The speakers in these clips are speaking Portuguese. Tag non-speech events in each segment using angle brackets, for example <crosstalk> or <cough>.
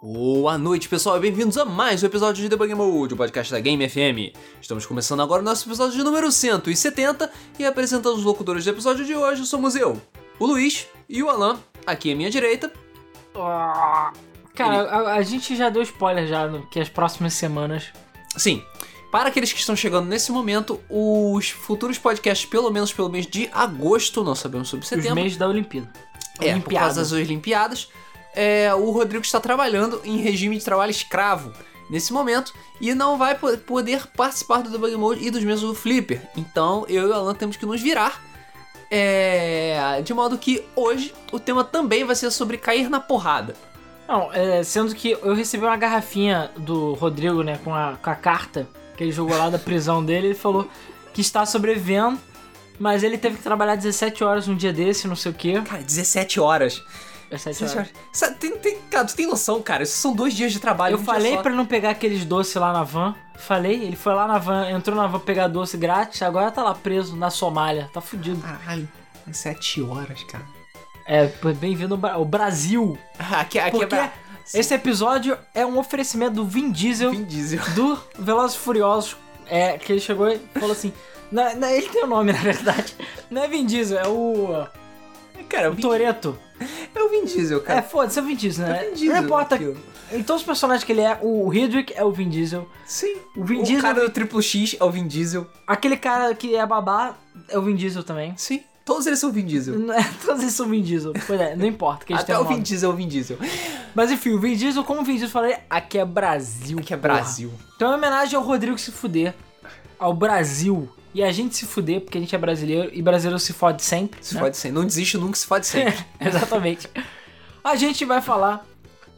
Boa noite, pessoal, e bem-vindos a mais um episódio de Debug Mode, o podcast da Game FM. Estamos começando agora o nosso episódio de número 170 e apresentando os locutores do episódio de hoje somos eu, o Luiz e o Alan, aqui à minha direita. Ah, Cara, a, a gente já deu spoiler já no, que as próximas semanas. Sim, para aqueles que estão chegando nesse momento, os futuros podcasts, pelo menos pelo mês de agosto, não sabemos sobre Os setembro, meses da Olimpíada. É, por Olimpiada. causa das Olimpiadas, é, o Rodrigo está trabalhando em regime de trabalho escravo nesse momento e não vai po- poder participar do Debug Mode e dos mesmos do Flipper. Então eu e o Alan temos que nos virar. É, de modo que hoje o tema também vai ser sobre cair na porrada. Não, é, sendo que eu recebi uma garrafinha do Rodrigo, né, com a, com a carta que ele jogou lá da prisão dele. Ele falou que está sobrevivendo, mas ele teve que trabalhar 17 horas um dia desse, não sei o quê. Cara, 17 horas. 17 17 horas. horas. Tem, tem, cara, tu tem noção, cara? Isso são dois dias de trabalho. Eu um dia falei só. pra não pegar aqueles doces lá na van. Falei, ele foi lá na van, entrou na van pegar doce grátis, agora tá lá preso na Somália. Tá fudido. Caralho, 7 horas, cara. É, pô, bem-vindo ao Bra- ao Brasil. <laughs> Aqui, aqui Porque é bra- esse episódio é um oferecimento do Vin Diesel Vin Diesel. do Velozes e Furiosos. É, que ele chegou e falou assim. Ele tem o nome, <laughs> na verdade. Não é Vin Diesel, é o. Cara, o O Vin, Toreto. é o Vin Diesel, É, cara. foda-se, é o Vin Diesel, né? É o Vin Diesel, não importa. Em todos os personagens que ele é, o Hedwig é o Vin Diesel. Sim. O Vin o Diesel. cara do Triplo X é o Vin Diesel. Aquele cara que é babá é o Vin Diesel também. Sim. Todos eles são Vin Diesel. É- Todos eles são Vin Diesel. Pois é, não importa. Que Até o um Vin. Diesel é o Vin Diesel. Mas enfim, o Vin Diesel, como o Vin Diesel falei, aqui é Brasil. Que é porra. Brasil. Então é uma homenagem ao Rodrigo se fuder, ao Brasil. E a gente se fuder, porque a gente é brasileiro e brasileiro se fode sempre. Se né? fode sempre. Não desiste nunca, se fode sempre. <laughs> Exatamente. A gente vai falar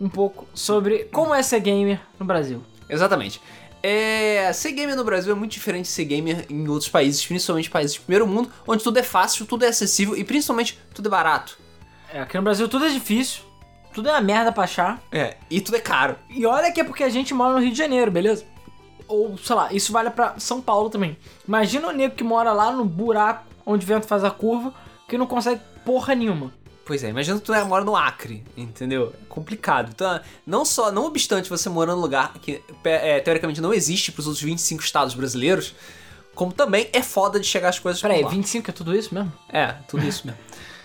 um pouco sobre como é ser gamer no Brasil. Exatamente. É, ser gamer no Brasil é muito diferente de ser gamer em outros países, principalmente países de primeiro mundo, onde tudo é fácil, tudo é acessível e principalmente tudo é barato. É, aqui no Brasil tudo é difícil, tudo é uma merda pra achar. É, e tudo é caro. E olha que é porque a gente mora no Rio de Janeiro, beleza? Ou, sei lá, isso vale pra São Paulo também. Imagina o nego que mora lá no buraco onde o vento faz a curva, que não consegue porra nenhuma. Pois é, imagina que tu é- mora no Acre, entendeu? É complicado. Então, não só, não obstante você morar num lugar que é, teoricamente não existe pros outros 25 estados brasileiros, como também é foda de chegar as coisas Peraí, por lá. 25 é tudo isso mesmo? É, tudo isso mesmo.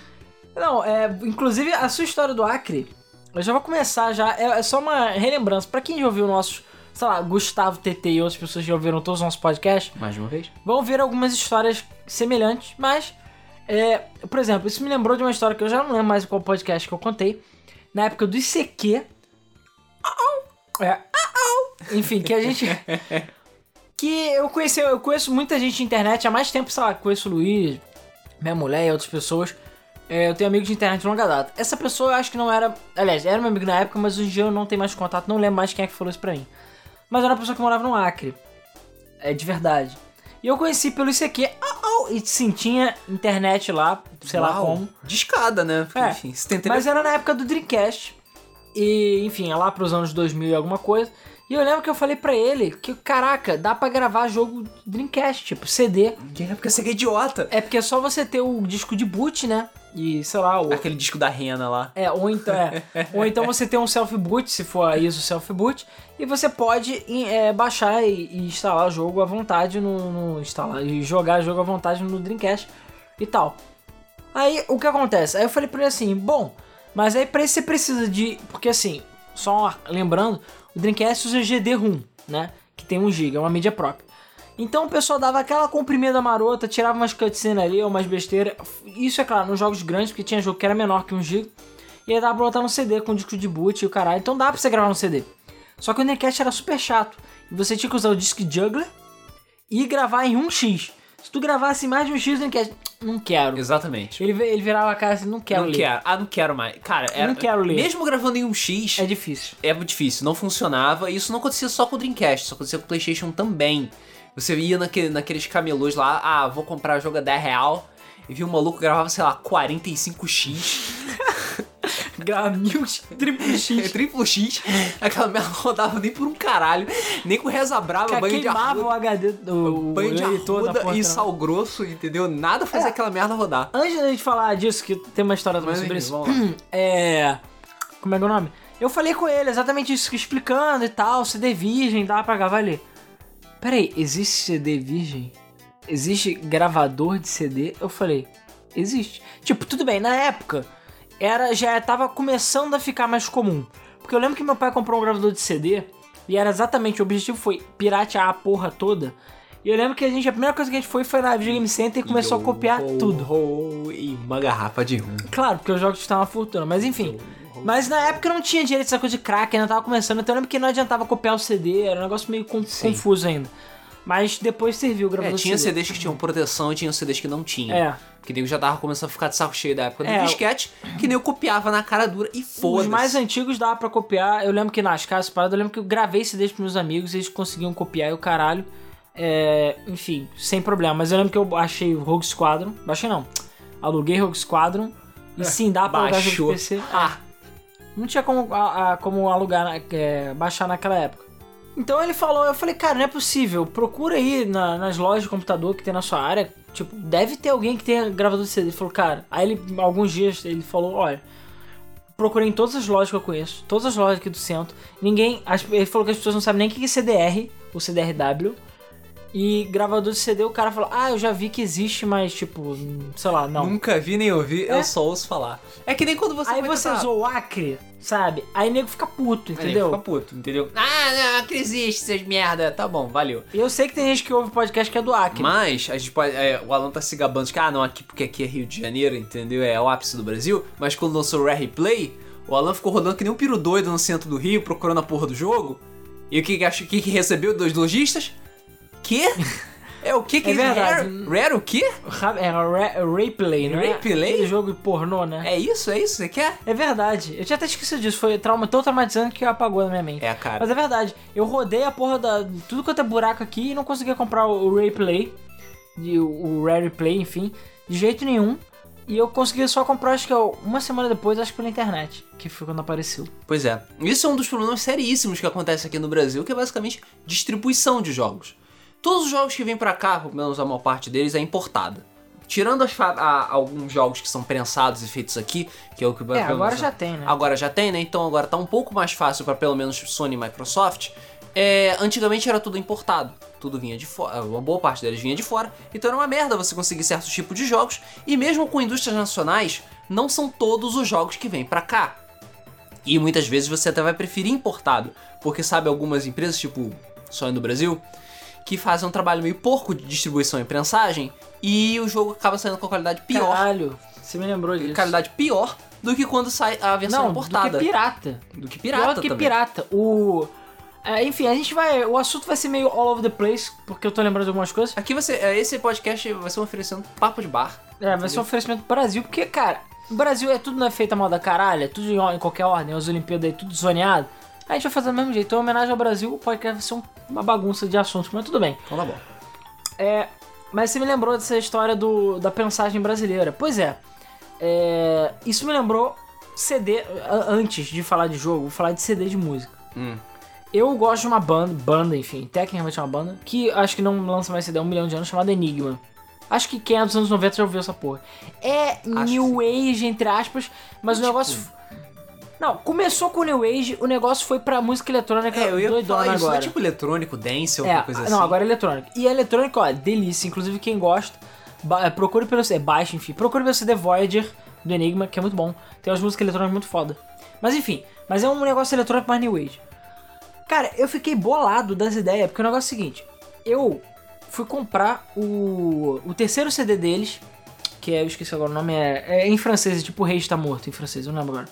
<laughs> Não, é. Inclusive, a sua história do Acre, eu já vou começar já. É, é só uma relembrança. Pra quem já ouviu nossos, sei lá, Gustavo, TT e outras pessoas que já ouviram todos os nossos podcasts, Mais uma vez? vão ver algumas histórias semelhantes, mas. É, por exemplo, isso me lembrou de uma história que eu já não lembro mais qual podcast que eu contei. Na época do ICQ. É. Enfim, que a gente. <laughs> que eu conheci, eu conheço muita gente de internet há mais tempo, sei lá, conheço o Luiz, minha mulher e outras pessoas. É, eu tenho amigos de internet de longa data. Essa pessoa eu acho que não era. Aliás, era meu amigo na época, mas hoje em dia eu não tenho mais contato, não lembro mais quem é que falou isso pra mim. Mas era uma pessoa que morava no Acre. É de verdade. E eu conheci pelo ICQ. au, au, E sim, tinha internet lá, sei lá Uau, como. De escada, né? Porque, É, enfim, Mas era na época do Dreamcast. E, enfim, é lá pros anos 2000 e alguma coisa. E eu lembro que eu falei pra ele que, caraca, dá pra gravar jogo Dreamcast, tipo CD. Que época você é idiota. É porque é só você ter o disco de boot, né? E, sei lá, o... Aquele disco da Rena lá. É, ou então, é, <laughs> ou então você tem um self-boot, se for a ISO self-boot, e você pode é, baixar e, e instalar o jogo à vontade no, no- instalar e jogar jogo à vontade no Dreamcast e tal. Aí o que acontece? Aí eu falei pra ele assim, bom, mas aí pra isso você precisa de, porque assim, só lembrando, o Dreamcast usa GD-ROM, né? Que tem 1 GB, é uma mídia própria. Então o pessoal dava aquela comprimida marota, tirava umas cutscenes ali, ou umas besteiras. Isso é claro, nos jogos grandes, porque tinha jogo que era menor que 1 GB. E aí dava pra botar no CD com disco de boot e o caralho. Então dá pra você gravar no CD. Só que o Dreamcast era super chato. E você tinha que usar o Disc Juggler e gravar em 1x. Se tu gravasse mais de 1x, o Dreamcast, não quero. Exatamente. Ele, ele virava a cara assim, não quero não ler. quero. Ah, não quero mais. Cara, era, Não quero ler. Mesmo gravando em um X, É difícil. é difícil, não funcionava. E isso não acontecia só com o Dreamcast, isso acontecia com o PlayStation também. Você ia naquele, naqueles camelôs lá, ah, vou comprar o jogo a 10 real. E viu um maluco gravava, sei lá, 45x. <laughs> Grava mil triplo É, X. <laughs> triplo X. Aquela merda não rodava nem por um caralho. Nem com reza brava, Cara, banho de queimava o arruda, HD do banho de leitor da arruda e não. sal grosso, entendeu? Nada fazia É. aquela merda rodar. Antes da gente falar disso, que tem uma história também sobre isso. <clears throat> É. Como é que é o nome? Eu falei com ele exatamente isso, explicando e tal, CD virgem, dá pra gravar ali. Peraí, existe CD virgem? Existe gravador de CD? Eu falei, existe. Tipo, tudo bem, na época era já tava começando a ficar mais comum. Porque eu lembro que meu pai comprou um gravador de CD e era exatamente o objetivo foi piratear a porra toda. E eu lembro que a gente, a primeira coisa que a gente foi foi na Video Game Center e começou a copiar Yo, tudo. ho, e uma garrafa de rum. Claro, porque os jogos custavam uma fortuna, mas enfim. Mas na época não tinha direito essa coisa de crack, ainda tava começando, então eu lembro que não adiantava copiar o CD, era um negócio meio Sim. confuso ainda. Mas depois serviu o É, tinha CD. CDs que tinham proteção e tinha CDs que não tinham. É. Porque nego já tava começando a ficar de saco cheio da época do É, disquete, que nem eu copiava na cara dura e Os foda-se. mais antigos dava pra copiar. Eu lembro que nas casas paradas, eu lembro que eu gravei CDs pros meus amigos, eles conseguiam copiar e o caralho. É, enfim, sem problema. Mas eu lembro que eu achei o Rogue Squadron. Baixei não. Aluguei Rogue Squadron. E sim, dá pra alugar jogo de Baixou. PC. Ah, Não tinha como, a- a- como alugar, é, baixar naquela época. Então ele falou, eu falei, cara, não é possível. Procura aí na- nas lojas de computador que tem na sua área. Tipo, deve ter alguém que tenha gravador de CD. Ele falou, cara. Aí ele, alguns dias, ele falou, olha. Procurei em todas as lojas que eu conheço, todas as lojas aqui do centro. Ninguém. as- ele falou que as pessoas não sabem nem o que é CDR, ou CDRW. E gravador de CD, o cara falou, ah, eu já vi que existe, mas tipo, sei lá, não. nunca vi nem ouvi, É. eu só ouço falar. É que nem quando você Aí vai você usou o Acre, sabe? Aí nego fica puto, Aí entendeu? Fica puto, entendeu? Ah, não, que existe, essas merda. Tá bom, valeu. E eu sei que tem gente que ouve podcast que é do Acre. Mas a gente pode, é, o Alan tá se gabando de que, ah, não, aqui porque aqui é Rio de Janeiro, entendeu? É o ápice do Brasil. Mas quando lançou o Rare Play, o Alan ficou rodando que nem um piro doido no centro do Rio, procurando a porra do jogo. E o que que, ach- o que, que recebeu dos lojistas? Que? É o que que É verdade. Rare, Rare o quê? É Ra- Rayplay, é? Rayplay? Aquele jogo pornô, né? É isso? É isso você quer? É verdade. Eu tinha até esquecido disso. Foi trauma, tão traumatizante que apagou na minha mente. É, cara. Mas é verdade. Eu rodei a porra da... Tudo quanto é buraco aqui e não conseguia comprar o Rayplay. E o, Rare Play, enfim. De jeito nenhum. E eu consegui só comprar, acho que eu- uma semana depois, acho que pela internet. Que foi quando apareceu. Pois é. Isso é um dos problemas seríssimos que acontece aqui no Brasil, que é basicamente distribuição de jogos. Todos os jogos que vêm pra cá, pelo menos a maior parte deles, é importada. Tirando as a- alguns jogos que são prensados e feitos aqui, que é o que É, agora já tem, né? Agora já tem, né? Então agora tá um pouco mais fácil para pelo menos Sony e Microsoft. É, antigamente era tudo importado, tudo vinha de fora, uma boa parte deles vinha de fora, então era uma merda você conseguir certos tipos de jogos, e mesmo com indústrias nacionais, não são todos os jogos que vêm pra cá. E muitas vezes você até vai preferir importado, porque sabe algumas empresas, tipo Sony no Brasil, que fazem um trabalho meio porco de distribuição e prensagem, e o jogo acaba saindo com qualidade pior, Caralho, você me lembrou disso. qualidade pior do que quando sai a versão não, importada. do que pirata. Do que Pior pirata do que também. pirata. O... é, enfim, a gente vai... O assunto vai ser meio all over the place, porque eu tô lembrando de algumas coisas. Aqui você, é, esse podcast vai ser oferecendo papo de bar. É, vai ser um oferecimento do Brasil, porque, cara, o Brasil é tudo não é feito a moda caralho, é tudo em, em qualquer ordem, as Olimpíadas aí, tudo zoneado. A gente vai fazer do mesmo jeito. Então, em homenagem ao Brasil, o podcast vai ser um- uma bagunça de assuntos, mas tudo bem. Então tá bom. É, mas você me lembrou dessa história do, da pensagem brasileira. Pois é, é, isso me lembrou CD, antes de falar de jogo, vou falar de CD de música. Hum. Eu gosto de uma banda, banda, enfim, tecnicamente é uma banda, que acho que não lança mais CD há um milhão de anos, chamada Enigma. Acho que quem é dos anos 90 já ouviu essa porra. É New Age, entre aspas, mas o Tipo, negócio. Não, começou com New Age, o negócio foi pra música eletrônica É, eu ia doidona falar isso, não agora. é tipo eletrônico, dance ou É, alguma coisa assim. não, agora é eletrônico. E a eletrônica, ó, delícia. Inclusive, quem gosta, ba- procure pelo CD, baixa, enfim. Procure pelo CD Voyager do Enigma, que é muito bom. Tem umas músicas eletrônicas muito foda. Mas enfim, mas é um negócio eletrônico mais New Age. Cara, eu fiquei bolado das ideias, porque o negócio é o seguinte. Eu fui comprar o, o terceiro CD deles, que é, eu esqueci agora o nome, é, é em francês, é tipo o Rei está morto em francês, eu não lembro agora.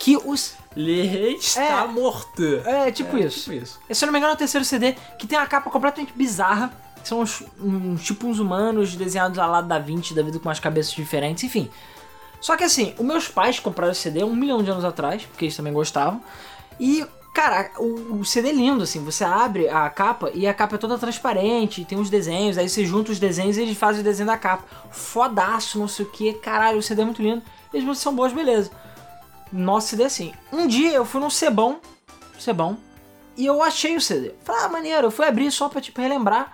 Que os... Le está É. morto. É, tipo isso. Tipo isso. Se eu não me engano, é o terceiro CD que tem uma capa completamente bizarra. São uns, uns- tipo uns humanos desenhados ao lado da 20 da vida com umas cabeças diferentes, enfim. Só que assim, os meus pais compraram esse CD um milhão de anos atrás, porque eles também gostavam. E, cara, o, o CD é lindo, assim. Você abre a capa e a capa é toda transparente, tem uns desenhos, aí você junta os desenhos e eles fazem o desenho da capa. Fodaço, não sei o que, caralho, o CD é muito lindo. E as músicas são boas, beleza. Nossa, CD é assim. Um dia eu fui num Cebão, Cebão, e eu achei o CD. Falei, ah, maneiro, eu fui abrir só pra, tipo, relembrar.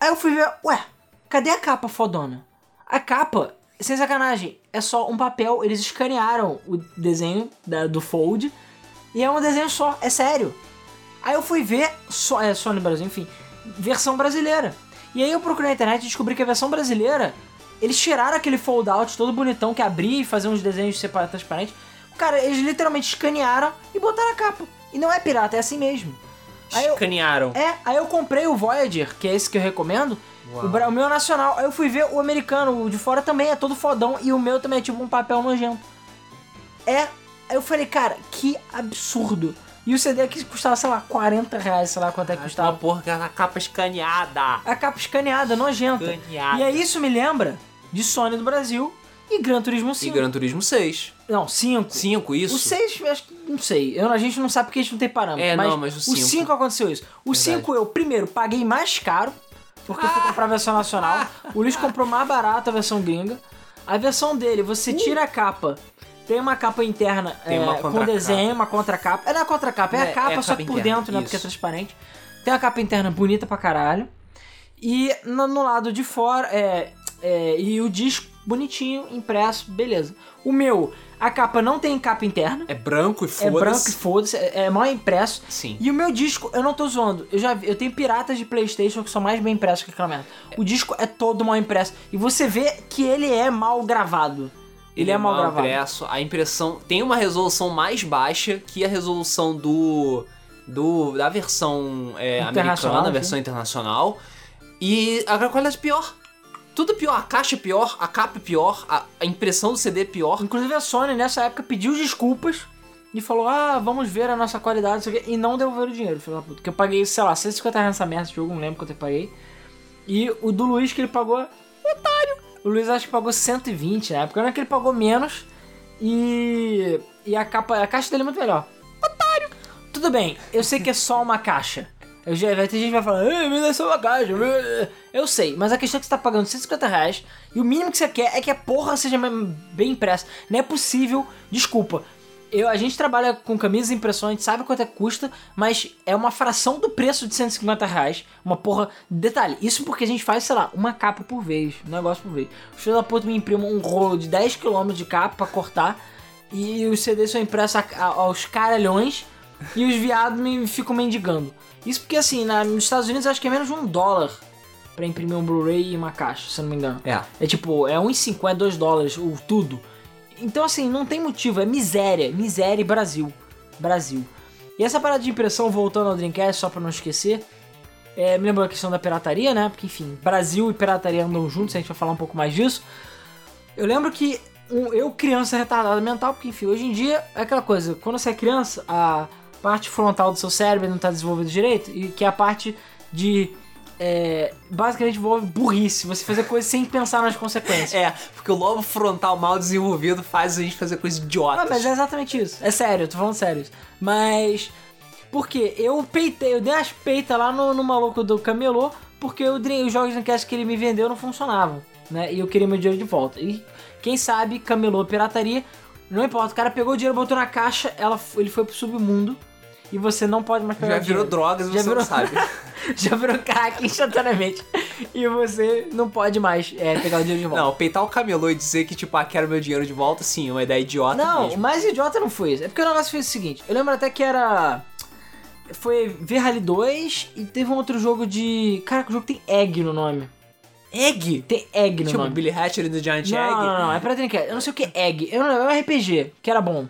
Aí eu fui ver, ué, cadê a capa fodona? A capa, sem sacanagem, é só um papel, eles escanearam o desenho da- do fold, E é um desenho só, é sério. Aí eu fui ver, é, Sony Brasil, enfim, versão brasileira. E aí eu procurei na internet e descobri que a versão brasileira, eles tiraram aquele fold-out todo bonitão que abria e fazia uns desenhos separados transparentes. Cara, eles literalmente escanearam e botaram a capa. E não é pirata, é assim mesmo. Aí eu, Escanearam. é, aí eu comprei o Voyager, que é esse que eu recomendo. O, bra- o meu nacional. Aí eu fui ver o americano, o de fora também é todo fodão. E o meu também é tipo um papel nojento. É. Aí eu falei, cara, que absurdo. E o CD aqui custava, sei lá, 40 reais, sei lá quanto é que Uma custava. porra com a capa escaneada. A capa escaneada, nojenta. Escaneada. E aí isso me lembra de Sony do Brasil e Gran Turismo E 5. Gran Turismo 6. Não, 5. 5, isso? O 6, acho que não sei. Eu, a gente não sabe porque a gente não tem parâmetro. É, mas não, mas o O cinco. 5 aconteceu isso. O Verdade. 5 eu, primeiro, paguei mais caro, porque eu fui comprar a versão nacional. <laughs> O Luiz comprou mais barato a versão gringa. A versão dele, você tira a capa. Tem uma capa interna Uh. Tem é, uma com desenho, uma contracapa. É não é contracapa, é, É, a capa, é a só capa que por interna, dentro, né? Porque é transparente. Tem uma capa interna bonita pra caralho. E no, no lado de fora, é, é, E o disco bonitinho, impresso, beleza. O meu, a capa não tem capa interna. É branco e É foda-se. branco e foda-se, é, é mal impresso. Sim. E o meu disco, eu não tô zoando, eu já vi- eu tenho piratas de Playstation que são mais bem impressos que aquela merda. O disco é todo mal impresso. E você vê que ele é mal gravado. Ele, é mal, gravado. impresso. A impressão tem uma resolução mais baixa que a resolução do, do da versão é, Internacional, americana, a versão internacional. E a qualidade é pior. Tudo pior. A caixa é pior, a capa é pior, a, impressão do CD é pior. Inclusive a Sony nessa época pediu desculpas e falou: Ah, vamos ver a nossa qualidade, não sei o quê", e não devolveram o dinheiro, filho da puta. Que eu paguei, sei lá, 150 reais nessa merda desse jogo, não lembro quanto eu paguei. E o do Luiz que ele pagou, otário! O Luiz acho que pagou 120 na época, não é que ele pagou menos. E. E a capa. A caixa dele é muito melhor. Otário! Tudo bem, eu sei que é só uma caixa. Eu já, vai ter gente que vai falar, "Ah, me dá uma caixa. Eu sei, mas a questão é que você tá pagando 150 reais e o mínimo que você quer é que a porra seja bem impressa. Não é possível, desculpa. Eu, a gente trabalha com camisas e impressões, a gente sabe quanto é que custa, mas é uma fração do preço de 150 reais. Uma porra. Detalhe, isso porque a gente faz, sei lá, uma capa por vez, um negócio por vez. O filho da puta me imprime um rolo de 10km de capa pra cortar e os CDs são impressos aos caralhões e os viados me ficam mendigando. Isso porque, assim, na- nos Estados Unidos acho que é menos de um dólar pra imprimir um Blu-ray e uma caixa, se eu não me engano. É. É tipo, é 1,50, 2 dólares, o tudo. Então, assim, não tem motivo, é miséria. Miséria e Brasil. Brasil. E essa parada de impressão, voltando ao Dreamcast, só pra não esquecer, é, me lembrou a questão da pirataria, né? Porque, enfim, Brasil e pirataria andam juntos, a gente vai falar um pouco mais disso. Eu lembro que um- eu, criança retardada mental, porque, enfim, hoje em dia é aquela coisa, quando você é criança, a parte frontal do seu cérebro não tá desenvolvida direito, e que é a parte de. é, basicamente envolve burrice, você fazer coisas sem pensar nas consequências. É, porque o lobo frontal mal desenvolvido faz a gente fazer coisas idiotas. Ah, mas é exatamente isso. É sério, eu tô falando sério. Mas. Porque eu peitei, eu dei umas peitas lá no, no maluco do camelô, porque Dream- os jogos de Dreamcast que ele me vendeu não funcionavam, né? E eu queria meu dinheiro de volta. E quem sabe, camelô pirataria, não importa, o cara pegou o dinheiro, botou na caixa, ela, ele foi pro submundo. E você não pode mais pegar Já virou dinheiro. drogas Já você virou- não sabe. <laughs> Já virou crack instantaneamente. E você não pode mais é, pegar o dinheiro de volta. Não, peitar o camelô e dizer que, tipo, ah, quero meu dinheiro de volta, sim, uma ideia idiota Não, mesmo. mais idiota não foi isso. É porque o negócio foi o seguinte: eu lembro até que era. Foi V-Rally 2 e teve um outro jogo de. Caraca, o jogo tem Egg no nome. Egg? Tem Egg no Tipo, nome. Billy Hatcher e the Giant Não, Egg? não, não, é pra Dreamcast. Eu não sei o que é Egg. Eu não lembro, é um RPG, que era bom.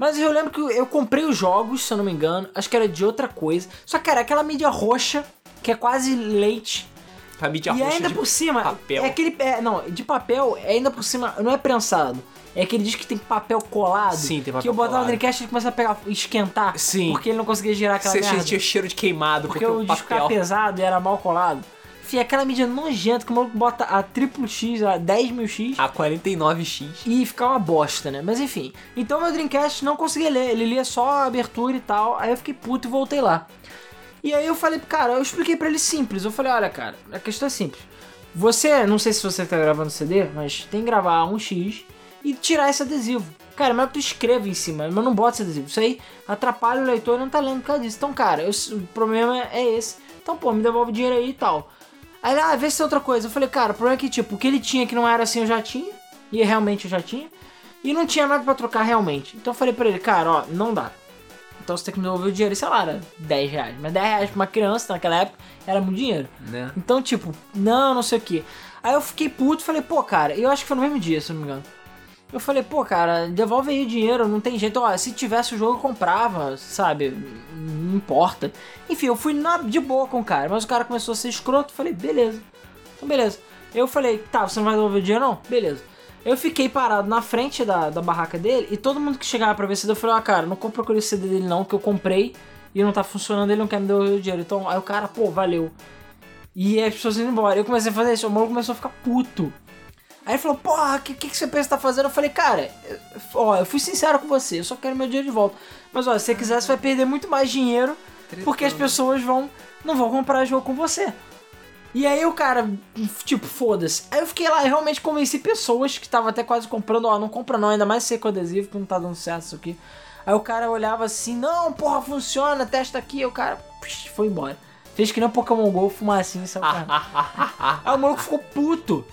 Mas eu lembro que eu comprei os jogos, se eu não me engano. Acho que era de outra coisa. Só que, cara, aquela mídia roxa, que é quase leite. Pra mídia e roxa ainda por cima, papel. é aquele. É, não, de papel, é ainda por cima, não é prensado. É que ele diz que tem papel colado. Sim, tem papel Que eu botava no Dreamcast e ele começa a pegar, esquentar. Sim. Porque ele não conseguia girar aquela Você merda. tinha cheiro de queimado, Porque, porque, o o disco papel... pesado e era mal colado. Enfim, aquela mídia nojenta que o maluco bota a triplo X, a 10 mil X. A 49X. E ficar uma bosta, né? Mas enfim. Então meu Dreamcast não conseguia ler. Ele lia só a abertura e tal. Aí eu fiquei puto e voltei lá. E aí eu falei, cara, eu expliquei pra ele simples. Eu falei, olha, cara, a questão é simples. Você, não sei se você tá gravando CD, mas tem que gravar um X e tirar esse adesivo. Cara, mas tu escreve em cima, mas não bota esse adesivo. Isso aí atrapalha o leitor e não tá lendo por causa disso. Então, cara, eu- o problema é esse. Então, pô, me devolve o dinheiro aí e tal. Aí ele, ah, vê se tem outra coisa. Eu falei, cara, o problema é que, tipo, o que ele tinha que não era assim eu já tinha. E realmente eu já tinha. E não tinha nada pra trocar realmente. Então eu falei pra ele, cara, ó, não dá. então você tem que me devolver o dinheiro. Sei lá, era 10 reais. Mas 10 reais pra uma criança naquela época era muito dinheiro. Né? Então, tipo, não, não sei o que. Aí eu fiquei puto, falei, pô, cara, eu acho que foi no mesmo dia, se não me engano. Eu falei, pô, cara, devolve aí o dinheiro, não tem jeito. Ó, se tivesse o jogo, eu comprava, sabe? Não importa. Enfim, eu fui na, de boa com o cara, mas o cara começou a ser escroto. Falei, beleza. Então, beleza. Eu falei, tá, você não vai devolver o dinheiro, não? Beleza. Eu fiquei parado na frente da, da barraca dele e todo mundo que chegava pra ver CD, eu falei, ah, cara, não compra com o CD dele não, que eu comprei e não tá funcionando, ele não quer me devolver o dinheiro. Então, aí o cara, pô, valeu. E as pessoas indo embora. Eu comecei a fazer isso, o maluco começou a ficar puto. Aí ele falou, porra, o que, que, que você pensa que tá fazendo? Eu falei, cara, ó, eu fui sincero com você, eu só quero meu dinheiro de volta. Mas ó, se você quiser, você vai perder muito mais dinheiro, porque as pessoas vão não vão comprar jogo com você. E aí o cara, tipo, foda-se. Aí eu fiquei lá e realmente convenci pessoas que estavam até quase comprando, ó, não compra não, ainda mais seco adesivo, que não tá dando certo isso aqui. Aí o cara olhava assim, não, porra, funciona, testa aqui. Aí o cara psh, foi embora. Fez que nem o Pokémon GO, fumacinho, sabe? <laughs> aí o maluco ficou puto.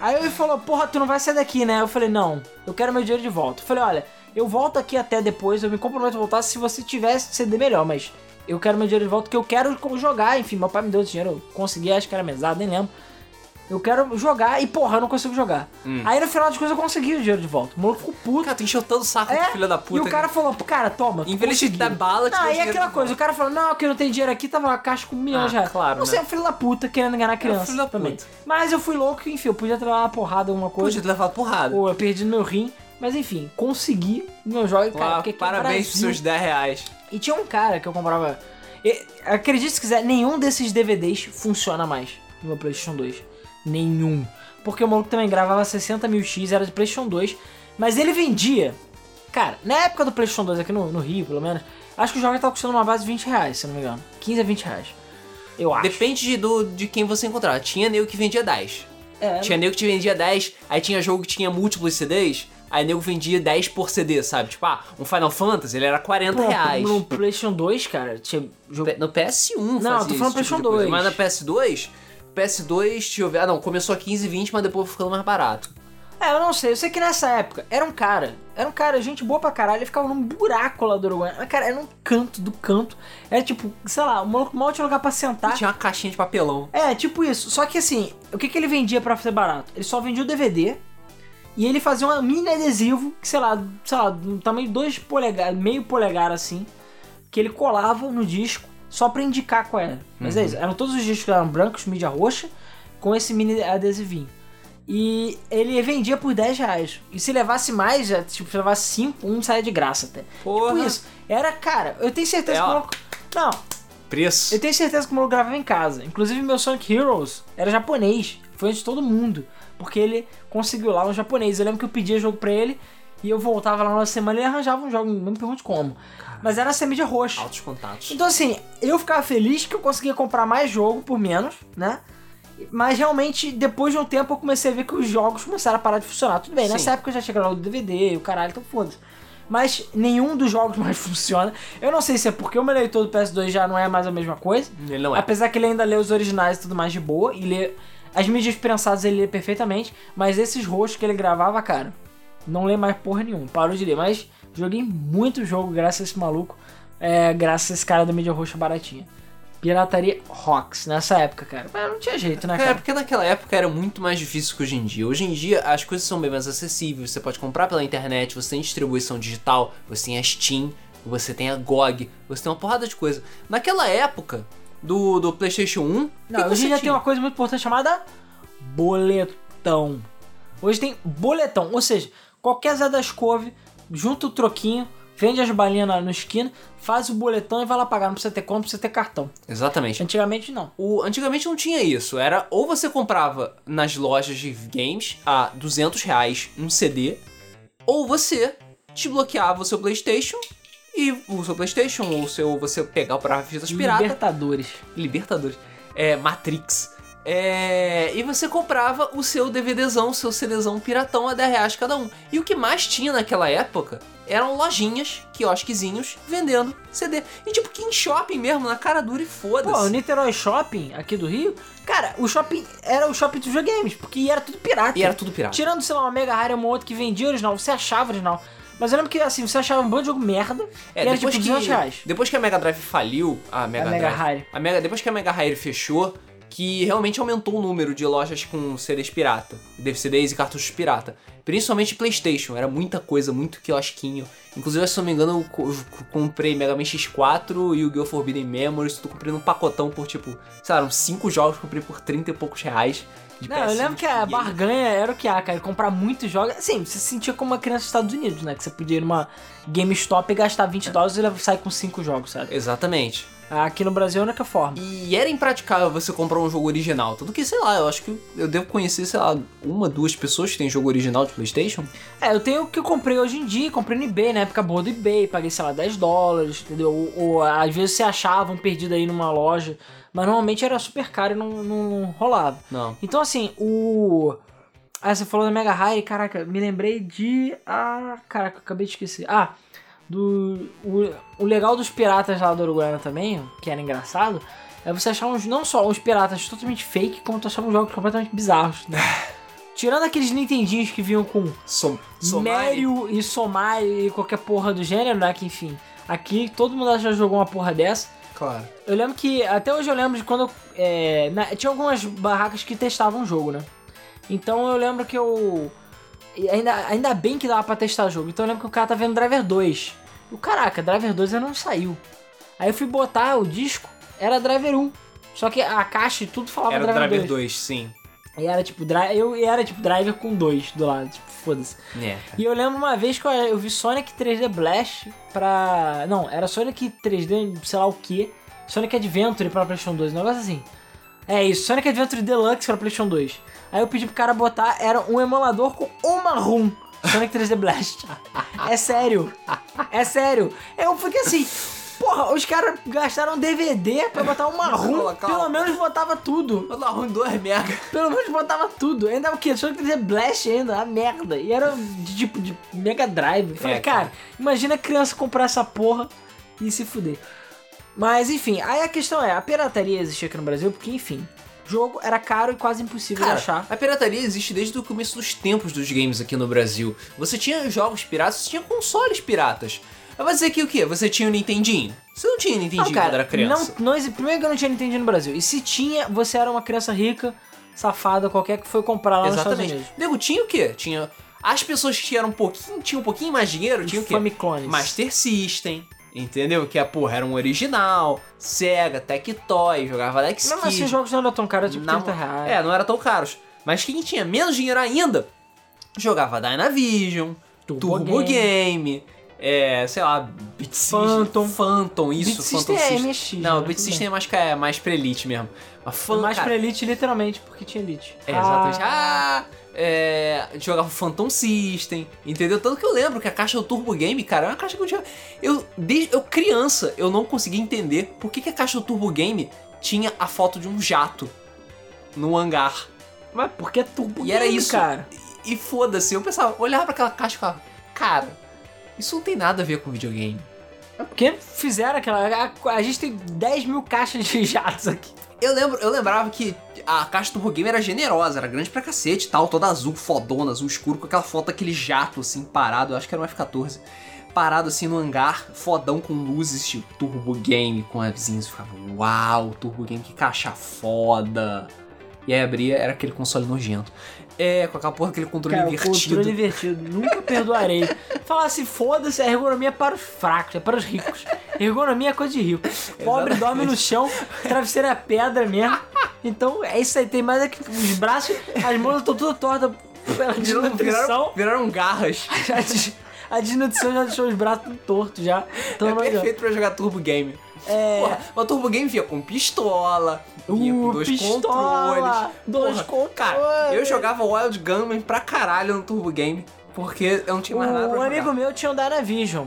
Aí ele falou, porra, tu não vai sair daqui, né? Eu falei, não, eu quero meu dinheiro de volta. Eu falei, olha, eu volto aqui até depois, eu me comprometo a voltar se você tivesse CD melhor, mas eu quero meu dinheiro de volta, que eu quero jogar, enfim, meu pai me deu esse dinheiro, eu consegui, acho que era mesado, nem lembro. Eu quero jogar e, porra, eu não consigo jogar. Hum. Aí no final das coisas eu consegui o dinheiro de volta. O maluco ficou puto. Cara, tu encheu tanto o saco É, filho da puta. E o cara falou, cara, toma. Em vez de dar bala, Não, e dinheiro aquela de coisa, o cara falou, não, que eu não tenho dinheiro aqui, tava uma caixa com um milhão Ah, de reais. claro, Você né? é um filho da puta querendo enganar criança filho da puta. Mas eu fui louco, enfim, eu podia levado uma porrada, alguma coisa. Podia ter levado porrada. Ou eu perdi no meu rim. Mas enfim, consegui meu jogo, cara. Uau, parabéns pros seus 10 reais. E tinha um cara que eu comprava. E, acredite se quiser, nenhum desses DVDs funciona mais no meu PlayStation 2. Nenhum. Porque o maluco também gravava 60 mil X, era de PlayStation 2. Mas ele vendia. Cara, na época do PlayStation 2, aqui no, no Rio, pelo menos, acho que o jogo tava custando uma base de 20 reais, se não me engano. 15 a 20 reais. Eu acho. Depende de, do, de quem você encontrar. Tinha nego que vendia 10. É, Tinha nego que te vendia 10, aí tinha jogo que tinha múltiplos CDs, aí nego vendia 10 por CD, sabe? Tipo, ah, um Final Fantasy, ele era 40 pô, reais. no PlayStation 2, cara, tinha jogo. No PS1 Não, tô falando tipo PlayStation coisa. 2. Mas na PS2, PS2, deixa eu ver. Ah, não, começou a 15, 20, mas depois ficando mais barato. É, eu não sei. Eu sei que nessa época era um cara. Era um cara, gente boa pra caralho. Ele ficava num buraco lá do Uruguai. Mas, cara, era um canto do canto. Era tipo, sei lá, o maluco mal tinha lugar pra sentar. Tinha uma caixinha de papelão. É, tipo isso. Só que assim, o que, que ele vendia pra ser barato? Ele só vendia o DVD. E ele fazia um mini adesivo, que sei lá, sei lá, do tamanho de 2 polegadas, meio polegar assim, que ele colava no disco só pra indicar qual era. Mas é isso, eram todos os discos que eram brancos, mídia roxa, com esse mini adesivinho. E ele vendia por 10 reais. E se levasse mais, já, tipo, se levasse 5, um saia de graça até. Porra. Tipo isso. Era, cara, eu tenho certeza É, que o maluco. Não, Preço. eu tenho certeza que o maluco gravava em casa. Inclusive, meu Sonic Heroes era japonês. Foi antes de todo mundo. Porque ele conseguiu lá um japonês. Eu lembro que eu pedia jogo pra ele. E eu voltava lá na semana e ele arranjava um jogo. Não me pergunte como. Mas era essa mídia roxa. Altos contatos. Então, assim, eu ficava feliz que eu conseguia comprar mais jogo por menos, né? Mas realmente, depois de um tempo, eu comecei a ver que os jogos começaram a parar de funcionar. Tudo bem, Sim. nessa época eu já tinha gravado o DVD e o caralho, então foda-se. Mas nenhum dos jogos <laughs> mais funciona. Eu não sei se é porque o meu leitor do PS2 já não é mais a mesma coisa. Ele não é. Apesar que ele ainda lê os originais e tudo mais de boa. E lê. As mídias prensadas ele lê perfeitamente. Mas esses rostos que ele gravava, cara, não lê mais porra nenhuma. Parou de ler. Mas joguei muito jogo graças a esse maluco. É, graças a esse cara da mídia roxa baratinha. Pirataria Rocks nessa época, cara. Mas não tinha jeito, né, Cara, cara? porque naquela época era muito mais difícil que hoje em dia. Hoje em dia as coisas são bem mais acessíveis, você pode comprar pela internet, você tem distribuição digital, você tem a Steam, você tem a GOG, você tem uma porrada de coisa. Naquela época do, do PlayStation 1, o que Não, hoje em dia tem uma coisa muito importante chamada boletão. Hoje tem boletão, ou seja, qualquer Zé das Couve, junta o troquinho, vende as balinhas na, no esquina, faz o boletão e vai lá pagar. Não precisa ter conta, não precisa ter cartão. Exatamente. Antigamente não. O, antigamente não tinha isso. Era ou você comprava nas lojas de games a 200 reais um CD, ou você desbloqueava o seu PlayStation e o seu PlayStation ou o seu você pegava para fitas pirata, Libertadores. Libertadores, é Matrix. É, e você comprava o seu DVDzão, o seu CDzão piratão a 10 reais cada um. E o que mais tinha naquela época eram lojinhas, quiosquezinhos, vendendo CD. E tipo, que em shopping mesmo, na cara dura e Pô, o foda-se. Niterói Shopping, aqui do Rio, cara, o shopping era o shopping dos videogames, porque era tudo pirata. E era tudo pirata. Tirando, sei lá, uma Mega ou uma outra que vendia original, você achava original. Mas eu lembro que, assim, você achava um bando de jogo merda É, era depois tipo que, 200 reais. depois que a Mega Drive faliu, a Mega A Mega Drive, Hire. a Mega, depois que a Mega Hire fechou, que realmente aumentou o número de lojas com CDs pirata, CDs e cartuchos pirata. Principalmente PlayStation, era muita coisa, muito quiosquinho. Inclusive, se não me engano, eu co- eu comprei Mega Man X4 e o Go Forbidden Memories, tudo comprei num pacotão por tipo, sei lá, uns 5 jogos eu comprei por 30 e poucos reais. De Não, eu PS1, lembro que a barganha era o que há, cara. Comprar muitos jogos. Assim, você se sentia como uma criança dos Estados Unidos, né? Que você podia ir numa GameStop e gastar 20 dólares e sair com 5 jogos, sabe? Exatamente. Aqui no Brasil é a única forma. E era impraticável você comprar um jogo original. Tanto que, sei lá, eu acho que eu devo conhecer, sei lá, uma, duas pessoas que tem jogo original de PlayStation. É, eu tenho o que eu comprei hoje em dia, comprei no eBay, na época boa do eBay, paguei, sei lá, 10 dólares, entendeu? Ou, ou, às vezes você achava um perdido aí numa loja, mas normalmente era super caro e não, não rolava. Não. Então, assim, o. Ah, você falou da Mega High, caraca, me lembrei de. Ah, caraca, acabei de esquecer. Ah, do. O, o legal dos piratas lá do Uruguaiana também, que era engraçado, é você achar uns, não só uns piratas totalmente fake, como tu achar uns jogos completamente bizarros, né? <laughs> Tirando aqueles Nintendinhos que vinham com Som. Mario e Somari e qualquer porra do gênero, né? Que enfim, aqui todo mundo já jogou uma porra dessa. Claro. Eu lembro que, até hoje eu lembro de quando é, na- tinha algumas barracas que testavam o jogo, né? Então eu lembro que eu. E Ainda, ainda bem que dava pra testar o jogo. Então eu lembro que o cara tá vendo Driver 2. E o caraca, Driver 2 ainda não saiu. Aí eu fui botar o disco, era Driver 1. Só que a caixa e tudo falava Era Driver, Driver 2. 2, sim. E era tipo, eu, e era tipo Driver com 2 do lado, tipo, foda-se. É, cara. E eu lembro uma vez que eu, eu vi Sonic 3D Blast pra. Não, era Sonic 3D, sei lá o que. Sonic Adventure pra PlayStation 2, um negócio assim. É isso, Sonic Adventure Deluxe pra PlayStation 2. Aí eu pedi pro cara botar, era um emulador com uma ROM. Sonic 3D Blast. É sério. É sério. Eu fiquei assim. Porra, os caras gastaram DVD pra botar uma ROM. Pelo menos botava tudo. Dar ruim 2 mega. Pelo menos botava tudo. Ainda o quê? Só que dizer Blast ainda, a merda. E era de tipo de Mega Drive. Eu Falei, É, cara, cara. imagina a criança comprar essa porra e se fuder. Mas enfim, aí a questão é, a pirataria existia aqui no Brasil porque, enfim, jogo era caro e quase impossível Cara, de achar. a pirataria existe desde o começo dos tempos dos games aqui no Brasil. Você tinha jogos piratas, você tinha consoles piratas. Mas vai dizer que o quê? Você tinha o Nintendinho? Você não tinha Nintendinho Não, cara, quando era criança. Não, não, primeiro que eu não tinha Nintendo no Brasil. E se tinha, você era uma criança rica, safada, qualquer que foi comprar lá nos Estados Exatamente. Unidos. Nego, tinha o quê? Tinha. As pessoas que tinham um pouquinho, tinham um pouquinho mais dinheiro, tinha o quê? Famiclones. Master System, entendeu? Que a porra era um original, Sega, Tectoy, jogava Alex Mesmo Kidd. assim, os jogos não eram tão caros, tipo Na- 30 reais. É, não era tão caros. Mas quem tinha menos dinheiro ainda, jogava Dynavision, Turbo Turbo, Game. Game, é, sei lá, Beat System, Phantom. Phantom, isso, Beat System Phantom é System. MSX, Não, né? Beat Tudo System é mais, é mais pra elite mesmo. Mas Fan, mais cara, pra Elite, literalmente, porque tinha Elite. é, exatamente. Ah, é, jogava Phantom System, entendeu? Tanto que eu lembro que a caixa do Turbo Game, cara, é uma caixa que eu tinha. Eu, desde eu criança, eu não conseguia entender por que, que a caixa do Turbo Game tinha a foto de um jato no hangar. Mas porque é turbo E era game, isso. cara. E foda-se, eu pensava, olhava pra aquela caixa e falava, cara, isso não tem nada a ver com videogame. É porque fizeram aquela... A, a gente tem 10 mil caixas de <laughs> jatos aqui. Eu lembro, eu lembrava que a caixa do Game era generosa, era grande pra cacete e tal, toda azul, fodona, azul escuro, com aquela foto daquele jato assim, parado, eu acho que era um F-14. Parado assim no hangar, fodão com luzes, tipo Turbo Game, com e ficava, uau, Turbo Game, que caixa foda. E aí abria, era aquele console nojento. É, com aquela porra, aquele controle Cara, invertido. controle invertido. Nunca perdoarei. Falar assim, foda-se, a ergonomia é para os fracos, é para os ricos. Ergonomia é coisa de rico. Pobre Exatamente. dorme no chão, travesseiro é pedra mesmo. Então é isso aí, tem mais aqui. Os braços, as mãos estão todas tortas pela desnutrição. viraram, viraram garras. <laughs> A des- A desnutrição já deixou os braços tortos já. Então, é perfeito pra jogar Turbo Game. É. Porra, mas o Turbo Game vinha com pistola, vinha com Uh, dois pistola, controles. dois Porra, Cara, controles. eu jogava Wild Gunman pra caralho no Turbo Game, porque eu não tinha mais nada pra Um amigo meu tinha um Dynavision.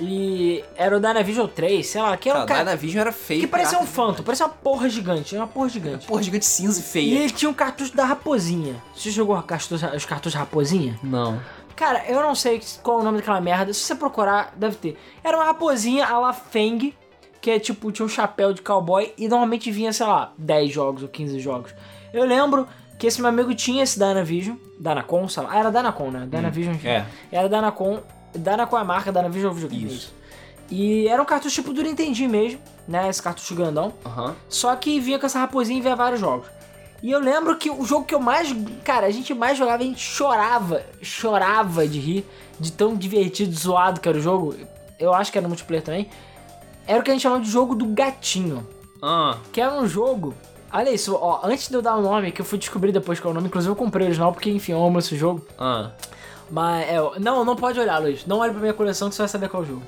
E era o Dynavision 3, sei lá, que era Cara, um cara. Dynavision era feio. Que parecia um. Phantom, parecia uma porra gigante, era uma porra gigante. Porra, gigante cinza e E feia. ele tinha um cartucho da Raposinha. Você jogou os cartuchos Raposinha? Não. Cara, eu não sei qual é o nome daquela merda. Se você procurar, deve ter. Era uma raposinha a la Feng, que é tipo, tinha um chapéu de cowboy e normalmente vinha, sei lá, 10 jogos ou 15 jogos. Eu lembro que esse meu amigo tinha esse Dynavision, Dynacon, sei lá. Ah, era Dynacon, né? Dynavision, enfim. é. Era Dynacon Da na qual é a marca? Da na Visual Videogame. Isso. E era um cartucho tipo do Nintendinho mesmo, né? Esse cartucho grandão. Aham. Só que vinha com essa raposinha e vinha vários jogos. E eu lembro que o jogo que eu mais. Cara, a gente mais jogava, a gente chorava, chorava de rir, de tão divertido, zoado que era o jogo. Eu acho que era no multiplayer também. Era o que a gente chamava de jogo do gatinho. Ah, Que era um jogo. Olha isso, ó, antes de eu dar o nome, que eu fui descobrir depois qual é o nome, inclusive eu comprei o original, porque enfim, eu amo esse jogo. ah. Mas é. Não, não pode olhar, Luiz. Não olhe pra minha coleção que você vai saber qual é o jogo.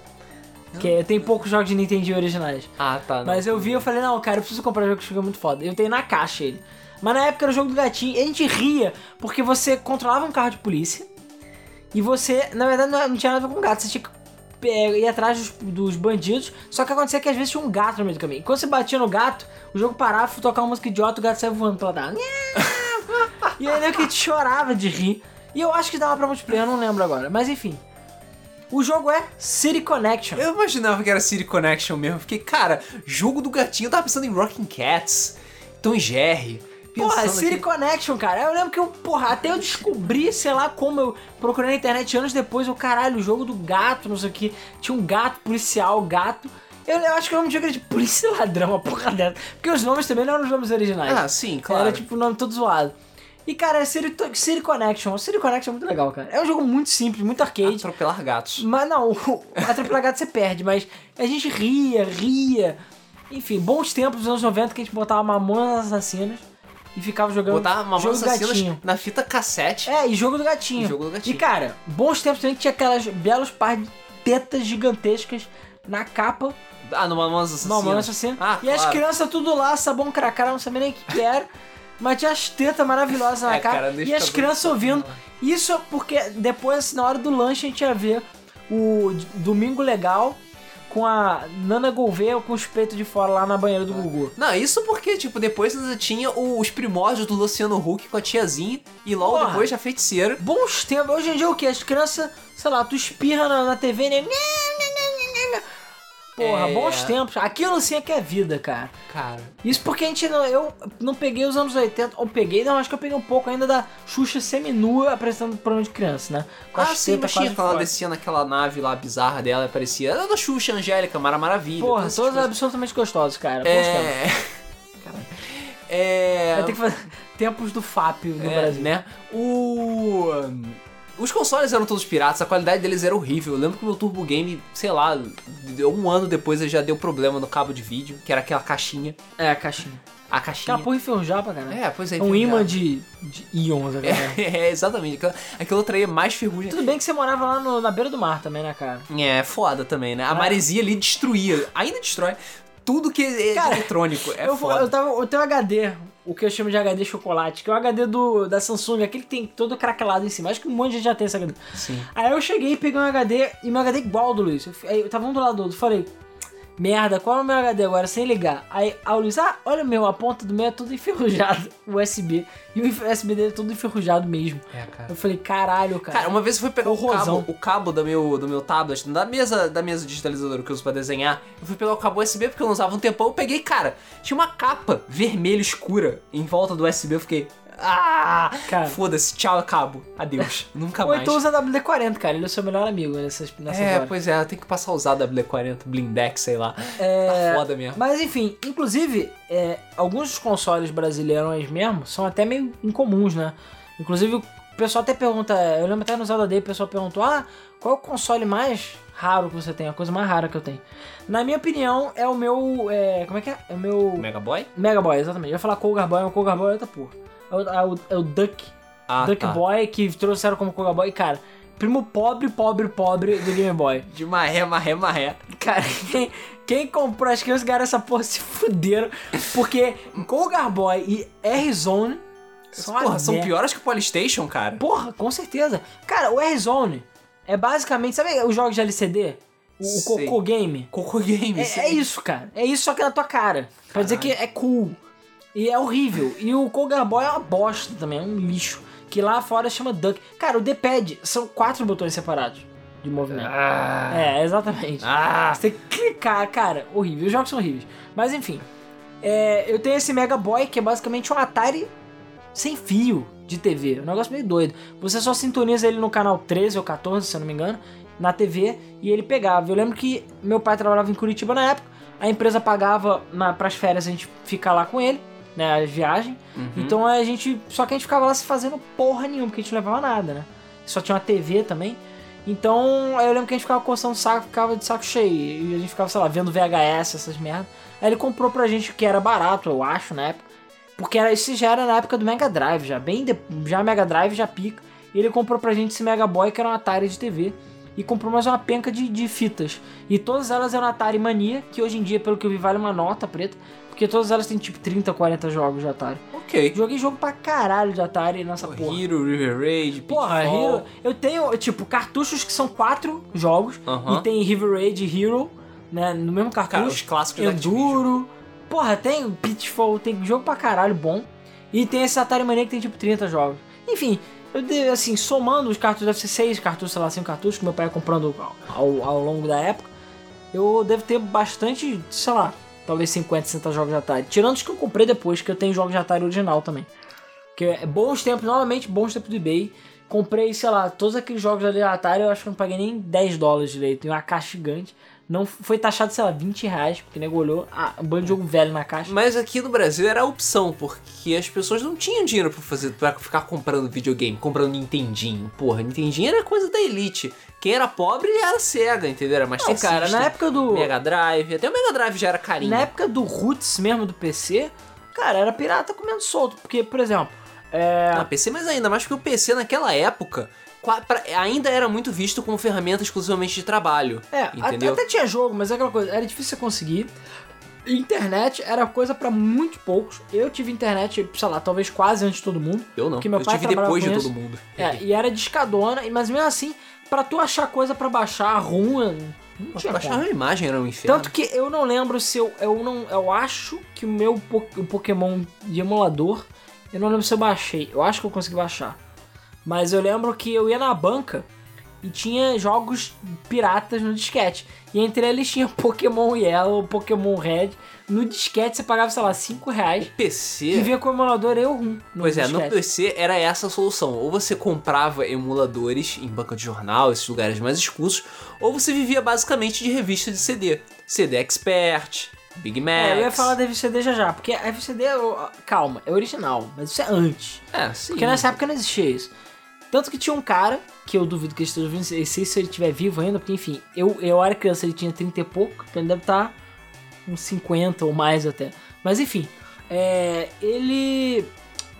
Porque tem poucos jogos de Nintendo originais. Ah, tá. não. Mas eu vi e eu falei, não, cara, eu preciso comprar um jogo que é muito foda. Eu tenho na caixa ele. Mas na época era o jogo do gatinho e a gente ria porque você controlava um carro de polícia e você, na verdade, não, não tinha nada a ver com gato. Você tinha que ir atrás dos, dos bandidos. Só que acontecia que às vezes tinha um gato no meio do caminho. Quando você batia no gato, o jogo parava, tocar uma música idiota, o gato saia voando pela tela. <laughs> e aí né, que chorava de rir. E eu acho que dava pra multiplayer, eu não lembro agora. Mas enfim. O jogo é City Connection. Eu imaginava que era City Connection mesmo. Fiquei, cara, jogo do gatinho. Eu tava pensando em Rocking Cats, Tom Jerry. Porra, City aqui- Connection, cara. Eu lembro que eu, porra, até eu descobri, sei lá como eu procurei na internet anos depois, o caralho, o jogo do gato, não sei o que. Tinha um gato policial, gato. Eu, eu acho que o nome do jogo era de polícia e ladrão, uma porra dessa. Porque os nomes também não eram os nomes originais. Ah, sim, claro. Era tipo o nome todo zoado. E, cara, é City, City Connection. O City Connection é muito legal, cara. É um jogo muito simples, muito arcade. Atropelar gatos. Mas não, <laughs> atropelar gato você perde, mas a gente ria, ria. Enfim, bons tempos dos anos 90 que a gente botava Mamonas Assassinas e ficava jogando Botar uma jogo do gatinho. na fita cassete. É, e jogo do gatinho. E jogo do gatinho. E cara, bons tempos também que tinha aquelas belos par de tetas gigantescas na capa Ah, no Assassinas. Mamonas Assassinas. Ah, e as claro. crianças tudo lá, sabão cracara, não sabia nem o que era. Mas tinha as tetas maravilhosas na É, capa. cara, deixa e as crianças ouvindo. Isso porque depois, assim, na hora do lanche, a gente ia ver o Domingo Legal com a Nana Gouveia com os peitos de fora lá na banheira do Gugu. Não, isso porque, tipo, depois ainda tinha os primórdios do Luciano Huck com a tiazinha e logo Porra. depois a feiticeira. Bons tempos. Hoje em dia o que? As crianças, sei lá, tu espirra na, na TV e nem... Porra, É. bons tempos. Aquilo sim é que é vida, cara. Cara, Isso porque a gente não. Eu não peguei os anos 80. Ou peguei, não, acho que eu peguei um pouco ainda da Xuxa seminua apresentando programa de criança, né? Com ah, sim, mas tinha ela fora. descia naquela nave lá bizarra dela e parecia. Era da Xuxa, Angélica, Mara Maravilha. Porra, todas coisas. absolutamente gostosos, cara. É. <laughs> É. Vai ter que fazer <laughs> tempos do FAP no é, Brasil. né? O. Os consoles eram todos piratas, a qualidade deles era horrível. Eu lembro que o meu Turbo Game, sei lá, um ano depois ele já deu problema no cabo de vídeo, que era aquela caixinha. É, a caixinha. A caixinha. Aquela porra enferrujar pra caralho. É, pois é. É um imã de, de íons, cara? <laughs> É, exatamente. Aquilo, aquilo traía mais ferrugem. Tudo bem que você morava lá no- na beira do mar também, né, cara? É, foda também, né? A É. maresia ali destruía, ainda destrói tudo que é Cara, eletrônico. É eu, foda. eu, tava, eu tenho um HD, o que eu chamo de HD chocolate, que é o HD do, da Samsung, aquele que tem todo craquelado em cima. Acho que um monte de gente já tem esse HD. Sim. Aí eu cheguei e peguei um HD, e meu HD é igual ao do Luiz. Eu, eu tava um do lado do outro, falei, merda, qual é o meu HD agora, sem ligar? Aí, aí o Luiz, ah, olha o meu, a ponta do meu é tudo <laughs> enferrujado, o USB. E o USB dele é tudo enferrujado mesmo. É, cara. Eu falei, caralho, cara. Cara, uma vez eu fui pegar o Horrorzão. cabo, o cabo do meu, do meu tablet, da mesa, da mesa digitalizadora que eu uso pra desenhar. Eu fui pegar o cabo USB porque eu não usava um tempão. Eu peguei, cara, tinha uma capa vermelha escura em volta do USB. Eu fiquei, ah, foda-se, tchau, cabo, adeus, <laughs> nunca Ou mais. então usa WD-40, cara, ele é o seu melhor amigo nessas, nessas É, horas. pois é, tenho que passar a usar WD-40, Blindex, sei lá. É, Tá foda mesmo. Mas enfim, inclusive, é, alguns dos consoles brasileiros mesmo são até meio incomuns, né? Inclusive, o pessoal até pergunta, eu lembro até no Zelda Day, o pessoal perguntou, ah, qual é o console mais raro que você tem? A coisa mais rara que eu tenho. Na minha opinião, é o meu, é, como é que é? É o meu Mega Boy? Mega Boy, exatamente. Eu ia falar Cougar Boy, mas Cougar Boy é outra porra. É o, é o, é o Duck, Ah, Duck tá. Boy, que trouxeram como Cougar Boy. Cara, primo pobre, pobre, pobre do Game Boy. <laughs> De marré, marré, marré. Cara, quem, quem comprou as crianças ganharam essa porra se fuderam. Porque Cougar Boy e R-Zone são Porra, são piores que o Polystation, cara. Porra, com certeza. Cara, o R-Zone é basicamente. Sabe os jogos de LCD? O, o. Cocô Game? Coco Games. É, é isso, cara. É isso só que na tua cara. Pra dizer que é cool. E é horrível. E o Cougar Boy é uma bosta também, é um lixo. Que lá fora chama Duck. Cara, o D-pad são quatro botões separados de movimento. Ah. É, exatamente. Ah. Você tem que clicar, cara, horrível. Os jogos são horríveis. Mas enfim, é, eu tenho esse Mega Boy que é basicamente um Atari sem fio de TV. Um negócio meio doido. Você só sintoniza ele no canal 13 ou 14, se eu não me engano. na TV e ele pegava. Eu lembro que meu pai trabalhava em Curitiba na época, a empresa pagava na, pras férias a gente ficar lá com ele, né, a viagem. Uhum. Então a gente. Só que a gente ficava lá se fazendo porra nenhuma, porque a gente não levava nada, né? Só tinha uma TV também. Então eu lembro que a gente ficava coçando o saco, ficava de saco cheio. E a gente ficava, sei lá, vendo VHS, essas merdas. Aí ele comprou pra gente que era barato, eu acho, na época. Porque era, esse já era na época do Mega Drive, já bem de, já Mega Drive já pica. E ele comprou pra gente esse Mega Boy, que era um Atari de TV. E comprou mais uma penca de, de fitas. E todas elas eram Atari Mania, que hoje em dia, pelo que eu vi, vale uma nota preta. Porque todas elas têm tipo 30, 40 jogos de Atari. Ok. Joguei jogo pra caralho de Atari nessa Pô, porra. Hero, River Raid, Porra, Pitfall. Hero. Eu tenho, tipo, cartuchos que são quatro jogos. Aham. E tem River Raid e Hero, né? No mesmo cartucho. Cara, os clássicos. Enduro. Porra, tem Pitfall, tem jogo pra caralho bom. E tem esse Atari Mania que tem tipo 30 jogos. Enfim, eu dei, assim, somando os cartuchos, deve ser 6 cartuchos, sei lá, 5 cartuchos que meu pai ia comprando ao, ao longo da época. Eu devo ter bastante, sei lá, talvez 50, 60 jogos de Atari. Tirando os que eu comprei depois, que eu tenho jogos de Atari original também. Que é bons tempos, novamente, bons tempos do eBay. Comprei, sei lá, todos aqueles jogos ali da Atari, eu acho que não paguei nem 10 dólares direito. Tem uma caixa gigante. Não foi taxado, sei lá, 20 reais, porque nego olhou ah, um bando de jogo velho na caixa. Mas aqui no Brasil era a opção, porque as pessoas não tinham dinheiro pra fazer para ficar comprando videogame, comprando Nintendinho. Porra, Nintendinho era coisa da elite. Quem era pobre era cega, entendeu? Era mais Não, cara, na época do. Mega Drive, até o Mega Drive já era carinho. Na época do Roots mesmo do PC, cara, era pirata comendo solto. Porque, por exemplo, é. Na PC, mas ainda mais porque o PC naquela época ainda era muito visto como ferramenta exclusivamente de trabalho. É, até, entendeu? até tinha jogo, mas é aquela coisa, era difícil você conseguir. Internet era coisa pra muito poucos. Eu tive internet, sei lá, talvez quase antes de todo mundo. Eu não, porque meu eu pai tive depois de todo mundo. É, e era discadona, mas mesmo assim, pra tu achar coisa pra baixar ruim, não tinha baixar uma imagem era um inferno. Tanto que eu não lembro se eu. Eu, não, eu acho que o meu po- o Pokémon de emulador. Eu não lembro se eu baixei. Eu acho que eu consegui baixar. Mas eu lembro que eu ia na banca e tinha jogos piratas no disquete. E entre eles tinha <laughs> Pokémon Yellow, Pokémon Red. No disquete você pagava, sei lá, 5 reais. PC. E vinha com o emulador eu rum. Pois é, no disquete. PC era essa a solução. Ou você comprava emuladores em banca de jornal, esses lugares mais escusos, ou você vivia basicamente de revista de CD. CD Expert, Big Mac. É, eu ia falar da FCD já já, porque a FCD, eu- calma, é original, mas isso é antes. É, sim. Porque nessa época não existia isso. Tanto que tinha um cara, que eu duvido que ele esteja ouvindo, sei se ele estiver vivo ainda, porque enfim, eu, eu era criança, ele tinha 30 e pouco, então ele deve estar uns 50 ou mais até. Mas enfim, é, ele.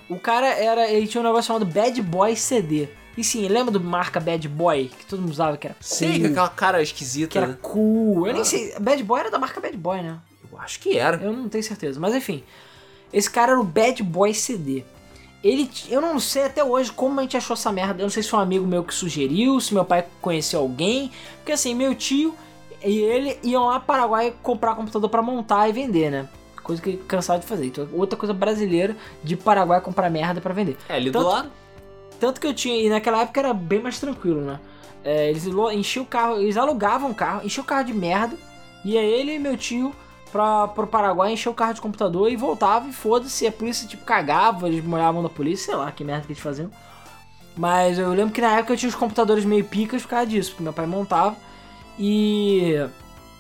O cara era. Ele tinha um negócio chamado Bad Boy CD. E sim, lembra do marca Bad Boy, que todo mundo usava, que era cool, Sei, aquela cara esquisita. que era né? cool. Eu nem Ah. sei, Bad Boy era da marca Bad Boy, né? Eu acho que era. Eu não tenho certeza, mas enfim. Esse cara era o Bad Boy CD. Ele, eu não sei até hoje como a gente achou essa merda. Eu não sei se foi um amigo meu que sugeriu, se meu pai conheceu alguém. Porque assim, meu tio e ele iam lá para Paraguai comprar computador pra montar e vender, né? Coisa que cansado de fazer. Então, outra coisa brasileira de Paraguai comprar merda pra vender. É, ali Tanto- do lado. Tanto que eu tinha, e naquela época era bem mais tranquilo, né? É, eles enchiam o carro, eles alugavam o carro, enchiam o carro de merda, ia ele e meu tio pra, pro Paraguai encher o carro de computador e voltava e foda-se, a polícia tipo cagava, eles molhavam da polícia, sei lá que merda que eles faziam. Mas eu lembro que na época eu tinha os computadores meio picas por causa disso, porque meu pai montava. E.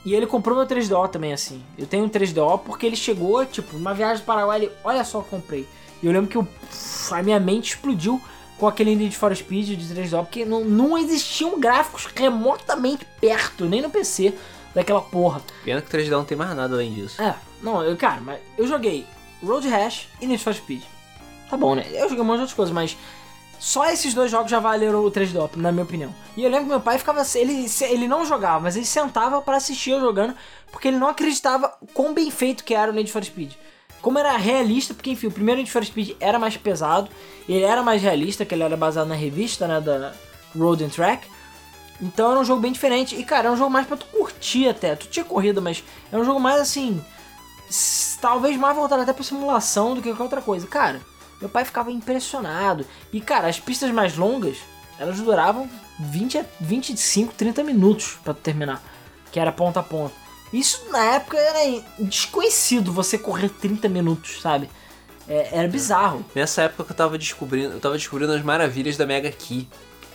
E ele comprou meu 3DO também, assim. Eu tenho um 3DO porque ele chegou, tipo, numa viagem do Paraguai, ele, olha só, comprei. E eu lembro que eu, a minha mente explodiu com aquele Need for Speed de 3DO, porque não, não existiam gráficos remotamente perto, nem no PC, daquela porra. Pena que o 3D não tem mais nada além disso. É, não, eu, cara, mas eu joguei Road Rash e Need for Speed. Tá bom, né? Eu joguei um monte de outras coisas, mas só esses dois jogos já valeram o 3DO, na minha opinião. E eu lembro que meu pai ficava. Ele, ele não jogava, mas ele sentava pra assistir eu jogando, porque ele não acreditava quão bem feito que era o Need for Speed. Como era realista, porque enfim, o primeiro Need for Speed era mais pesado, ele era mais realista, que ele era baseado na revista, né, da Road and Track. Então era um jogo bem diferente. E cara, é um jogo mais pra tu curtir até. Tu tinha corrida, mas é um jogo mais assim. Talvez mais voltado até pra simulação do que qualquer outra coisa. Cara, meu pai ficava impressionado. E cara, as pistas mais longas, elas duravam 20 a 25, 30 minutos tu terminar. Que era ponta a ponta. Isso na época era desconhecido você correr 30 minutos, sabe? É, era bizarro. Nessa época que eu tava descobrindo, eu tava descobrindo as maravilhas da Mega Key.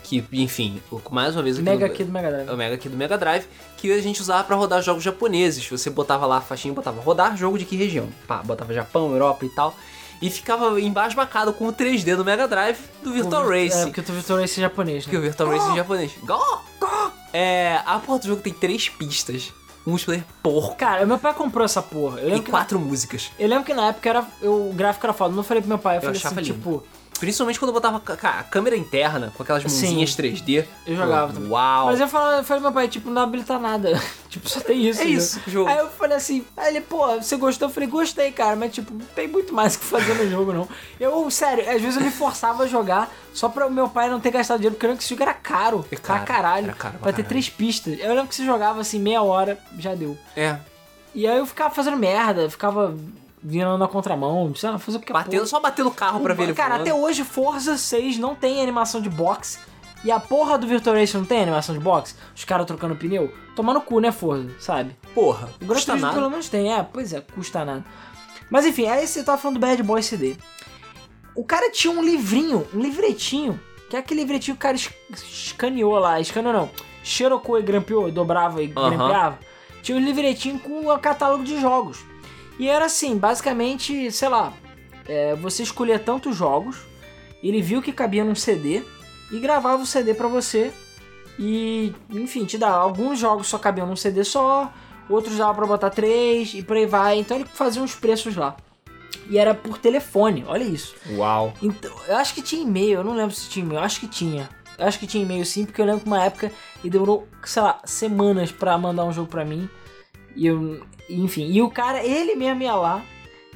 Que, enfim, o- mais uma vez aqui Mega aqui do Mega Drive. é o Mega aqui do Mega Drive, que a gente usava pra rodar jogos japoneses. Você botava lá a faixinha, botava rodar jogo de que região? Pá, botava Japão, Europa e tal. E ficava embasbacado com o 3D do Mega Drive do Virtual É, Racing. porque o Virtual Racing é japonês, Porque né? o Virtual Racing em japonês. Go! Go! É, a porra do jogo tem três pistas, um multiplayer porco Cara, meu pai comprou essa porra. Eu e quatro músicas. eu lembro que na época era, eu, o gráfico era foda. Não falei pro meu pai, eu, falei achava assim, lindo. tipo... Principalmente quando eu botava a câmera interna com aquelas Sim. mãozinhas 3D. Eu jogava também. Uau! Mas eu falei, eu falei meu pai, tipo, não habilita nada. <laughs> tipo, só tem isso. É isso, o jogo. Aí eu falei assim, aí ele, pô, você gostou? Eu falei, gostei, cara, mas tipo, tem muito mais o que fazer no <laughs> jogo, não. Eu, sério, às vezes eu me forçava a jogar só pra meu pai não ter gastado dinheiro, porque eu lembro que esse jogo era caro. É pra caro, caralho. era caro pra pra ter caralho. três pistas. Eu lembro que você jogava assim, meia hora, já deu. É. E aí eu ficava fazendo merda, ficava virando na contramão, sei lá, fazer o que Batendo, só batendo o carro pra ver ele Cara, voando. até hoje Forza 6 não tem animação de boxe. E a porra do Virtual Racing não tem animação de boxe? Os caras trocando pneu? Tomar no cu, né, Forza? Sabe? Porra, O Gran custa Turismo pelo menos tem, é, pois é, custa nada. Mas enfim, aí você tava falando do Bad Boy CD. O cara tinha um livrinho, um livretinho, que é aquele livretinho que o cara es- escaneou lá, escaneou não, xerocou e grampeou, dobrava e Aham. grampeava. Tinha um livretinho com o catálogo de jogos. E era assim, basicamente, sei lá, é, você escolhia tantos jogos, ele viu que cabia num CD e gravava o CD pra você e, enfim, te dá. Alguns jogos só cabiam num CD só, outros dava pra botar três e por aí vai. Então ele fazia uns preços lá. E era por telefone, olha isso. Uau. Então, eu acho que tinha e-mail, eu não lembro se tinha e-mail, eu acho que tinha. Eu acho que tinha e-mail sim, porque eu lembro que uma época ele demorou, sei lá, semanas pra mandar um jogo pra mim. E eu, enfim, e o cara, ele mesmo ia lá,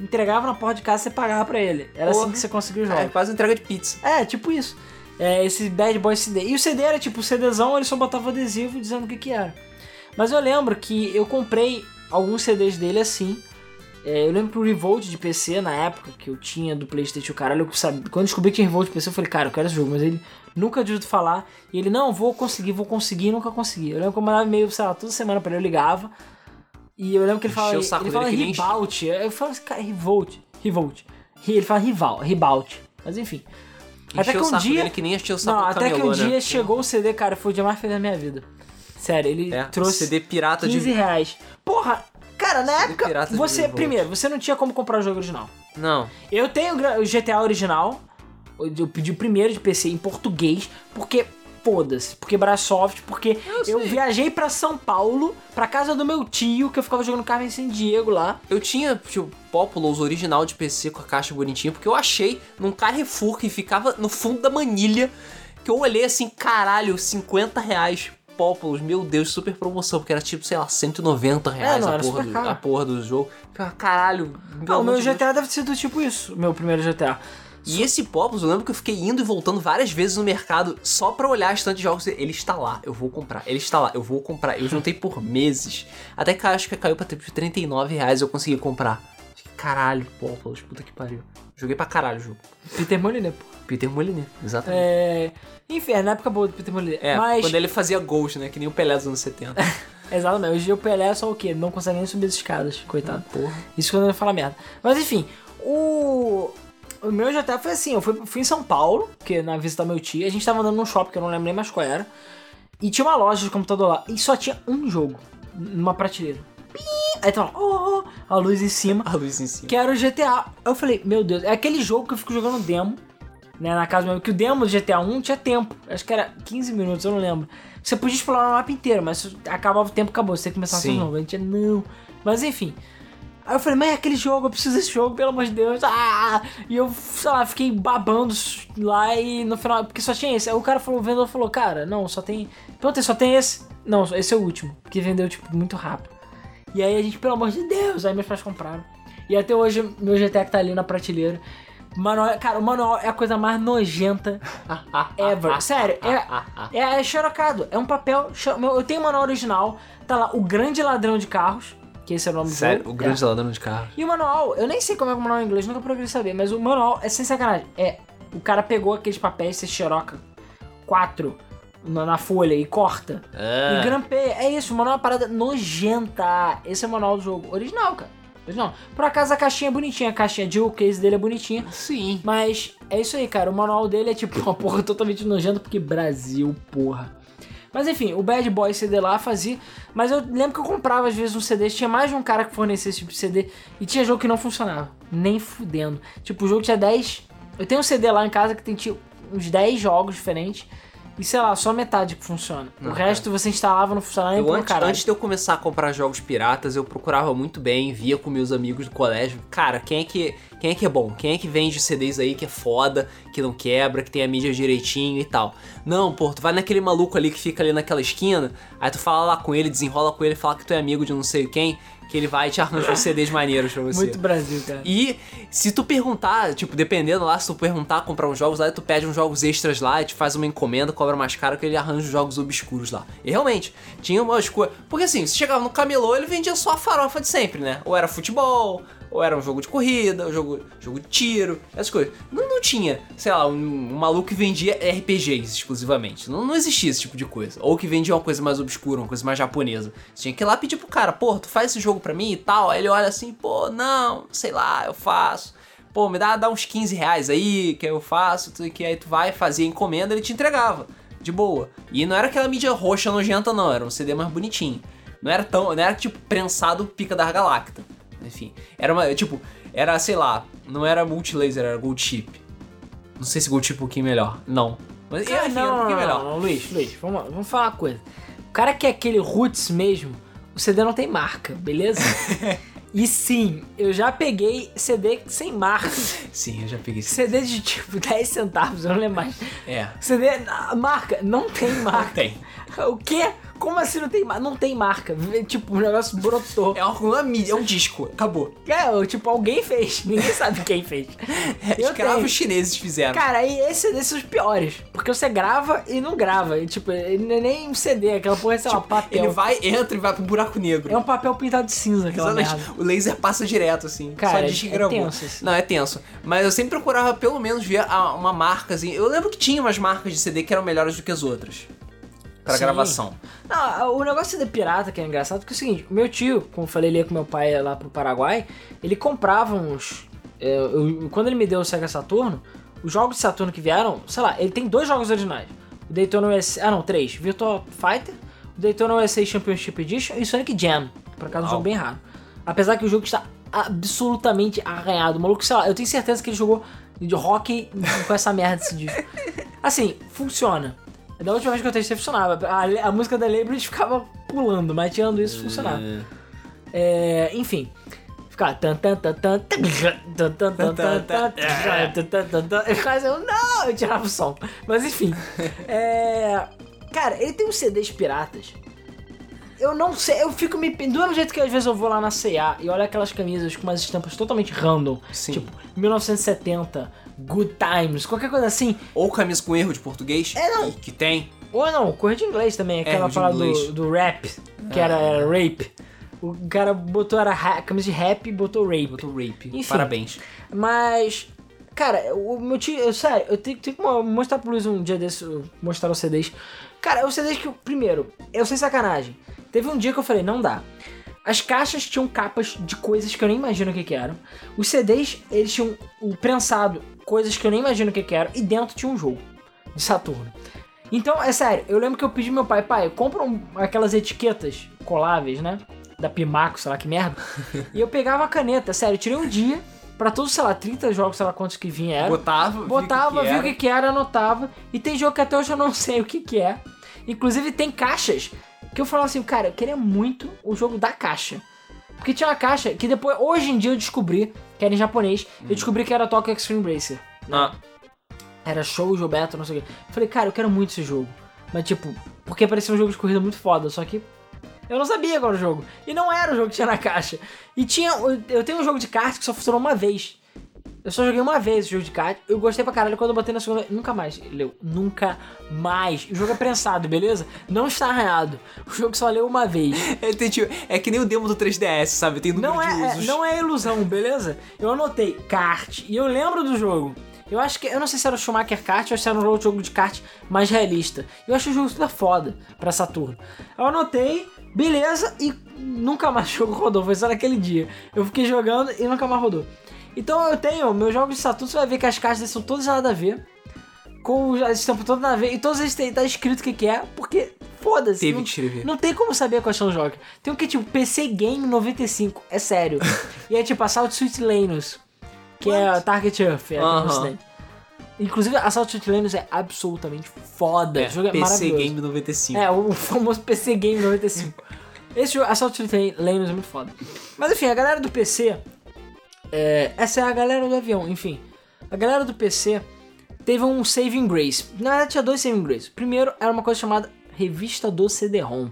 entregava na porta de casa e você pagava pra ele. Era Porra. assim que você conseguia os É jogos. quase entrega de pizza. É, tipo isso. É, esse Bad Boy CD. E o CD era tipo, o CDzão, ele só botava adesivo dizendo o que que era. Mas eu lembro que eu comprei alguns CDs dele assim. É, eu lembro que o Revolt de PC, na época que eu tinha do Playstation, caralho, eu sabe, quando eu descobri que tinha Revolt de PC, eu falei, cara, eu quero esse jogo, mas ele nunca tinha ouvido falar. E ele, não, vou conseguir, vou conseguir, nunca consegui. Eu lembro que eu mandava e-mail, sei lá, toda semana pra ele, eu ligava. E eu lembro que ele Encheu saco ele fala enche- Revolt. Eu falo assim, cara, Revolt, Revolt. Ele fala rival, Ribalt. Mas enfim. Até que Encheu um dia. que nem encheu o saco Não, até que um camelô, né? dia chegou o CD, cara, foi o dia mais feliz da minha vida. Sério, ele É, trouxe CD pirata 15 de... reais. Porra, cara, na época, pirata de você, primeiro, você não tinha como comprar o jogo original. Não. Eu tenho o GTA original, eu pedi o primeiro de PC em português, porque foda-se, porque Brasoft, porque eu, sei. viajei pra São Paulo, pra casa do meu tio, que eu ficava jogando Carmen San Diego lá. Eu tinha, tipo, Populous original de PC com a caixa bonitinha, porque eu achei num Carrefour que ficava no fundo da manilha, que eu olhei assim, caralho, 50 reais Populous, meu Deus, super promoção, porque era tipo, sei lá, 190 reais não, a, porra do, a porra do jogo. Caralho, pelo Não, o meu de Deus. GTA deve ter sido tipo isso, meu primeiro GTA. E esse Populous, eu lembro que eu fiquei indo e voltando várias vezes no mercado só pra olhar a estante de jogos. Ele está lá, eu vou comprar. Ele está lá, eu vou comprar. Eu juntei por meses. Até que acho que caiu pra tipo, 39 reais eu consegui comprar. Caralho, Populous, puta que pariu. Joguei pra caralho o jogo. Peter Molyneux, pô. Peter Molyneux, exatamente. É... Enfim, na época boa do Peter Molyneux. É, Mas, quando ele fazia gols, né? Que nem o Pelé dos anos 70. <laughs> exatamente, hoje o Pelé é só o quê? Não consegue nem subir as escadas, coitado. Porra. Isso quando ele fala merda. Mas enfim, o. O meu GTA foi assim, eu fui, fui em São Paulo, que na visita meu tio, a gente tava andando num shopping que eu não lembro nem mais qual era. E tinha uma loja de computador lá, e só tinha um jogo, numa prateleira. Aí tava lá, oh, oh, a luz em cima, <laughs> A luz em cima. que era o GTA. Eu falei, meu Deus, é aquele jogo que eu fico jogando demo, né, na casa mesmo, que o demo do GTA 1 tinha tempo, acho que era 15 minutos, eu não lembro. Você podia explorar o mapa inteiro, mas acabava o tempo, acabou, você tem que começar Sim. de novo. A gente, não. Mas enfim. Aí eu falei, mas é aquele jogo, eu preciso desse jogo, pelo amor de Deus. Ah! E eu, sei lá, fiquei babando lá e no final, porque só tinha esse. Aí o cara falou, o vendedor falou, cara, não, só tem. Perguntei, só tem esse? Não, esse é o último, porque vendeu, tipo, muito rápido. E aí a gente, pelo amor de Deus, aí meus pais compraram. E até hoje meu GTA que tá ali na prateleira. Manual, cara, o manual é a coisa mais nojenta <laughs> ever. Sério, é, <laughs> é, é xerocado. É um papel. Eu tenho o manual original. Tá lá, o grande ladrão de carros. Que esse é o nome do Sério, jogo. o grande É. ladrão de carro. E o manual, eu nem sei como é que o manual é em inglês, nunca procurei saber, mas o manual é sem sacanagem. É, o cara pegou aqueles papéis, você xeroca quatro na, na folha e corta. E Ah, grampeia. É isso, o manual é uma parada nojenta. Esse é o manual do jogo original, cara. Não. Por acaso a caixinha é bonitinha, a caixinha de o case dele é bonitinha. Sim. Mas é isso aí, cara. O manual dele é tipo <laughs> uma porra totalmente nojenta, porque Brasil, porra. Mas enfim, o Bad Boy CD lá fazia. Mas eu lembro que eu comprava às vezes um CD, tinha mais de um cara que fornecia esse tipo de CD. E tinha jogo que não funcionava. Nem fudendo. Tipo, o jogo tinha 10. Eu tenho um CD lá em casa que tem tipo, uns 10 jogos diferentes. E sei lá, só metade que funciona. Não, o resto você instalava, não funcionava nem Eu, um antes, caralho. antes de eu começar a comprar jogos piratas, eu procurava muito bem, via com meus amigos do colégio. Cara, quem é que, quem é, que é bom? Quem é que vende CDs aí que é foda, que não quebra, que tem a mídia direitinho e tal? Não, pô, tu vai naquele maluco ali que fica ali naquela esquina, aí tu fala lá com ele, desenrola com ele, fala que tu é amigo de não sei quem, que ele vai e te arranja uns <laughs> CDs maneiros pra você. Muito Brasil, cara. E se tu perguntar, tipo, dependendo lá, se tu perguntar comprar uns jogos lá, tu pede uns jogos extras lá te faz uma encomenda, cobra mais caro que ele arranja os jogos obscuros lá. E realmente, tinha umas coisas. Porque assim, se chegava no camelô, ele vendia só a farofa de sempre, né? Ou era futebol, ou era um jogo de corrida, um jogo, jogo de tiro, essas coisas. Não, não tinha, sei lá, um, um maluco que vendia RPGs exclusivamente. Não, não existia esse tipo de coisa. Ou que vendia uma coisa mais obscura, uma coisa mais japonesa. Você tinha que ir lá pedir pro cara, pô, tu faz esse jogo pra mim e tal. Aí ele olha assim, pô, não, sei lá, eu faço. Pô, me dá, dá uns 15 reais aí, que eu faço, tu- que aí tu vai fazer a encomenda, ele te entregava. De boa. E não era aquela mídia roxa nojenta, não, era um CD mais bonitinho. Não era tão. Não era tipo prensado pica da galacta. Enfim. Era uma. Tipo, era, sei lá, não era multilaser, era gold chip. Não sei se gold chip é um pouquinho melhor. Não. Mas Cara, enfim, não, era um pouquinho não, melhor. não, Luiz, Luiz, vamos, vamos falar uma coisa. O cara que é aquele roots mesmo, o CD não tem marca, beleza? <laughs> e sim, eu já peguei CD sem marca. Sim, eu já peguei. CD de tipo <laughs> 10 centavos, eu não lembro mais. É. CD, marca, não tem marca. Tem. <laughs> O quê? Como assim não tem marca? Não tem marca. Tipo, o negócio brotou. É uma mídia, é um disco. Acabou. É, tipo, alguém fez. <laughs> Ninguém sabe quem fez. Eu Escravos chineses fizeram. Cara, e esse CD são os piores. Porque você grava e não grava. E, tipo, é nem um CD, aquela porra é, sei lá, papel. Ele vai, entra e vai pro buraco negro. É um papel pintado de cinza, aquela merda. O laser passa direto, assim. Cara, só diz que é gravou. tenso, assim. Não, é tenso. Mas eu sempre procurava pelo menos ver uma marca, assim. Eu lembro que tinha umas marcas de CD que eram melhores do que as outras. Pra Sim. gravação. Não, o negócio de pirata que é engraçado, porque é o seguinte, o meu tio, como eu falei, ele ia com meu pai lá pro Paraguai, ele comprava uns. é, eu- quando ele me deu o Sega Saturno, os jogos de Saturno que vieram, sei lá, ele tem dois jogos originais. O Daytona USA. Ah não, três. Virtua Fighter, o Daytona USA Championship Edition e Sonic Jam. Por acaso um jogo bem raro. Apesar que o jogo está absolutamente arranhado. O maluco, sei lá, eu tenho certeza que ele jogou de hockey com essa merda desse disco. <laughs> Assim, funciona. Da última vez que eu testei funcionava. A, a música da Labridge ficava pulando, mas tirando isso funcionava. É, enfim. Ficava. tan eu. Não! Eu tirava o som. Mas enfim. É, cara, ele tem uns CDs piratas. Eu não sei, eu fico me. Do mesmo jeito que às vezes eu vou lá na CA e olho aquelas camisas com umas estampas totalmente random. Sim. Tipo, 1970, Good Times, qualquer coisa assim. Ou camisa com erro de português. É, não. Que tem. Ou não, cor de inglês também, aquela de parada inglês. do, do rap, que era, era rape. O cara botou era ra- camisa de rap e botou rape. Botou rape. Enfim. Parabéns. Mas, cara, o meu tio, eu, sério, eu tenho, tenho que mo- mostrar pro Luiz um dia desse, mostrar os CDs. Cara, os CDs que, eu- primeiro, eu sem sacanagem, teve um dia que eu falei, não dá. As caixas tinham capas de coisas que eu nem imagino o que que eram. Os CDs, eles tinham o prensado, coisas que eu nem imagino o que que eram, e dentro tinha um jogo de Saturno. Então, é sério, eu lembro que eu pedi pro meu pai, pai, compra um- aquelas etiquetas coláveis, né? Da Pimaco, sei lá que merda. <laughs> e eu pegava a caneta, sério, eu tirei um dia pra todos, sei lá, 30 jogos, sei lá quantos que vinha era. Botava, Botava, via o que, que era, anotava. E tem jogo que até hoje eu não <laughs> sei o que, que é. Inclusive tem caixas que eu falava assim, cara, eu queria muito o jogo da caixa. Porque tinha uma caixa que depois, hoje em dia eu descobri, que era em japonês, eu descobri que era Tokyo Extreme Racer. Ah, Era show, Gilberto, não sei o quê. Falei, cara, eu quero muito esse jogo. Mas tipo, porque parecia um jogo de corrida muito foda, só que eu não sabia qual era o jogo. E não era o jogo que tinha na caixa. E tinha. Eu tenho um jogo de kart que só funcionou uma vez. Eu só joguei uma vez o jogo de kart. Eu gostei pra caralho quando eu botei na segunda. Nunca mais, leu. Nunca mais. O jogo é prensado, beleza? Não está arranhado. O jogo só leu uma vez. <laughs> é, tem, tipo, é que nem o demo do 3DS, sabe? Tem número Não de é, é- usos. não é ilusão, beleza? Eu anotei kart e eu lembro do jogo. Eu acho que. Eu não sei se era o Schumacher Kart ou se era um outro jogo de kart mais realista. Eu acho o jogo super foda pra Saturno. Eu anotei, beleza, e nunca mais <laughs> o jogo rodou, foi só naquele dia. Eu fiquei jogando e nunca mais rodou. Então eu tenho, meus jogos de Saturno, você vai ver que as caixas são todas nada a ver. Com as estampas todas nada a ver. E todos eles têm, tá escrito o que, que é, porque foda-se. Teve não, que escrever. não tem como saber quais são os jogos. Tem um que é tipo PC Game 95, é sério. <laughs> e é tipo Assault Suite Lanus, que é Target Earth, é no Aham. ocidente. Inclusive, Assault Suite Lanus é absolutamente foda. É, o jogo é PC. Game 95. É, o famoso PC Game 95. <laughs> Esse jogo, Assault Suite Lanus é muito foda. Mas enfim, a galera do PC... é, essa é a galera do avião, enfim. A galera do PC teve um saving grace. Na verdade, tinha dois saving grace. Primeiro era uma coisa chamada Revista do CD-ROM.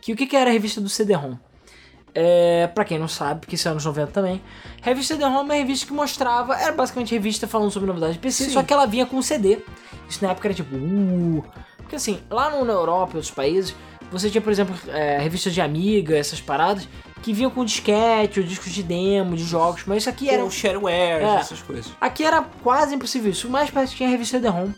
Que o que, que era a revista do CD-ROM? É, pra quem não sabe, porque isso é anos 90 também, revista CD-ROM é uma revista que mostrava, era basicamente revista falando sobre novidades de PC, Sim. só que ela vinha com CD. Isso na época era tipo, uh. Porque assim, lá no, na Europa e outros países, você tinha, por exemplo, é, revistas de Amiga, essas paradas, que vinham com disquete ou discos de demo, de jogos, mas isso aqui era. Com shareware, É. essas coisas. Aqui era quase impossível isso. Mais perto que tinha a revista CD-ROM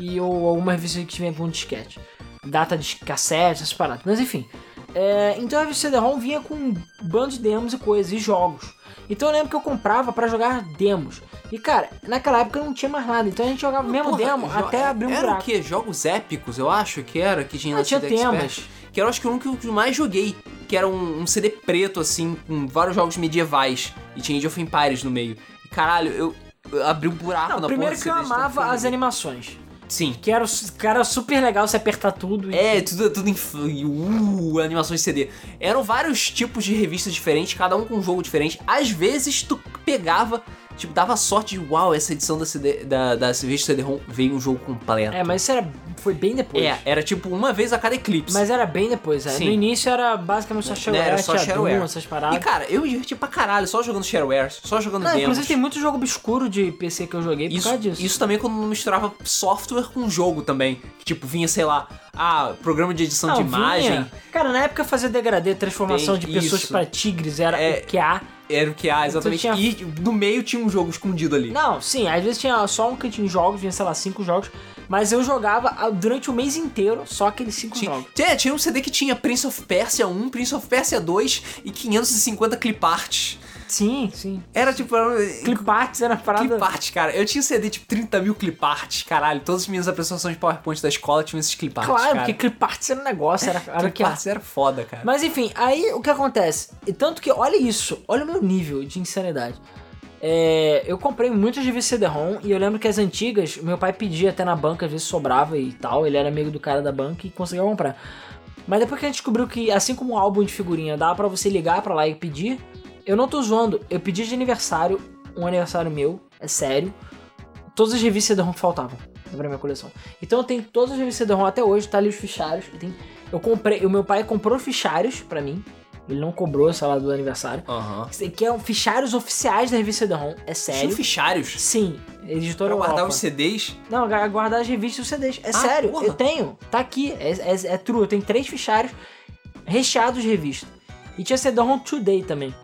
e ou alguma revista que vinha com disquete. Data de cassete, essas paradas. Mas enfim. É, então a revista CD-ROM vinha com um bando de demos e coisas, e jogos. Então eu lembro que eu comprava pra jogar demos. E cara, naquela época não tinha mais nada. Então a gente jogava mesmo Porra, demo até abrir um Era buraco. o quê? Jogos épicos, eu acho que era, que tinha Ah, na tinha temas. Expert. Que era, acho que, um que eu mais joguei. Que era um, um CD preto, assim, com vários jogos medievais. E tinha Age of Empires no meio. E caralho, eu, eu abri um buraco Não, na primeiro porra que eu amava as animações. Sim. Que era, que era super legal você apertar tudo. e- É, tudo, tudo em uh, animações CD. Eram vários tipos de revistas diferentes, cada um com um jogo diferente. Às vezes tu pegava, tipo, dava sorte de uau, essa edição da, CD, da, da revista CD-ROM veio um jogo completo. É, mas isso era, foi bem depois. É, era tipo uma vez a cada eclipse. Mas era bem depois, é. Sim. No início era basicamente só shareware, era só shareware. Doom, essas paradas. E cara, eu me diverti pra caralho, só jogando shareware, só jogando Não, demos. inclusive tem muito jogo obscuro de PC que eu joguei por Isso, causa disso. isso também quando misturava software com jogo também. Que tipo, vinha, sei lá, ah, programa de edição Não, de vinha. imagem. Cara, na época fazer degradê, transformação Tem de pessoas pra tigres era É. o que há. Era o que há, exatamente. tinha- E no meio tinha um jogo escondido ali. Não, sim, às vezes tinha só um que tinha jogos, vinha, sei lá, cinco jogos. Mas eu jogava ah, durante o mês inteiro só aqueles cinco Tinha, jogos. tinha, tinha um CD que tinha Prince of Persia 1, Prince of Persia 2 e 550 cliparts. Sim, sim. Era tipo. Cliparts era parada. cliparts, cara. Eu tinha CD tipo 30 mil cliparts, caralho. Todas as minhas apresentações de PowerPoint da escola tinham esses cliparts. Claro, cara. porque cliparts era um negócio, era, era o cliparts era foda, cara. Mas enfim, aí o que acontece? E tanto que, olha isso, olha o meu nível de insanidade. É, eu comprei muitas revistas CD-ROM e eu lembro que as antigas, meu pai pedia até na banca, às vezes sobrava e tal, ele era amigo do cara da banca e conseguia comprar. Mas depois que a gente descobriu que, assim como um álbum de figurinha dava pra você ligar pra lá e pedir, eu não tô zoando, eu pedi de aniversário, um aniversário meu, é sério, todas as revistas CD-ROM que faltavam pra minha coleção. Então eu tenho todas as revistas CD-ROM até hoje, tá ali os fichários, eu, tenho- eu comprei, o meu pai comprou fichários pra mim, ele não cobrou, sei lá, do aniversário. Aham. Que é fichários oficiais da revista CD-ROM, é Tinha sério. fichários Sim, editora pra guardar Europa. os CDs. Não, gu- guardar as revistas e os CDs. É Ah, sério, porra. eu tenho. Tá aqui, é, é, é true. Eu tenho três fichários recheados de revista. E tinha CD-ROM Today também.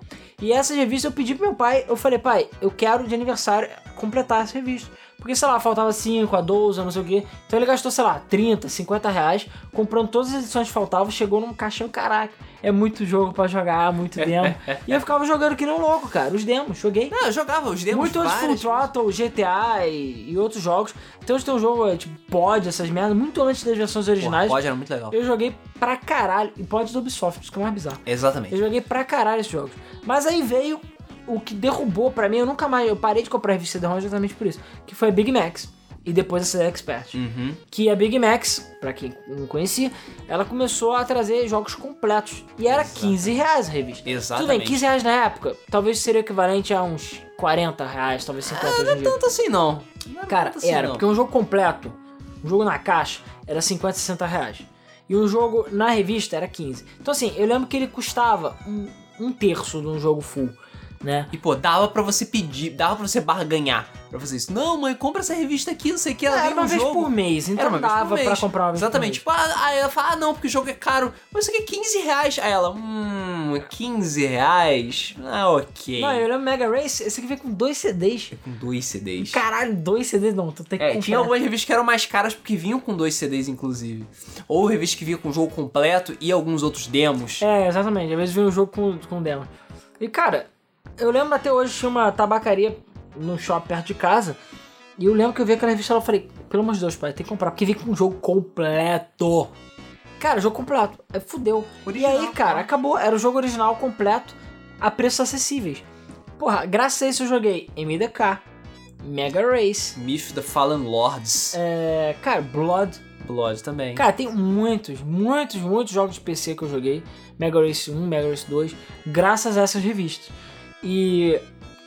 E essas revistas eu pedi pro meu pai, eu falei, pai, eu quero de aniversário completar essa revista. Porque, sei lá, faltava 5, a 12, não sei o quê. Então ele gastou, sei lá, 30, 50 reais, comprando todas as edições que faltavam, chegou num caixão, caraca. É muito jogo pra jogar, muito <laughs> demo. e eu ficava jogando que nem um louco, cara. Os demos, joguei. Não, eu jogava os demos Muito antes Full. Throttle, GTA e, e outros jogos. Então tem um jogo é, tipo Pod, essas merdas, muito antes das versões Porra, originais. pode, era muito legal. Eu joguei pra caralho. E Pod do Ubisoft, isso que é mais bizarro. Exatamente. Eu joguei pra caralho esses jogos. Mas aí veio o que derrubou pra mim, eu nunca mais. Eu parei de comprar revista CD-ROM exatamente por isso. Que foi a Big Max. E depois a CD Expert. Uhum. Que a Big Max, pra quem não conhecia, ela começou a trazer jogos completos. E era Exato. 15 reais a revista. Exatamente. Tudo bem, 15 reais na época. Talvez seria equivalente a uns 40 reais, talvez 50 Ah, não é tanto assim, não. Não Cara, tanto assim, era, não. porque um jogo completo, um jogo na caixa, era 50, 60 reais. E um jogo na revista era 15. Então assim, eu lembro que ele custava um, um terço de um jogo full. Né? E, pô, dava pra você pedir, dava pra você barganhar pra fazer isso. Não, mãe, compra essa revista aqui, não sei o que, ela Era vem uma vez jogo. por mês, então Era uma vez por dava mês. pra comprar uma vez Exatamente. por mês. Tipo, ah, aí ela fala, ah, não, porque o jogo é caro. Mas isso aqui é 15 reais. Aí ela, hum, 15 reais? Ah, ok. Não, eu lembro Mega Race, esse aqui vem com dois CDs. Com dois CDs. Caralho, dois CDs não, tu tem que É, comprar. tinha algumas revistas que eram mais caras porque vinham com dois CDs, inclusive. Ou revistas que vinham com o jogo completo e alguns outros demos. É, exatamente. Às vezes vem um jogo com, com demo. E, cara, eu lembro até hoje tinha uma tabacaria no shopping perto de casa. E eu lembro que eu vi aquela revista e eu falei, pelo amor de Deus, pai, tem que comprar, porque vem com um jogo completo. Cara, jogo completo. Aí fudeu. Original, e aí, cara, tá? acabou. Era o jogo original completo a preços acessíveis. Porra, graças a isso eu joguei MDK, Mega Race, Myth the Fallen Lords. é, cara, Blood, Blood também. Cara, tem muitos, muitos, muitos jogos de PC que eu joguei. Mega Race 1, Mega Race 2, graças a essas revistas. E.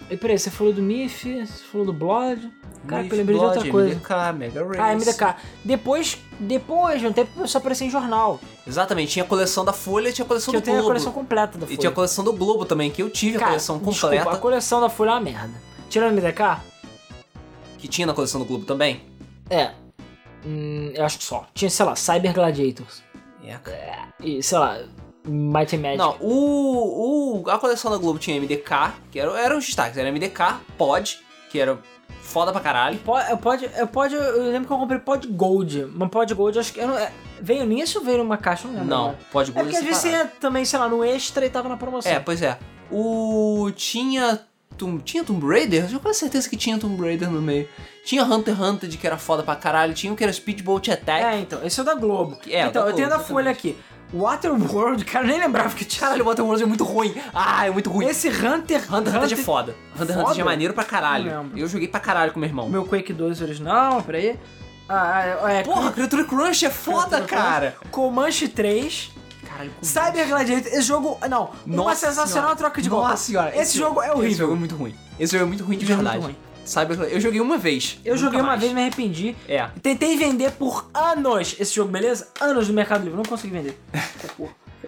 E peraí, você falou do Myth, você falou do Blood. Cara, eu lembrei Blood, de outra coisa. MDK, Mega Race. Ah, MDK. Depois, depois de um tempo, começou a aparecer em jornal. Exatamente, tinha a coleção da Folha e tinha a coleção Que eu do tenho a Globo. coleção completa da E Folha. tinha a coleção do Globo também, que eu tive a Cara, coleção desculpa, completa. a coleção da Folha é uma merda. Tirando MDK, Que tinha na coleção do Globo também. é. Hum, eu acho que só. Tinha, sei lá, Cyber Gladiators. É, cara. E, sei lá, Might and Magic. Não, o, o, a coleção da Globo tinha MDK, que era, eram os destaques. Era MDK, Pod, que era foda pra caralho. Eu pode, eu pode, eu lembro que eu comprei Pod Gold. Uma Pod Gold, acho que eu não, é, veio nisso ou veio numa caixa, não lembro. Não, agora. Pod É Gold porque às vezes você também, sei lá, no extra e tava na promoção. É, pois é. O. Tinha. Tomb, tinha Tomb Raider? Eu tenho quase certeza que tinha Tomb Raider no meio. Tinha Hunter x Hunter, de que era foda pra caralho. Tinha um que era Speedboat Attack. É, então, esse é o da Globo. É, o então, da eu tenho da Folha aqui. Waterworld, <laughs> cara, eu nem lembrava que tinha. Caralho, o Waterworld é muito ruim. Ah, é muito ruim. Esse Hunter Hunter x Hunter é foda. Hunter x Hunter Foda? é maneiro pra caralho. Não lembro. Eu joguei pra caralho com meu irmão. Meu Quake 2 original, peraí. Ah, é, é Porra, Creature Crunch é foda, cara. Comanche 3. Caralho, Cyber Gladiator, esse jogo. Não, uma Nossa sensacional senhora. troca de Nossa golpe. senhora. Esse, jogo é horrível. Esse jogo é muito ruim. Esse jogo é muito ruim de Esse é verdade. Muito ruim. Cyber Eu joguei uma vez. Eu joguei uma mais. vez e me arrependi. É. Tentei vender por anos esse jogo, beleza? Anos no Mercado Livre, não consegui vender.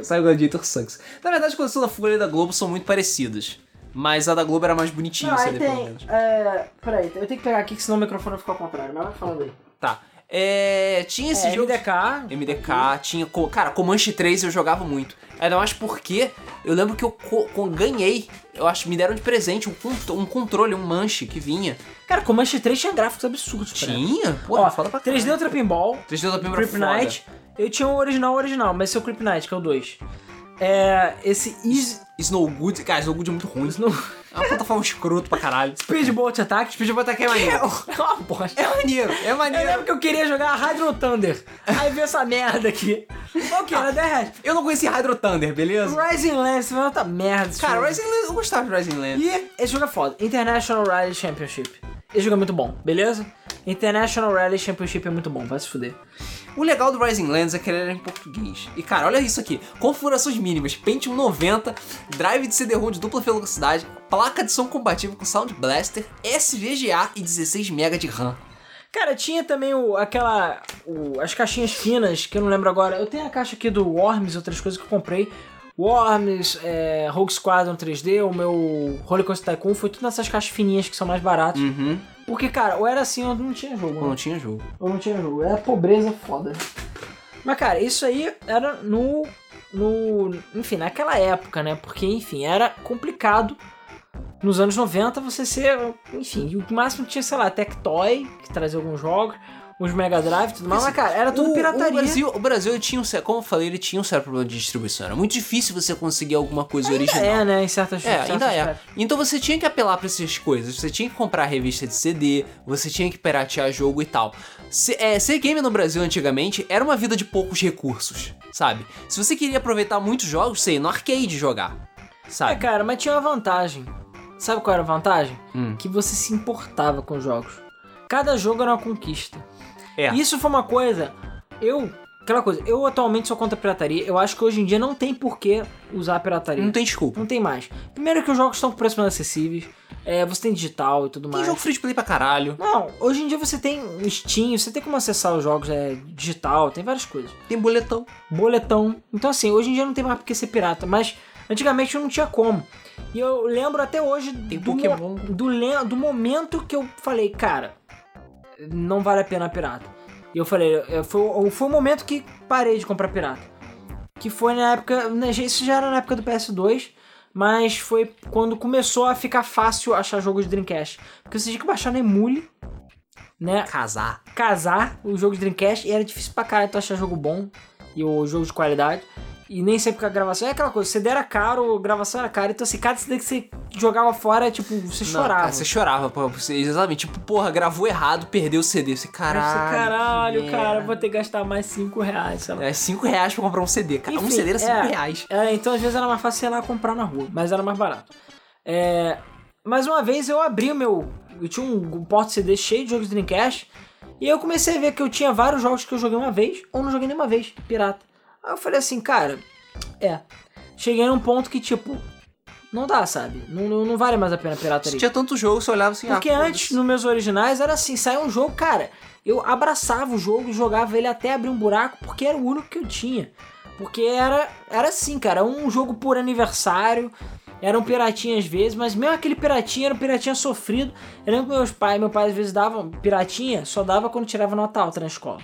Cyber Gladiator sucks. Na verdade, a coleção da Folha e da Globo são muito parecidas. Mas a da Globo era mais bonitinha, o aí CD, pelo tem. menos. É. Peraí, eu tenho que pegar aqui que senão o microfone vai ficar ao contrário. Mas vai falando aí. Tá. É. Tinha esse É, jogo. MDK. MDK, tinha. Cara, Comanche 3 eu jogava muito. Ainda mais porque eu lembro que eu ganhei. Eu acho que me deram de presente um, con- um controle, um manche que vinha. Cara, Comanche 3 tinha gráficos absurdos. Tinha? Pô, Ó, foda pra 3D caralho. Ultra Pinball, 3D da primeira Creep Knight. Eu tinha o original original, mas esse é o Creep Knight, que é o 2. É. Esse Easy. Snow Good. Cara, Snow Good é muito ruim. Snow- É uma plataforma escroto pra caralho. Speedboat Attack. Speedboat Attack é É maneiro. uma bosta. É maneiro, é Eu maneiro. lembro que eu queria jogar Hydro Thunder. Aí veio essa merda aqui. Qual que era? Derrete. Eu não conheci Hydro Thunder, beleza? Rising Lands, foi outra merda. Cara, jogo. Rising Land, eu gostava de Rising Land. E esse jogo é foda. International Rally Championship. Esse jogo é muito bom, beleza? International Rally Championship é muito bom, vai se fuder. O legal do Rising Lands é que ele era em português. E cara, olha isso aqui. Configurações mínimas, Pentium 90, drive de CD-ROM de dupla velocidade, placa de som compatível com Sound Blaster, SVGA e 16 MB de RAM. Cara, tinha também o, aquela. o- as caixinhas finas, que eu não lembro agora. Eu tenho a caixa aqui do Worms e outras coisas que eu comprei. Worms, é, Rogue Squadron 3D, o meu Roller Coaster Tycoon, foi tudo nessas caixas fininhas que são mais baratas. Uhum. Porque, cara, ou era assim ou não tinha jogo. Não Né? tinha jogo. Ou não tinha jogo. Era pobreza foda. Mas, cara, isso aí era no. no enfim, naquela época, né? Porque, enfim, era complicado nos anos 90 você ser. Enfim, o máximo tinha, sei lá, Tectoy, que trazia alguns jogos, os Mega Drive e tudo mais. Mas, cara, era tudo o, pirataria. O Brasil, o Brasil tinha um como eu falei, ele tinha um sério problema de distribuição. Era muito difícil você conseguir alguma coisa Ainda original. é, né? Em certas É, certas ainda é. Então você tinha que apelar pra essas coisas. Você tinha que comprar revista de CD, você tinha que piratear jogo e tal. Se- é, ser game no Brasil antigamente era uma vida de poucos recursos, sabe? Se você queria aproveitar muitos jogos, ia no arcade jogar, É, sabe? cara, mas tinha uma vantagem. Sabe qual era a vantagem? Hum. Que você se importava com os jogos. Cada jogo era uma conquista. É. Isso foi uma coisa. Eu. Aquela coisa, eu atualmente sou contra a pirataria. Eu acho que hoje em dia não tem por que usar a pirataria. Não tem desculpa. Não tem mais. Primeiro que os jogos estão com preços mais acessíveis. É, você tem digital e tudo Tem mais. jogo free to play pra caralho. Não, hoje em dia você tem Steam, você tem como acessar os jogos é, digital, tem várias coisas. Tem boletão. Boletão. Então assim, hoje em dia não tem mais por que ser pirata, mas Antigamente não tinha como. E eu lembro até hoje Tem do, Pokémon. mo- do, do momento que eu falei, cara, não vale a pena pirata. E eu falei, foi, o- foi o momento que parei de comprar pirata. Que foi na época, né, isso já era na época do PS2, mas foi quando começou a ficar fácil achar jogos de Dreamcast. Porque você tinha que baixar no emule, né? Casar. casar o jogo de Dreamcast e era difícil pra caralho tu achar jogo bom e o jogo de qualidade. E nem sempre com a gravação. É aquela coisa, CD era caro, gravação era cara. Então, assim, cada CD que você jogava fora, tipo, você Não, chorava. cara, você chorava, pô, você, exatamente. Tipo, porra, gravou errado, perdeu o CD. Você, caralho. você, caralho, cara, merda." vou ter que gastar mais 5 reais, sei lá. É 5 reais pra comprar um CD. Cara, um Enfim, CD era 5 é. reais. É, então às vezes era mais fácil, sei lá, comprar na rua, mas era mais barato. É, mas uma vez eu abri o meu. Eu tinha um porta CD cheio de jogos de Dreamcast. E eu comecei a ver que eu tinha vários jogos que eu joguei uma vez ou não joguei nenhuma vez, pirata. Aí eu falei assim, cara, é. Cheguei num ponto que, tipo, não dá, sabe? Não, não, não vale mais a pena pirataria. tinha tanto jogo, você olhava assim, Porque ah, antes, nos meus originais, era assim, saía um jogo, cara, eu abraçava o jogo, jogava ele até abrir um buraco, porque era o único que eu tinha. Porque era, era assim, cara, um jogo por aniversário, era um piratinha às vezes, mas mesmo aquele piratinha era um piratinha sofrido. Eu lembro que meus pais, meu pai às vezes davam piratinha, só dava quando tirava nota alta na escola.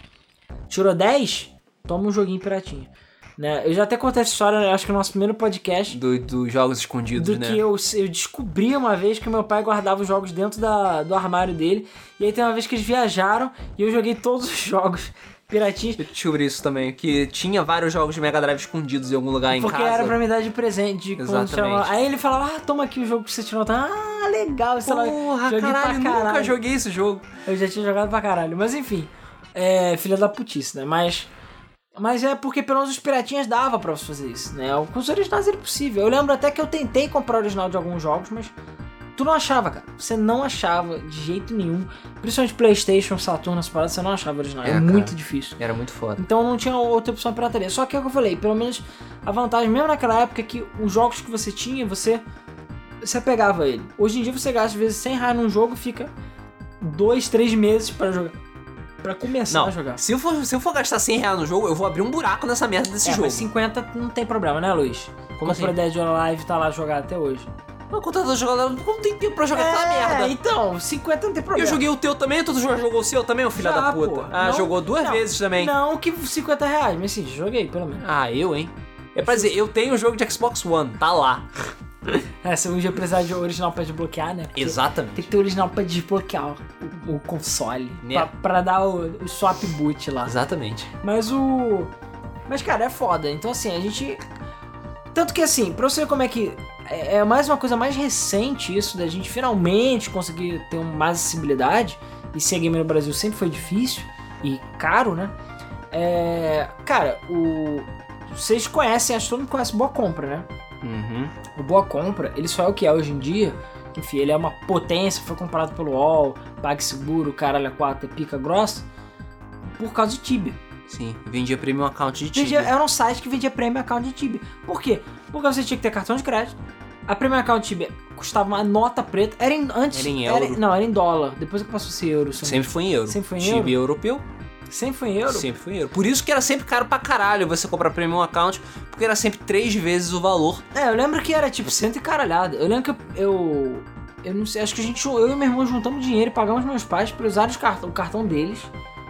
Tirou 10, toma um joguinho piratinha. Né? Eu já até contei essa história, né, acho que no nosso primeiro podcast, Do- dos jogos escondidos, do né? que eu, eu descobri uma vez que meu pai guardava os jogos dentro da, do armário dele. E aí tem uma vez que eles viajaram e eu joguei todos os <laughs> jogos piratinhos. Eu descobri isso também, que tinha vários jogos de Mega Drive escondidos em algum lugar em Porque casa. era pra me dar de presente. de Exatamente. Aí ele falava, ah, toma aqui o jogo que você tirou. Ah, legal. Sei lá, Porra, joguei pra caralho, nunca caralho. joguei esse jogo. Eu já tinha jogado pra caralho. Mas enfim, é filha da putice, né? Mas. Mas é porque pelo menos os piratinhas dava pra você fazer isso, né? Com os originais era impossível. Eu lembro até que eu tentei comprar original de alguns jogos, mas tu não achava, cara. Você não achava de jeito nenhum. Principalmente Playstation, Saturn, essas paradas, você não achava original. É, É, cara. muito difícil. Era muito foda. Então não tinha outra opção de pirataria. Só que é o que eu falei, pelo menos a vantagem, mesmo naquela época, é que os jogos que você tinha, você se apegava a ele. Hoje em dia você gasta às vezes 100 reais num jogo e fica dois, três meses pra jogar. Pra começar Não, a jogar. se eu, for, se eu for gastar 100 reais no jogo, eu vou abrir um buraco nessa merda desse É, jogo. mas 50 não tem problema, né, Luiz? Como assim? Dead or Alive tá lá jogado até hoje. Mas quando eu tô jogando, não tem tempo pra jogar essa merda. então, 50 não tem problema. eu joguei o teu também, tu já jogou o seu também, ô filha Já, da puta? pô. Ah, Não- jogou duas não, vezes também. Não que 50 reais, mas sim, joguei pelo menos. Ah, eu, hein? É pra dizer, eu tenho o jogo de Xbox One, tá lá. <laughs> É, se um dia precisar de original pra desbloquear, né? Porque Exatamente. Tem que ter original pra desbloquear o, o console. Né? Pra, pra dar o, o swap boot lá. Exatamente. Mas o. Mas, cara, é foda. Então, assim, a gente. Tanto que, assim, pra você ver como é que. É é mais uma coisa mais recente isso, da gente finalmente conseguir ter mais acessibilidade. E ser gamer no Brasil sempre foi difícil e caro, né? É. Cara, o. Vocês conhecem, acho que todo mundo conhece Boa Compra, né? Uhum. O Boa Compra, ele só é o que é hoje em dia. Enfim, ele é uma potência, foi comprado pelo UOL, PagSeguro, caralho, a 4 é pica grossa, por causa de Tibia. Sim, vendia premium account de Vendia, Tibia. era um site que vendia Premium Account de Tibia. Por quê? Porque você tinha que ter cartão de crédito. A Premium Account Tibia custava uma nota preta. Era em, antes. Era em euro. não, era em dólar. Depois que passou a ser euro. se eu não- Sempre foi em euro. Sempre foi em Tibia europeu, Sempre foi em euro? sempre foi em euro. Por isso que era sempre caro pra caralho você comprar premium account, porque era sempre três vezes o valor. É, eu lembro que era tipo cento e caralhada. Eu lembro que eu. Eu, eu não sei, acho que a gente. Eu e meu irmão juntamos dinheiro e pagamos meus pais pra usar os cartão, o cartão deles.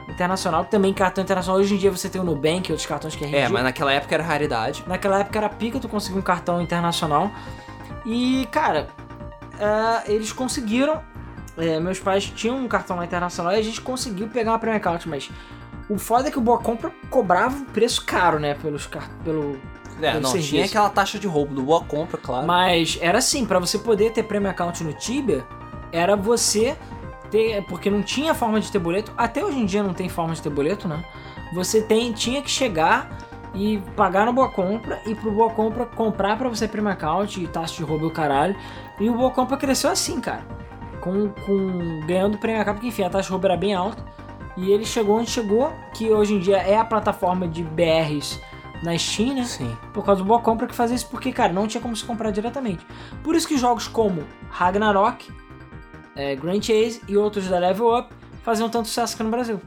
Internacional, também cartão internacional. Hoje em dia você tem o Nubank e outros cartões que é É, ridículo. mas naquela época era raridade. Naquela época era pica tu conseguir um cartão internacional. E, cara, é, eles conseguiram. É, meus pais tinham um cartão lá internacional e a gente conseguiu pegar uma Premium Account, mas o foda é que o Boa Compra cobrava um preço caro, né? Pelos car pelo. É, não, serviço. tinha aquela taxa de roubo do boa compra, claro. Mas era assim, pra você poder ter Premium Account no Tibia, era você ter. Porque não tinha forma de ter boleto. Até hoje em dia não tem forma de ter boleto, né? Você tem, tinha que chegar e pagar no Boa Compra e pro Boa Compra comprar pra você Premium Account e taxa de roubo e o caralho. E o Boa Compra cresceu assim, cara. Com, com ganhando Premium Account, porque enfim, a taxa de roubo era bem alta. E ele chegou onde chegou, que hoje em dia é a plataforma de BRs na Steam, né? Sim. Por causa do Boa Compra que fazia isso, porque, cara, não tinha como se comprar diretamente. Por isso que jogos como Ragnarok, é, Grand Chase e outros da Level Up faziam tanto sucesso aqui no Brasil.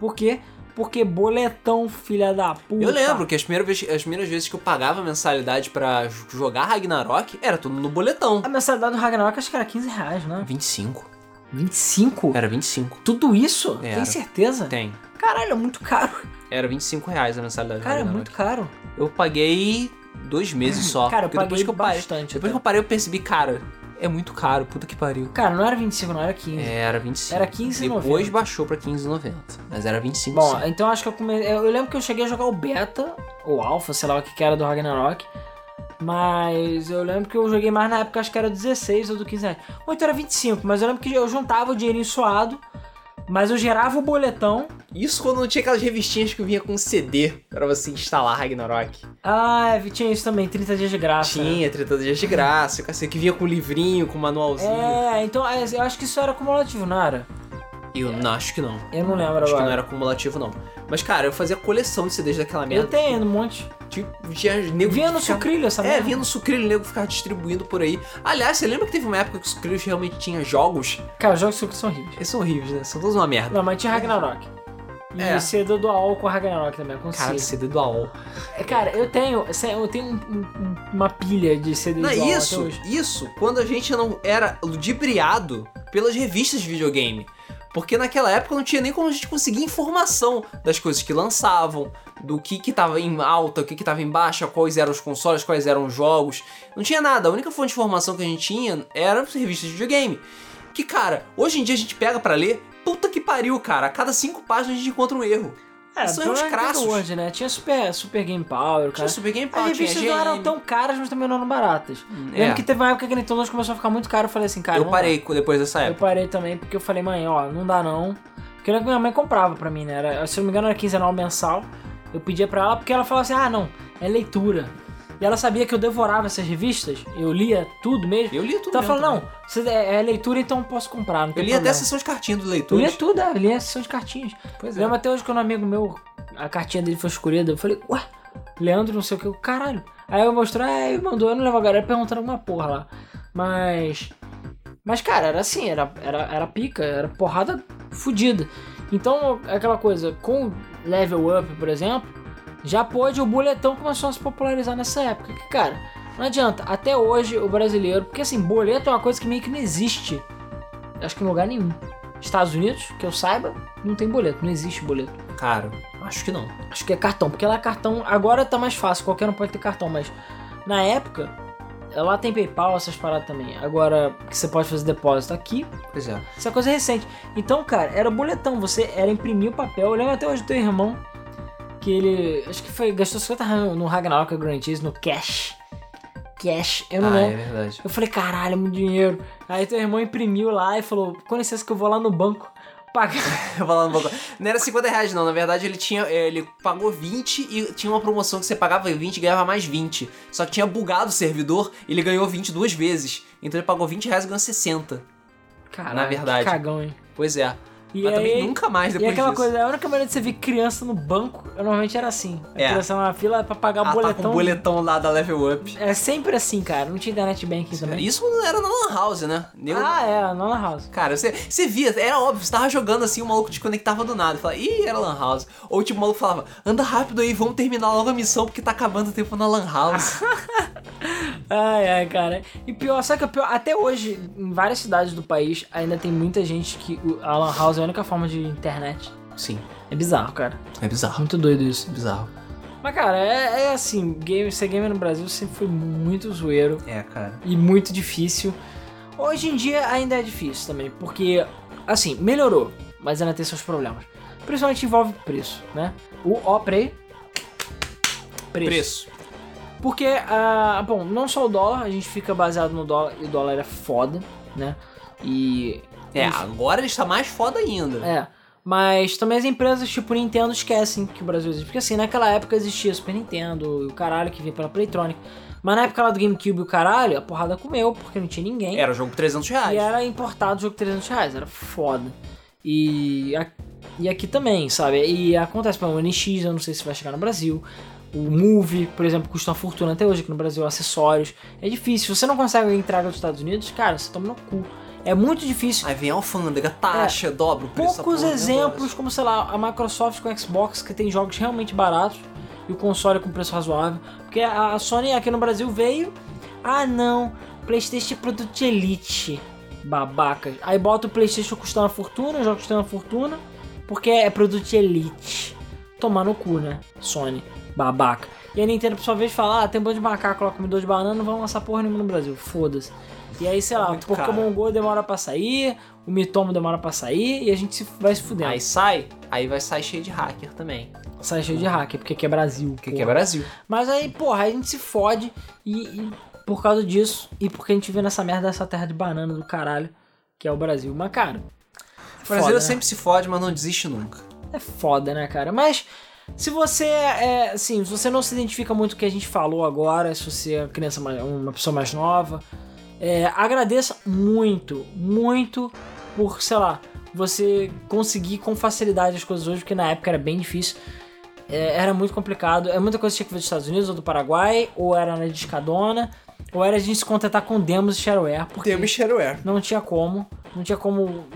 Por quê? Porque boletão, filha da puta. Eu lembro que as primeiras, vezes, as primeiras vezes que eu pagava mensalidade pra jogar Ragnarok, era tudo no boletão. A mensalidade do Ragnarok acho que era 15 reais, né? 25. 25? Era 25. Tudo isso? Era. Tem certeza? Tem. Caralho, é muito caro. Era 25 reais a mensalidade do Cara, é muito caro. Eu paguei dois meses só. Cara, eu paguei depois que eu parei, bastante Depois até. que eu parei, eu percebi, cara, é muito caro, puta que pariu. Cara, não era 25, não era 15. É, era 25. Era 15,90. Depois baixou pra 15,90. Mas era 25 Bom, sim. então acho que eu comecei. Eu lembro que eu cheguei a jogar o beta, ou alpha, sei lá o que que era do Ragnarok. Mas eu lembro que eu joguei mais na época, acho que era 16 ou do 15 reais. Ou então era 25, mas eu lembro que eu juntava o dinheirinho suado, mas eu gerava o boletão. Isso quando não tinha aquelas revistinhas que vinha com CD pra você instalar Ragnarok. Ah, tinha isso também, 30 dias de graça. Tinha 30 dias de graça, que vinha com livrinho, com manualzinho. É, então é, eu acho que isso era acumulativo, não era? Eu não, acho que não. Eu não lembro Acho que agora. não era acumulativo, não. Mas, cara, eu fazia coleção de CDs daquela merda. Eu tenho um monte. Tipo, tinha nego Vinha que no ficava- sucrilho essa É, merda. vinha no sucrilho, o nego ficava distribuindo por aí. Aliás, você lembra que teve uma época que o sucrilho realmente tinha jogos? Cara, os jogos de sucrilho são horríveis. Eles são horríveis, né? São todos uma merda. Não, mas tinha Ragnarok. E É. CD do AOL com Ragnarok também, com Cara, CD. Do AOL. É, Cara, eu tenho, eu tenho um- um- uma pilha de CD Não, do AOL isso, isso, quando a gente não era ludibriado pelas revistas de videogame. Porque naquela época não tinha nem como a gente conseguir informação das coisas que lançavam, do que que tava em alta, o que que tava em baixa, quais eram os consoles, quais eram os jogos. Não tinha nada. A única fonte de informação que a gente tinha era as revistas de videogame. Que, cara, hoje em dia a gente pega pra ler, puta que pariu, cara. A cada cinco páginas a gente encontra um erro. É, São Nintendo crassos. World, né? Tinha Super, Super Game Power, cara. Tinha Super Game As Power, tinha revistas não eram tão caras, mas também não eram baratas. É. Lembro que teve uma época que a Nintendo começou a ficar muito caro. Eu falei assim, cara. Eu parei depois dessa dá. Eu época. parei também porque eu falei, mãe, ó, não dá não. Porque lembro que minha mãe comprava pra mim, né? Era, se eu não me engano, era quinzenal mensal. Eu pedia pra ela porque ela falava assim, ah, não, é leitura. E ela sabia que eu devorava essas revistas, eu lia tudo mesmo. Eu li tudo Então ela falou, não, você- é, é leitura, então eu posso comprar. Não Eu tem li até a problema. sessão de cartinha do Eu leitor. lia tudo, é, eu lia a sessão de cartinhas. Pois é. Lembro até hoje quando um amigo meu, a cartinha dele foi escolhida, eu falei, ué, Leandro não sei o que, eu, caralho. Aí eu mostrei, ele mandou, eu não lembro agora, ele perguntando alguma porra lá. Mas. Mas, cara, era assim, era, era, era pica, era porrada fodida. Então, aquela coisa, com o Level Up, por exemplo, já pôde, o boletão começou a se popularizar nessa época. Que, cara, não adianta, até hoje o brasileiro, porque assim, boleto é uma coisa que meio que não existe, acho que em lugar nenhum. Estados Unidos, que eu saiba, não tem boleto, não existe boleto. Cara, acho que não. Acho que é cartão, porque lá é cartão. Agora tá mais fácil, qualquer um pode ter cartão, mas na época, lá tem PayPal, essas paradas também. Agora, que você pode fazer depósito aqui, Pois é. isso é coisa recente. Então, cara, era boletão, você era imprimir o papel. Eu lembro até hoje do teu irmão, que ele. Acho que foi. gastou 50 reais no- Ragnarok Grand Cheese, no cash. Cash, eu não ah, é lembro. verdade. Eu falei, caralho, é muito dinheiro. Aí teu irmão imprimiu lá e falou: com licença que eu vou lá no banco pagar. <laughs> Eu vou lá no banco. Não era 50 reais, não. Na verdade, ele tinha. Ele pagou 20 e tinha uma promoção que você pagava 20 e ganhava mais 20. Só que tinha bugado o servidor e ele ganhou 20 duas vezes. Então ele pagou 20 reais e ganhou 60. Caralho, Na verdade. que cagão, hein? Pois é. E Mas também aí- nunca mais E depois aquela disso. coisa, a única maneira de você ver criança no banco, eu, normalmente era assim. A É. criança na fila pra pagar tá boletão. com o boletão lá da Level Up. É sempre assim, cara. Não tinha internet banking também. Isso não era na Lan House, né? Nego- Ah, é, não na house. Cara, você, você via, era óbvio, você tava jogando assim, o maluco te conectava do nada. Falava, ih, era Lan House. Ou tipo, o maluco falava, anda rápido aí, vamos terminar logo a missão porque tá acabando o tempo na Lan House. <laughs> Ai, ai, cara. E pior, sabe que é pior? Até hoje, em várias cidades do país, ainda tem muita gente que o- a Lan House é única forma de internet. Sim, É bizarro, cara. é bizarro. Muito doido isso. É bizarro. Mas, cara, é, é assim, game, ser gamer no Brasil sempre foi muito zoeiro. É, cara. e muito difícil. Hoje em dia ainda é difícil também, porque, assim, melhorou, mas ainda tem seus problemas. Principalmente envolve preço, né? O ó, pre... preço. Preço. Porque, ah, bom, não só o dólar, a gente fica baseado no dólar, e o dólar é foda, né? E... É, agora ele está mais foda ainda. É, mas também as empresas tipo Nintendo esquecem que o Brasil existe. Porque assim, naquela época existia Super Nintendo e o caralho que vinha pela Playtronic. Mas na época lá do GameCube e o caralho, a porrada comeu, porque não tinha ninguém. Era jogo por 300 reais. E era importado o jogo 300 reais, era foda. E, a- e aqui também, sabe? E acontece, exemplo, o NX, eu não sei se vai chegar no Brasil. O Move, por exemplo, custa uma fortuna até hoje aqui no Brasil, acessórios. É difícil. Se você não consegue entrega dos Estados Unidos, cara, você toma no cu. É muito difícil. Aí vem a alfândega, taxa, dobra o preço. Poucos exemplos, como sei lá, a Microsoft com o Xbox, que tem jogos realmente baratos e o console com preço razoável. Porque a Sony aqui no Brasil veio. Ah não, PlayStation é produto de elite. Babacas. Aí bota o PlayStation custando uma fortuna, o jogo custando uma fortuna, porque é produto de elite. Tomar no cu, né? Sony. Babaca. E a Nintendo, por sua vez, fala: ah, tem um bando de macaco lá, comedor de banana, não vão lançar porra nenhuma no Brasil. Foda-se. E aí, sei lá, o Pokémon caro. Go demora pra sair, o Mitomo demora pra sair e a gente vai se fudendo. Aí sai, aí vai sair cheio de hacker também. Sai cheio de hacker, porque aqui é Brasil. Porque que é Brasil. Mas aí, porra, a gente se fode e, e por causa disso e porque a gente vê nessa merda dessa terra de banana do caralho, que é o Brasil. Mas, cara. O Brasil foda, né? sempre se fode, mas não desiste nunca. É foda, né, cara? Mas se você é, assim, se você não se identifica muito com o que a gente falou agora, se você é uma criança uma pessoa mais nova, é, agradeça muito, muito por, sei lá, você conseguir com facilidade as coisas hoje, porque na época era bem difícil. É, era muito complicado. É muita coisa que tinha que ver dos Estados Unidos ou do Paraguai, ou era na discadona, ou era a gente se contentar com demos e shareware, porque Temos shareware. não tinha como. Não tinha como,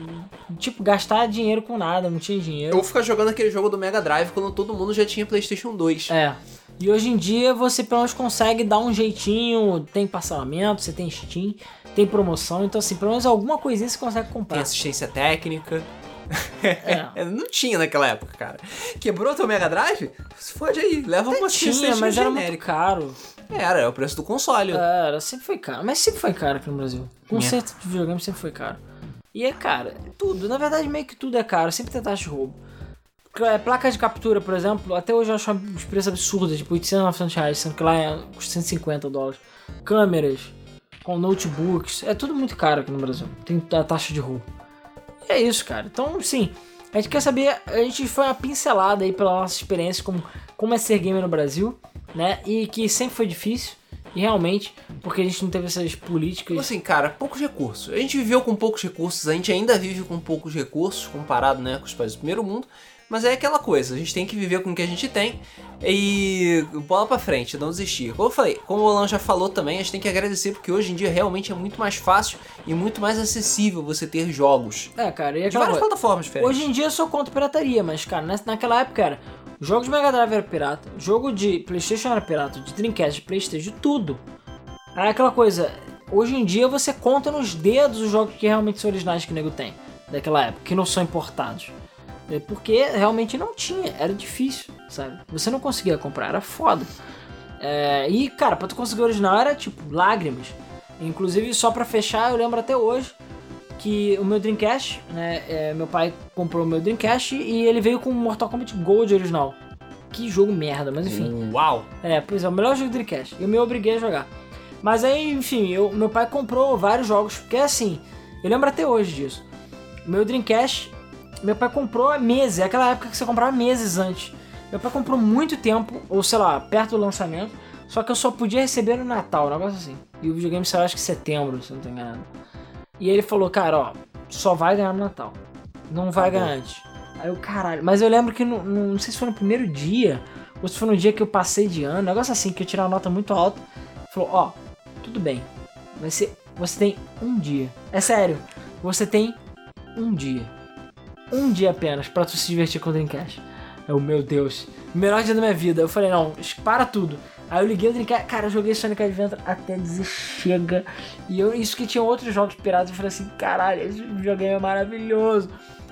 tipo, gastar dinheiro com nada, não tinha dinheiro. Eu vou ficar jogando aquele jogo do Mega Drive quando todo mundo já tinha PlayStation 2. É. E hoje em dia você pelo menos consegue dar um jeitinho, tem parcelamento, você tem Steam, tem promoção, então assim, pelo menos alguma coisinha você consegue Tem comprar. assistência técnica. <laughs> É. não tinha naquela época, cara. Quebrou teu Mega Drive? Se fode aí, leva uma assistência Tinha, mas era muito caro. Era, é o preço do console. Era, sempre foi caro. Mas sempre foi caro aqui no Brasil. Concerto de videogame sempre foi caro. E é caro, tudo. Na verdade, meio que tudo é caro. Sempre tem taxa de roubo. É, Placa de captura, por exemplo, até hoje eu acho uns preços absurdos, tipo 800, 900 reais, sendo que lá é custa 150 dólares. Câmeras, com notebooks, é tudo muito caro aqui no Brasil. Tem a taxa de roubo. E é isso, cara. Então, sim, a gente quer saber, a gente foi uma pincelada aí pela nossa experiência como, como é ser gamer no Brasil, né? E que sempre foi difícil, e realmente, porque a gente não teve essas políticas. Assim, cara, poucos recursos. A gente viveu com poucos recursos, a gente ainda vive com poucos recursos, comparado né, com os países do primeiro mundo. Mas é aquela coisa, a gente tem que viver com o que a gente tem e bola pra frente, não desistir. Como eu falei, como o Alan já falou também, a gente tem que agradecer porque hoje em dia realmente é muito mais fácil e muito mais acessível você ter jogos. É, cara, e De aquela várias coisa. plataformas diferentes. Hoje em dia eu sou contra pirataria, mas, cara, naquela época era. Jogo de Mega Drive era pirata, jogo de PlayStation era pirata, de Dreamcast, de PlayStation, de tudo. Aí aquela coisa, hoje em dia você conta nos dedos os jogos que realmente são originais que o nego tem, daquela época, que não são importados. É Porque realmente não tinha, era difícil, sabe? Você não conseguia comprar, era foda. É, e, cara, pra tu conseguir o original era tipo lágrimas. Inclusive, só pra fechar, eu lembro até hoje que o meu Dreamcast, né? é, meu pai comprou o meu Dreamcast e ele veio com o Mortal Kombat Gold original. Que jogo merda, mas enfim. Uau! É, pois é, o melhor jogo do Dreamcast. Eu me obriguei a jogar. Mas aí, enfim, eu, meu pai comprou vários jogos, porque assim, eu lembro até hoje disso. Meu Dreamcast, meu pai comprou há meses, é aquela época que você comprava meses antes. Meu pai comprou muito tempo, ou sei lá, perto do lançamento, só que eu só podia receber no Natal, um negócio assim. E o videogame saiu acho que em setembro, se eu não tô enganado. E ele falou, cara, ó, só vai ganhar no Natal. Não vai ganhar antes. Aí eu, caralho. Mas eu lembro que no, no- não sei se foi no primeiro dia, ou se foi no dia que eu passei de ano, um negócio assim, que eu tirei uma nota muito alta. Falou, ó, tudo bem. Vai ser. Você tem um dia. É sério. Você tem um dia. Um dia apenas pra tu se divertir com o Dreamcast. Eu, meu Deus. Melhor dia da minha vida. Eu falei, não, para tudo. Aí eu liguei o Dreamcast. Cara, eu joguei Sonic Adventure até dizer chega. E eu, isso que tinha outros jogos piratas. Eu falei assim, caralho, esse videogame é maravilhoso.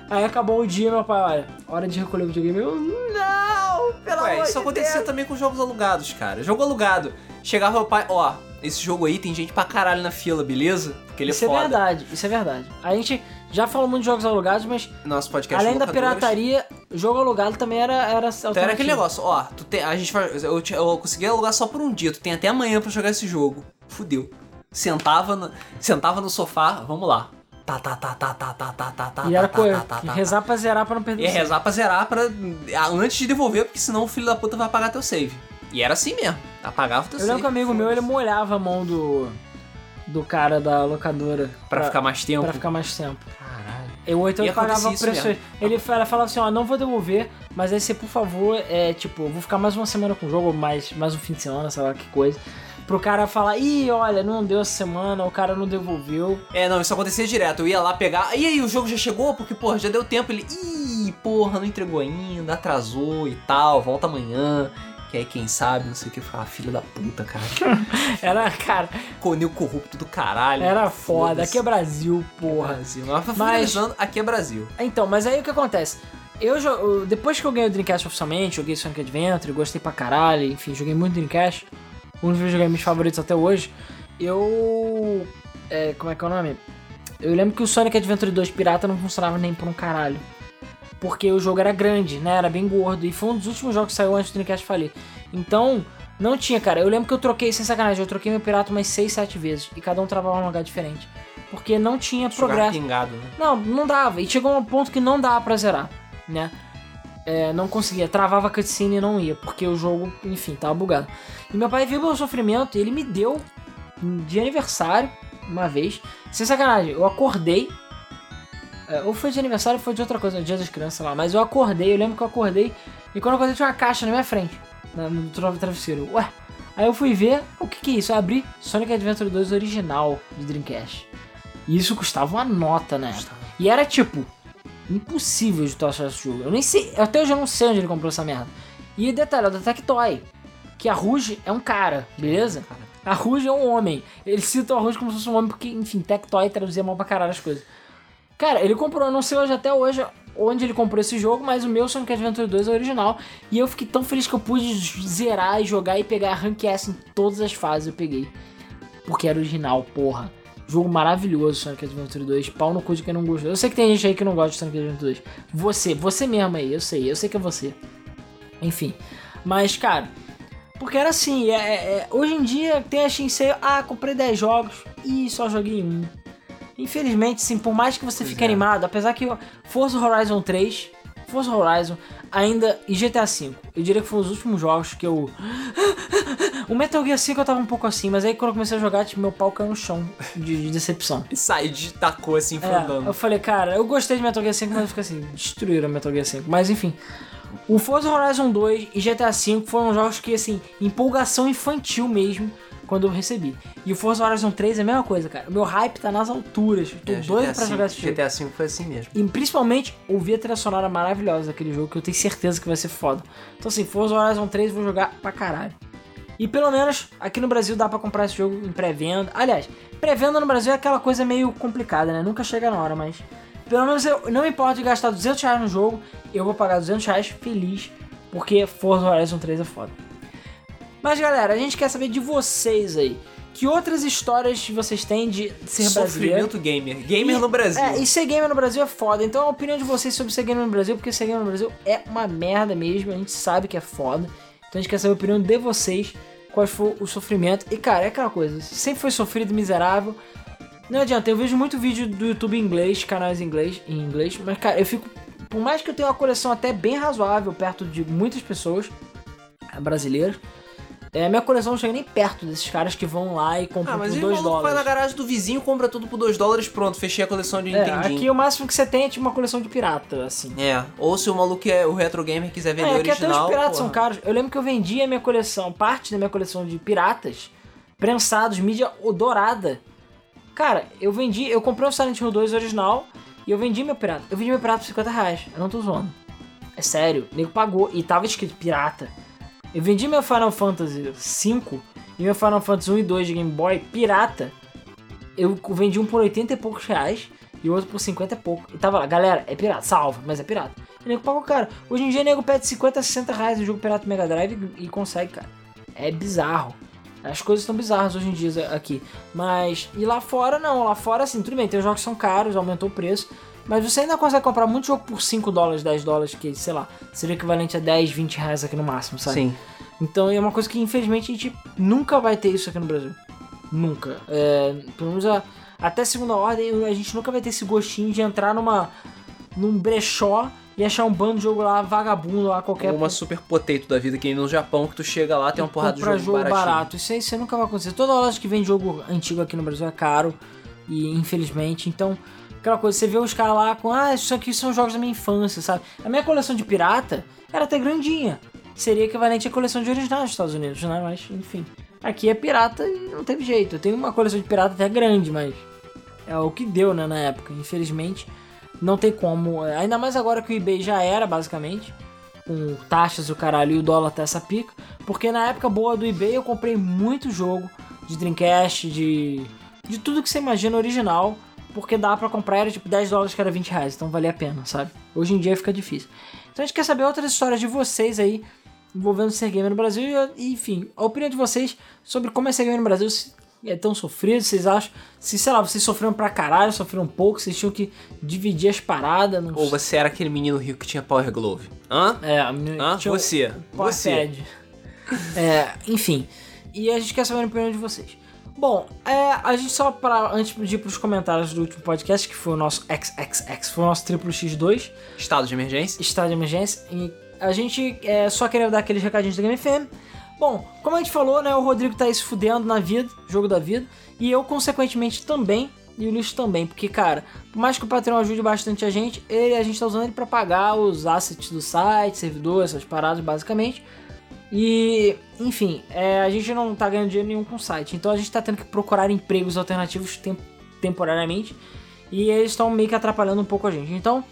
Aí acabou o dia, meu pai, olha, hora de recolher o videogame. Eu, não, pelo Ué, amor isso de acontecia Deus. também com jogos alugados, cara. Jogo alugado. Chegava o pai, ó, esse jogo aí tem gente pra caralho na fila, beleza? Porque ele Isso é é foda. verdade, isso é verdade. A gente já falou muito de jogos alugados, mas Nosso podcast além da locadores. pirataria, jogo alugado também era era Então era aquele negócio, ó, tu tem, a gente vai, eu, eu consegui alugar só por um dia, tu tem até amanhã pra jogar esse jogo. Fudeu. Sentava no, sentava no sofá, vamos lá. Tá, tá, tá, tá, tá, tá, tá, tá, tá, E era tá, tá, tá, tá, rezar pra zerar pra não perder E é rezar pra zerar pra, antes de devolver, porque senão o filho da puta vai apagar teu save. E era assim mesmo, apagava teu Eu save. lembro que um amigo meu, ele molhava a mão do do cara da locadora Pra ficar mais tempo. pra ficar mais tempo. E ele pagava acontecia isso preço. mesmo. Ele fala, falava assim, ó, não vou devolver, mas aí você, por favor, é tipo, vou ficar mais uma semana com o jogo, mais, mais um fim de semana, sei lá que coisa. pro cara falar, ih, olha, não deu essa semana, o cara não devolveu. É, não, isso acontecia direto. Eu ia lá pegar. E aí, o jogo já chegou? Porque, porra, já deu tempo. Ele. Ih, porra, não entregou ainda, atrasou e tal, volta amanhã. Que aí, quem sabe, não sei o que, fala, filho da puta, cara. <laughs> Era, cara, Conil corrupto do caralho. era foda. Aqui é Brasil, porra. Brasil. Mas, Mas- aqui é Brasil. Então, mas aí o que acontece? Eu, eu- depois que eu ganhei o Dreamcast oficialmente, joguei Sonic Adventure, gostei pra caralho, enfim, joguei muito Dreamcast. Um dos meus videogames favoritos até hoje. Eu. É, como é que é o nome? Eu lembro que o Sonic Adventure 2 Pirata não funcionava nem por um caralho. Porque o jogo era grande, né? Era bem gordo. E foi um dos últimos jogos que saiu antes do Dreamcast falir. Então, não tinha, cara. Eu lembro que eu troquei, sem sacanagem, eu troquei meu pirata umas 6, 7 vezes. E cada um travava num lugar diferente. Porque não tinha Jogar progresso. pingado, né? Não, não dava. E chegou a um ponto que não dava pra zerar, né? É, não conseguia. Travava a cutscene e não ia, porque o jogo, enfim, tava bugado. E meu pai viu meu sofrimento e ele me deu de aniversário, uma vez. Sem sacanagem, eu acordei. É, ou foi de aniversário ou foi de outra coisa, no dia das crianças, lá. Mas eu acordei, eu lembro que eu acordei. E quando eu acordei tinha uma caixa na minha frente, no tra- travesseiro. Ué, aí eu fui ver, o que que é isso? Eu abri Sonic Adventure 2 original de Dreamcast. E isso custava uma nota, né? E era tipo, impossível de tu achar esse jogo. Eu nem sei, até hoje eu não sei onde ele comprou essa merda. E detalhe, é da Tectoy. Que a Rouge é um cara, beleza? A Rouge é um homem. Ele cita a Rouge como se fosse um homem, porque, enfim, Tectoy traduzia mal pra caralho as coisas. Cara, ele comprou, eu não sei hoje até hoje onde ele comprou esse jogo, mas o meu Sonic Adventure 2 é original. E eu fiquei tão feliz que eu pude zerar e jogar e pegar Rank S em todas as fases eu peguei. Porque era original, porra. Jogo maravilhoso, Sonic Adventure 2. Pau no cu de quem não gostou. Eu sei que tem gente aí que não gosta de Sonic Adventure 2. Você, você mesmo aí, eu sei, eu sei que é você. Enfim. Mas, cara, porque era assim, é, é- é- hoje em dia tem a Shinsei, ah, comprei 10 jogos e só joguei um. Infelizmente, sim, por mais que você Pois fique é. animado, apesar que Forza Horizon 3, Forza Horizon, ainda e GTA V, eu diria que foram os últimos jogos que eu. O Metal Gear 5 eu tava um pouco assim, mas aí quando eu comecei a jogar, tipo, meu pau caiu no chão de, de decepção. E saiu de tacou assim, É, fandando. eu falei, cara, eu gostei de Metal Gear 5, mas eu fiquei assim, destruíram Metal Gear 5. Mas enfim, o Forza Horizon 2 e GTA V foram jogos que, assim, empolgação infantil mesmo, quando eu recebi. E o Forza Horizon 3 é a mesma coisa, cara. O meu hype tá nas alturas. Tô É, doido GTA pra jogar esse jogo. GTA V foi assim mesmo. E principalmente ouvir a trilha sonora maravilhosa daquele jogo, que eu tenho certeza que vai ser foda. Então assim, Forza Horizon 3 eu vou jogar pra caralho. E pelo menos aqui no Brasil dá pra comprar esse jogo em pré-venda. Aliás, pré-venda no Brasil é aquela coisa meio complicada, né? Nunca chega na hora, mas... Pelo menos eu não me importo de gastar 200 reais no jogo, eu vou pagar 200 reais feliz, porque Forza Horizon 3 é foda. Mas galera, a gente quer saber de vocês aí. Que outras histórias vocês têm de ser brasileiro? Sofrimento gamer. Gamer E- no Brasil. É, e ser gamer no Brasil é foda. Então a opinião de vocês sobre ser gamer no Brasil, porque ser gamer no Brasil é uma merda mesmo, a gente sabe que é foda. Então a gente quer saber a opinião de vocês, qual foi o sofrimento. E cara, é aquela coisa, sempre foi sofrido, miserável. Não adianta, eu vejo muito vídeo do YouTube em inglês, canais em inglês, em inglês, mas cara, eu fico. Por mais que eu tenha uma coleção até bem razoável perto de muitas pessoas brasileiras, é, minha coleção não chega nem perto desses caras que vão lá e compram Ah, mas por aí o 2 maluco vai dólares. na garagem do vizinho, compra tudo por 2 dólares, pronto, fechei a coleção de É, Nintendinho. aqui o máximo que você tem é tipo uma coleção de pirata, assim. É, ou se o maluco é o retro gamer quiser vender É, aqui até original. os piratas porra. são caros. Eu lembro que eu vendi a minha coleção, parte da minha coleção de piratas, prensados, mídia dourada. Cara, eu vendi, eu comprei o Silent Hill 2 original e eu vendi meu pirata. Eu vendi meu pirata por 50 reais. Eu não tô zoando. É sério, o nego pagou e tava escrito pirata. Eu vendi meu Final Fantasy 5 e meu Final Fantasy 1 e 2 de Game Boy pirata. Eu vendi um por 80 e poucos reais e o outro por 50 e pouco. E tava lá, galera, é pirata, salva, mas é pirata. O nego pagou caro. Hoje em dia o nego pede 50, 60 reais no jogo pirata Mega Drive e, e consegue, cara. É bizarro. As coisas estão bizarras hoje em dia aqui. Mas. E lá fora não. Lá fora, assim, tudo bem, tem os jogos que são caros, aumentou o preço. Mas você ainda consegue comprar muito jogo por 5 dólares, 10 dólares, que, sei lá, seria equivalente a 10, 20 reais aqui no máximo, sabe? Sim. Então é uma coisa que infelizmente a gente nunca vai ter isso aqui no Brasil. Nunca. É, pelo menos a- até segunda ordem a gente nunca vai ter esse gostinho de entrar numa num brechó e achar um bando de jogo lá vagabundo lá qualquer Ou uma super potato da vida, que no Japão, que tu chega lá, tem uma porrada de comprar jogo, baratinho. barato. Isso aí isso aí nunca vai acontecer. Toda loja que vende jogo antigo aqui no Brasil é caro e infelizmente, então aquela coisa, você vê os caras lá com, ah, isso aqui são jogos da minha infância, sabe? A minha coleção de pirata era até grandinha. Seria equivalente à coleção de originais dos Estados Unidos, né? Mas, enfim. Aqui é pirata e não teve jeito. Eu tenho uma coleção de pirata até grande, mas é o que deu, né, na época. Infelizmente, não tem como. Ainda mais agora que o eBay já era, basicamente. Com taxas e o caralho e o dólar até essa pica. Porque na época boa do eBay eu comprei muito jogo de Dreamcast, de. de tudo que você imagina original. Porque dá pra comprar, era tipo 10 dólares que era 20 reais. Então valia a pena, sabe? Hoje em dia fica difícil. Então a gente quer saber outras histórias de vocês aí envolvendo ser gamer no Brasil e, enfim, a opinião de vocês sobre como é ser gamer no Brasil. Se é tão sofrido, vocês acham? Se, sei lá, vocês sofreram pra caralho, sofreram um pouco, vocês tinham que dividir as paradas. Não Ou você era aquele menino rico que tinha Power Glove? Hã? É, Hã? tinha Você. Power Você. Pad. <laughs> É, enfim. E a gente quer saber a opinião de vocês. Bom, é, a gente só para antes de ir pros comentários do último podcast, que foi o nosso XXX, foi o nosso triplo X2, Estado de emergência? estado de emergência, e a gente é, só queria dar aqueles recadinhos da Game FM. Bom, como a gente falou, né, o Rodrigo tá aí se fudendo na vida, jogo da vida, e eu, consequentemente, também, e o Luiz também, porque, cara, por mais que o Patreon ajude bastante a gente, ele, a gente tá usando ele pra pagar os assets do site, servidor, essas paradas, basicamente. E, enfim, é, a gente não tá ganhando dinheiro nenhum com o site, então a gente tá tendo que procurar empregos alternativos tem- temporariamente, e eles estão meio que atrapalhando um pouco a gente. Então,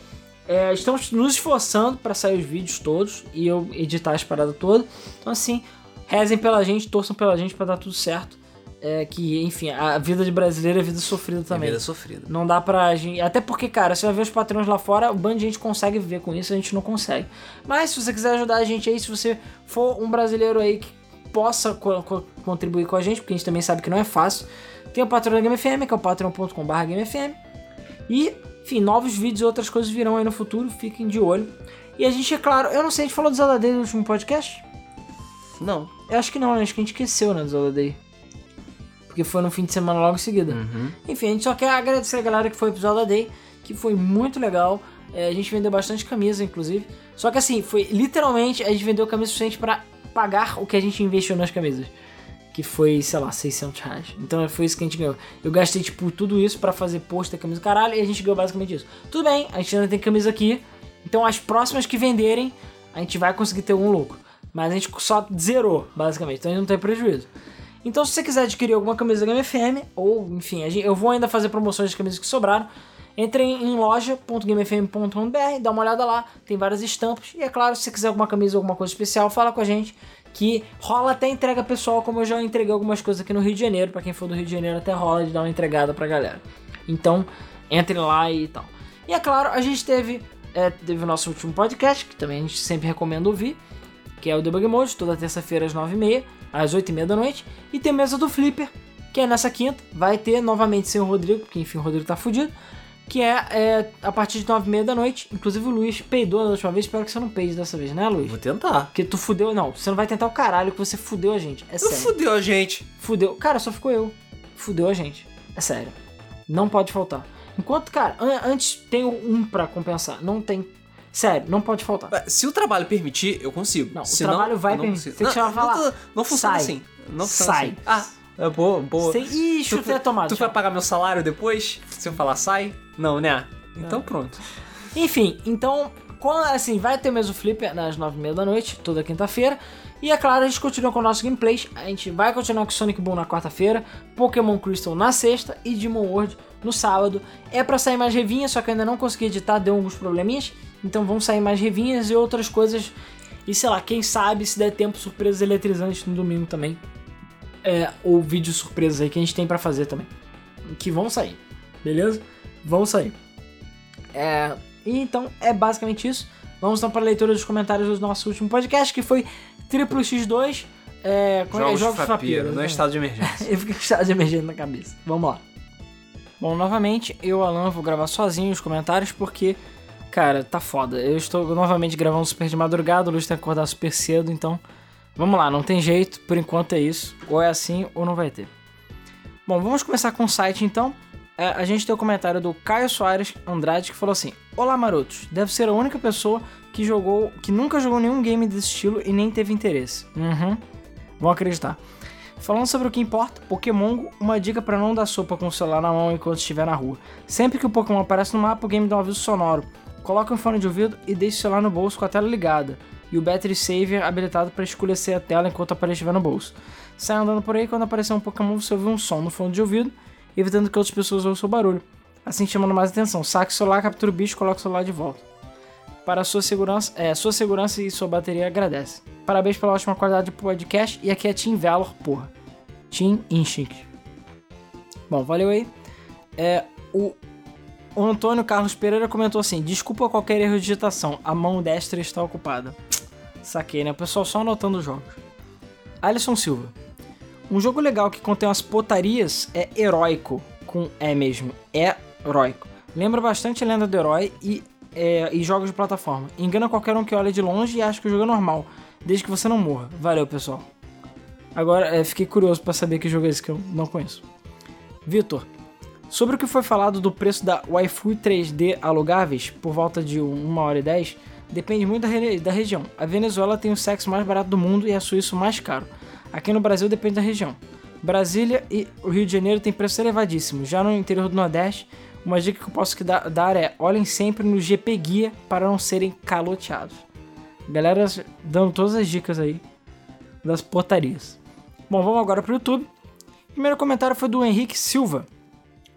é, estamos nos esforçando para sair os vídeos todos e eu editar as paradas todas. Então, assim, rezem pela gente, torçam pela gente para dar tudo certo. É, que, enfim, a vida de brasileiro é vida sofrida também. Vida sofrida. Não dá pra gente. Até porque, cara, você vai ver os patrões lá fora, o bando de gente consegue viver com isso, a gente não consegue. Mas se você quiser ajudar a gente aí, se você for um brasileiro aí que possa co- co- contribuir com a gente, porque a gente também sabe que não é fácil, tem o patrão da Game FM, que é o patreon.com.br GameFM. E, enfim, novos vídeos e outras coisas virão aí no futuro, fiquem de olho. E a gente, é claro, eu não sei, a gente falou do Zelda Day no último podcast? Não. Eu acho que não, né? Acho que a gente esqueceu, né, do Zelda Day. Porque foi no fim de semana logo em seguida. Uhum. Enfim, a gente só quer agradecer a galera que foi pro Zelda Day, que foi muito legal. É, a gente vendeu bastante camisa, inclusive. Só que assim, foi literalmente, a gente vendeu camisa suficiente pra pagar o que a gente investiu nas camisas. Que foi, sei lá, 600 reais. Então foi isso que a gente ganhou. Eu gastei, tipo, tudo isso pra fazer pôster, camisa caralho, e a gente ganhou basicamente isso. Tudo bem, a gente ainda tem camisa aqui. Então as próximas que venderem, a gente vai conseguir ter algum lucro. Mas a gente só zerou, basicamente. Então a gente não tem prejuízo. Então, se você quiser adquirir alguma camisa da Game FM, ou enfim, eu vou ainda fazer promoções de camisas que sobraram, entre em loja.gamefm.br, dá uma olhada lá, tem várias estampas. E é claro, se você quiser alguma camisa alguma coisa especial, fala com a gente, que rola até entrega pessoal, como eu já entreguei algumas coisas aqui no Rio de Janeiro. Pra quem for do Rio de Janeiro, até rola de dar uma entregada pra galera. Então, entre lá e tal. E é claro, a gente teve, é, teve o nosso último podcast, que também a gente sempre recomenda ouvir que é o Debug Mode, toda terça-feira às 9h30, às 8h30 da noite. E tem mesa do Flipper, que é nessa quinta. Vai ter novamente sem o Rodrigo, porque enfim o Rodrigo tá fudido. Que é, é a partir de 9h30 da noite. Inclusive o Luiz peidou da última vez, espero que você não peide dessa vez, né, Luiz? Vou tentar. Porque tu fudeu. Não, você não vai tentar o caralho que você fudeu a gente. É Eu sério. fudeu a gente. Fudeu. Cara, só ficou eu. Fudeu a gente. É sério. Não pode faltar. Enquanto, cara, an- antes tem um pra compensar. Não tem. Sério, não pode faltar. Se o trabalho permitir, eu consigo. Não, o Se trabalho vai eu não permitir. consigo. Tem que não, e falar, Não, não funciona sai. assim. Não funciona Sai. assim. Ah, é boa, boa. Sem... Ih, chutei a tomada. tu tchau. vai pagar meu salário depois? Se eu falar sai? Não, né? Então pronto. Enfim, então, quando, assim, vai ter mesmo Flipper nas 9h30 da noite, toda quinta-feira. E é claro, a gente continua com o nosso gameplays. A gente vai continuar com Sonic Boom na quarta-feira, Pokémon Crystal na sexta e Demon World no sábado. É pra sair mais revinhas, só que eu ainda não consegui editar, deu alguns probleminhas. Então vão sair mais revinhas e outras coisas. E sei lá, quem sabe se der tempo, surpresas eletrizantes no domingo também. É, ou vídeos surpresas aí que a gente tem pra fazer também. Que vão sair, beleza? Vão sair. É, e então é basicamente isso. Vamos então para a leitura dos comentários do nosso último podcast, que foi Triplo X2. É, é? Jogos, Jogos de Frapiro, não é exatamente. estado de emergência. <laughs> Eu fiquei com estado de emergência na cabeça. Vamos lá. Bom, novamente, eu, Alan, vou gravar sozinho os comentários porque, cara, tá foda. Eu estou novamente gravando super de madrugada, o Luiz tem que acordar super cedo, então vamos lá, não tem jeito, por enquanto é isso. Ou é assim ou não vai ter. Bom, vamos começar com o site então. É, a gente tem o comentário do Caio Soares Andrade que falou assim: Olá, marotos. Deve ser a única pessoa que jogou, que nunca jogou nenhum game desse estilo e nem teve interesse. Uhum. Vão acreditar. Falando sobre o que importa, Pokémon, uma dica para não dar sopa com o celular na mão enquanto estiver na rua. Sempre que o Pokémon aparece no mapa, o game dá um aviso sonoro. Coloque um fone de ouvido e deixe o celular no bolso com a tela ligada. E o Battery Saver habilitado para escurecer a tela enquanto o aparelho estiver no bolso. Sai andando por aí, quando aparecer um Pokémon, você ouve um som no fundo de ouvido, evitando que outras pessoas ouçam o barulho. Assim chamando mais atenção. Saque o celular, captura o bicho e coloca o celular de volta. Para sua segurança, é, sua segurança e sua bateria agradece. Parabéns pela ótima qualidade do podcast. E aqui é Team Valor, porra. Team Instinct. Bom, valeu aí. É, o, o Antônio Carlos Pereira comentou assim: Desculpa qualquer erro de digitação, a mão destra está ocupada. Saquei, né? O pessoal só anotando os jogos. Alisson Silva. Um jogo legal que contém umas potarias é Heróico, com E mesmo. É heróico. Lembra bastante a lenda do herói e, é, e jogos de plataforma. Engana qualquer um que olha de longe e acha que o jogo é normal, desde que você não morra. Valeu, pessoal. Agora, é, fiquei curioso para saber que jogo é esse que eu não conheço. Vitor, sobre o que foi falado do preço da Wi-Fi 3D alugáveis, por volta de 1 hora e 10, depende muito da, re da região. A Venezuela tem o sexo mais barato do mundo e a Suíça o mais caro. Aqui no Brasil depende da região. Brasília e o Rio de Janeiro têm preços elevadíssimos. Já no interior do Nordeste, uma dica que eu posso dar é olhem sempre no GP Guia para não serem caloteados. Galera dando todas as dicas aí das portarias. Bom, vamos agora para o YouTube. O primeiro comentário foi do Henrique Silva.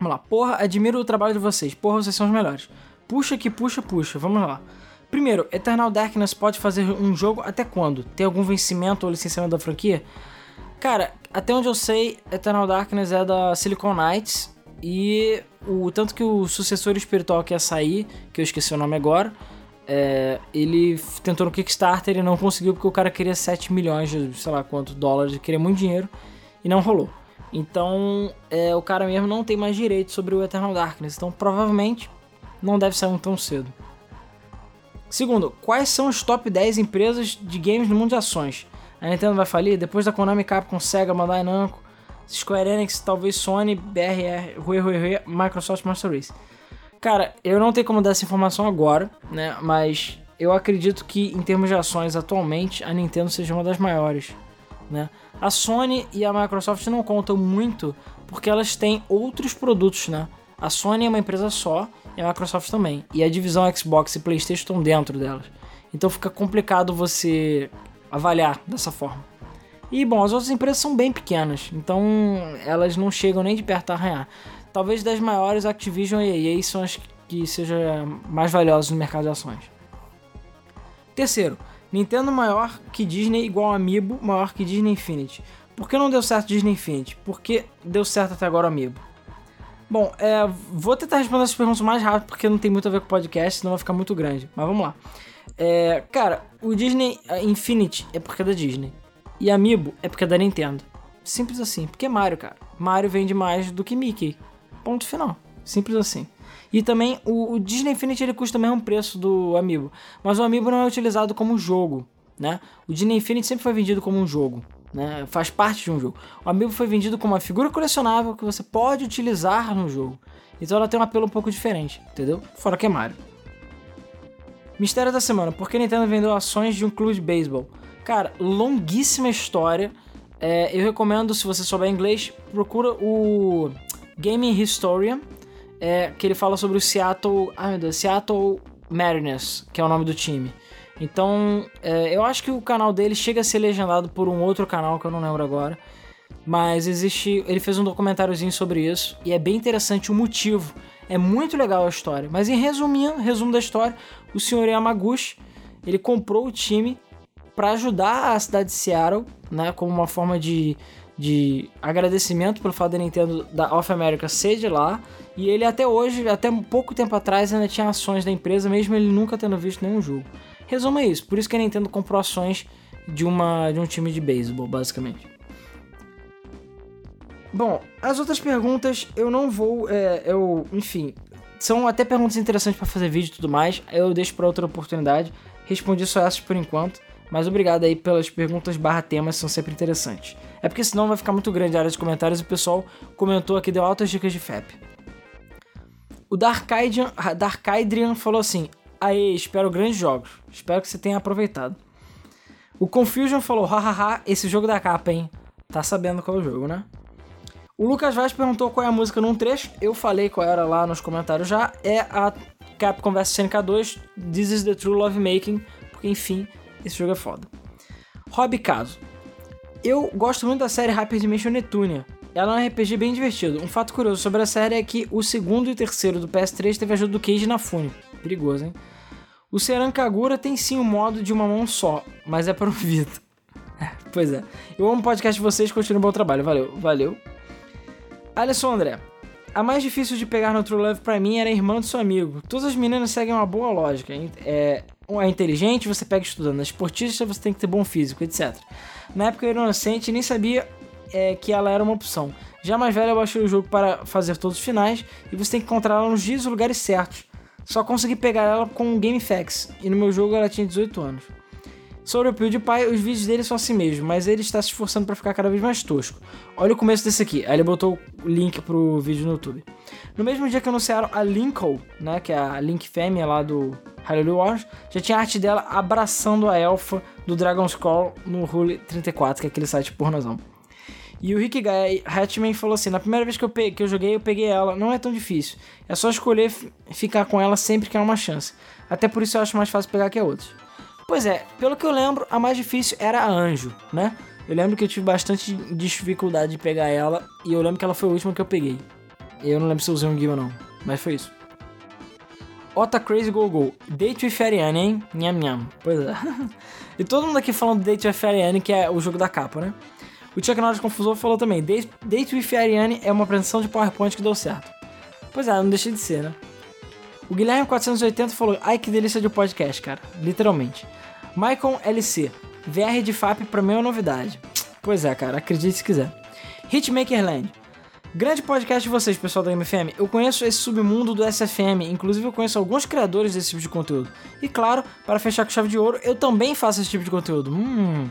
Vamos lá. Porra, admiro o trabalho de vocês. Porra, vocês são os melhores. Puxa que puxa, puxa. Vamos lá. Primeiro, Eternal Darkness pode fazer um jogo até quando? Tem algum vencimento ou licenciamento da franquia? Cara, até onde eu sei, Eternal Darkness é da Silicon Knights e o tanto que o sucessor espiritual que ia sair, que eu esqueci o nome agora, é, ele tentou no Kickstarter e não conseguiu porque o cara queria 7 milhões de, sei lá quanto, dólares, queria muito dinheiro e não rolou. Então, é, o cara mesmo não tem mais direito sobre o Eternal Darkness, então provavelmente não deve sair tão cedo. Segundo, quais são os top 10 empresas de games no mundo de ações? A Nintendo vai falir? Depois da Konami, Capcom, Sega, Bandai Namco, Square Enix, talvez Sony, BRR, Rui, Rui, Rui, Microsoft Master Race. Cara, eu não tenho como dar essa informação agora, né? Mas eu acredito que em termos de ações atualmente a Nintendo seja uma das maiores, né? A Sony e a Microsoft não contam muito porque elas têm outros produtos, né? A Sony é uma empresa só e a Microsoft também. E a divisão Xbox e PlayStation estão dentro delas. Então fica complicado você avaliar dessa forma. E bom, as outras empresas são bem pequenas, então elas não chegam nem de perto a arranhar. Talvez das maiores, Activision e EA são as que sejam mais valiosas no mercado de ações. Terceiro, Nintendo maior que Disney igual Amiibo maior que Disney Infinity. Por que não deu certo Disney Infinity? Por que deu certo até agora o Amiibo? Bom, é, vou tentar responder essas perguntas mais rápido porque não tem muito a ver com o podcast, senão vai ficar muito grande. Mas vamos lá. É, cara, o Disney Infinity é porque é da Disney. E Amiibo é porque é da Nintendo. Simples assim. Porque é Mario, cara. Mario vende mais do que Mickey. Ponto final. Simples assim. E também o, o Disney Infinity ele custa o mesmo preço do Amiibo. Mas o Amiibo não é utilizado como jogo. Né? O Disney Infinity sempre foi vendido como um jogo né? Faz parte de um jogo. O Amiibo foi vendido como uma figura colecionável que você pode utilizar no jogo. Então ela tem um apelo um pouco diferente, entendeu? Fora que é Mario. Mistério da semana: por que Nintendo vendeu ações de um clube de beisebol? Cara, longuíssima história. É, eu recomendo, se você souber inglês, procura o Gaming Historian, é, que ele fala sobre o Seattle, ai meu Deus, Seattle Mariners, que é o nome do time. Então, é, eu acho que o canal dele chega a ser legendado por um outro canal que eu não lembro agora. Mas existe. Ele fez um documentáriozinho sobre isso e é bem interessante o motivo. É muito legal a história. Mas em resumindo, resumo da história, o senhor Yamaguchi ele comprou o time para ajudar a cidade de Seattle, né, como uma forma de, de agradecimento pelo fato da Nintendo da Of America ser de lá. E ele até hoje, até pouco tempo atrás, ainda tinha ações da empresa, mesmo ele nunca tendo visto nenhum jogo. Resumo é isso, por isso que a Nintendo comprou ações de, uma, de um time de beisebol, basicamente. Bom, as outras perguntas eu não vou. É, eu, enfim, são até perguntas interessantes para fazer vídeo e tudo mais. Eu deixo para outra oportunidade. Respondi só essas por enquanto. Mas obrigado aí pelas perguntas barra temas, são sempre interessantes. É porque senão vai ficar muito grande a área de comentários e o pessoal comentou aqui, deu altas dicas de FAP. O Darkidrian, Darkidrian falou assim: Aê, espero grandes jogos. Espero que você tenha aproveitado. O Confusion falou, hahaha, esse jogo da capa, hein? Tá sabendo qual é o jogo, né? O Lucas Vaz perguntou qual é a música num trecho. Eu falei qual era lá nos comentários já. É a Capcom vs SNK 2, This is the True Love Making. Porque, enfim, esse jogo é foda. Hobby Caso. Eu gosto muito da série Hyper Dimension Netunia. Ela é um RPG bem divertido. Um fato curioso sobre a série é que o segundo e terceiro do PS3 teve a ajuda do Keiji Nafune. Perigoso, hein? O Seran Kagura tem sim o modo de uma mão só, mas é para o Vita. É, pois é. Eu amo o podcast de vocês, continuem o bom trabalho. Valeu, valeu. Alisson André. A mais difícil de pegar no True Love pra mim era a irmã do seu amigo. Todas as meninas seguem uma boa lógica. É, é inteligente, você pega estudando. A esportista, você tem que ter bom físico, etc. Na época eu era inocente e nem sabia é, que ela era uma opção. Já mais velha, eu baixei o jogo para fazer todos os finais e você tem que encontrar ela nos dias e lugares certos. Só consegui pegar ela com o GameFAQs e no meu jogo ela tinha 18 anos. Sobre o PewDiePie, os vídeos dele são assim mesmo, mas ele está se esforçando para ficar cada vez mais tosco. Olha o começo desse aqui. Aí ele botou o link pro vídeo no YouTube. No mesmo dia que anunciaram a Lincoln, né, que é a Link fêmea lá do Halloween Wars, já tinha arte dela abraçando a elfa do Dragon's Call no Rule 34, que é aquele site pornozão. E o Rick Guy Hatchman falou assim: na primeira vez que eu, peguei, que eu joguei, eu peguei ela. Não é tão difícil. É só escolher ficar com ela sempre que há uma chance. Até por isso eu acho mais fácil pegar que a outros. Pois é, pelo que eu lembro, a mais difícil era a Anjo, né? Eu lembro que eu tive bastante dificuldade de pegar ela. E eu lembro que ela foi a última que eu peguei. Eu não lembro se eu usei um guia ou não. Mas foi isso. Ota Crazy Go Go. Date with Ariane, hein? Nham nham. Pois é. <laughs> e todo mundo aqui falando Date with Ariane, que é o jogo da capa, né? O Chuck Norris Confusor falou também: Date with Ariane é uma apresentação de PowerPoint que deu certo. Pois é, não deixei de ser, né? O Guilherme 480 falou: Ai que delícia de podcast, cara. Literalmente. Michael LC: VR de FAP pra mim é uma novidade. Pois é, cara, acredite se quiser. Hitmaker Land. Grande podcast de vocês, pessoal da MFM. Eu conheço esse submundo do SFM, inclusive eu conheço alguns criadores desse tipo de conteúdo. E claro, para fechar com chave de ouro, eu também faço esse tipo de conteúdo. Hum,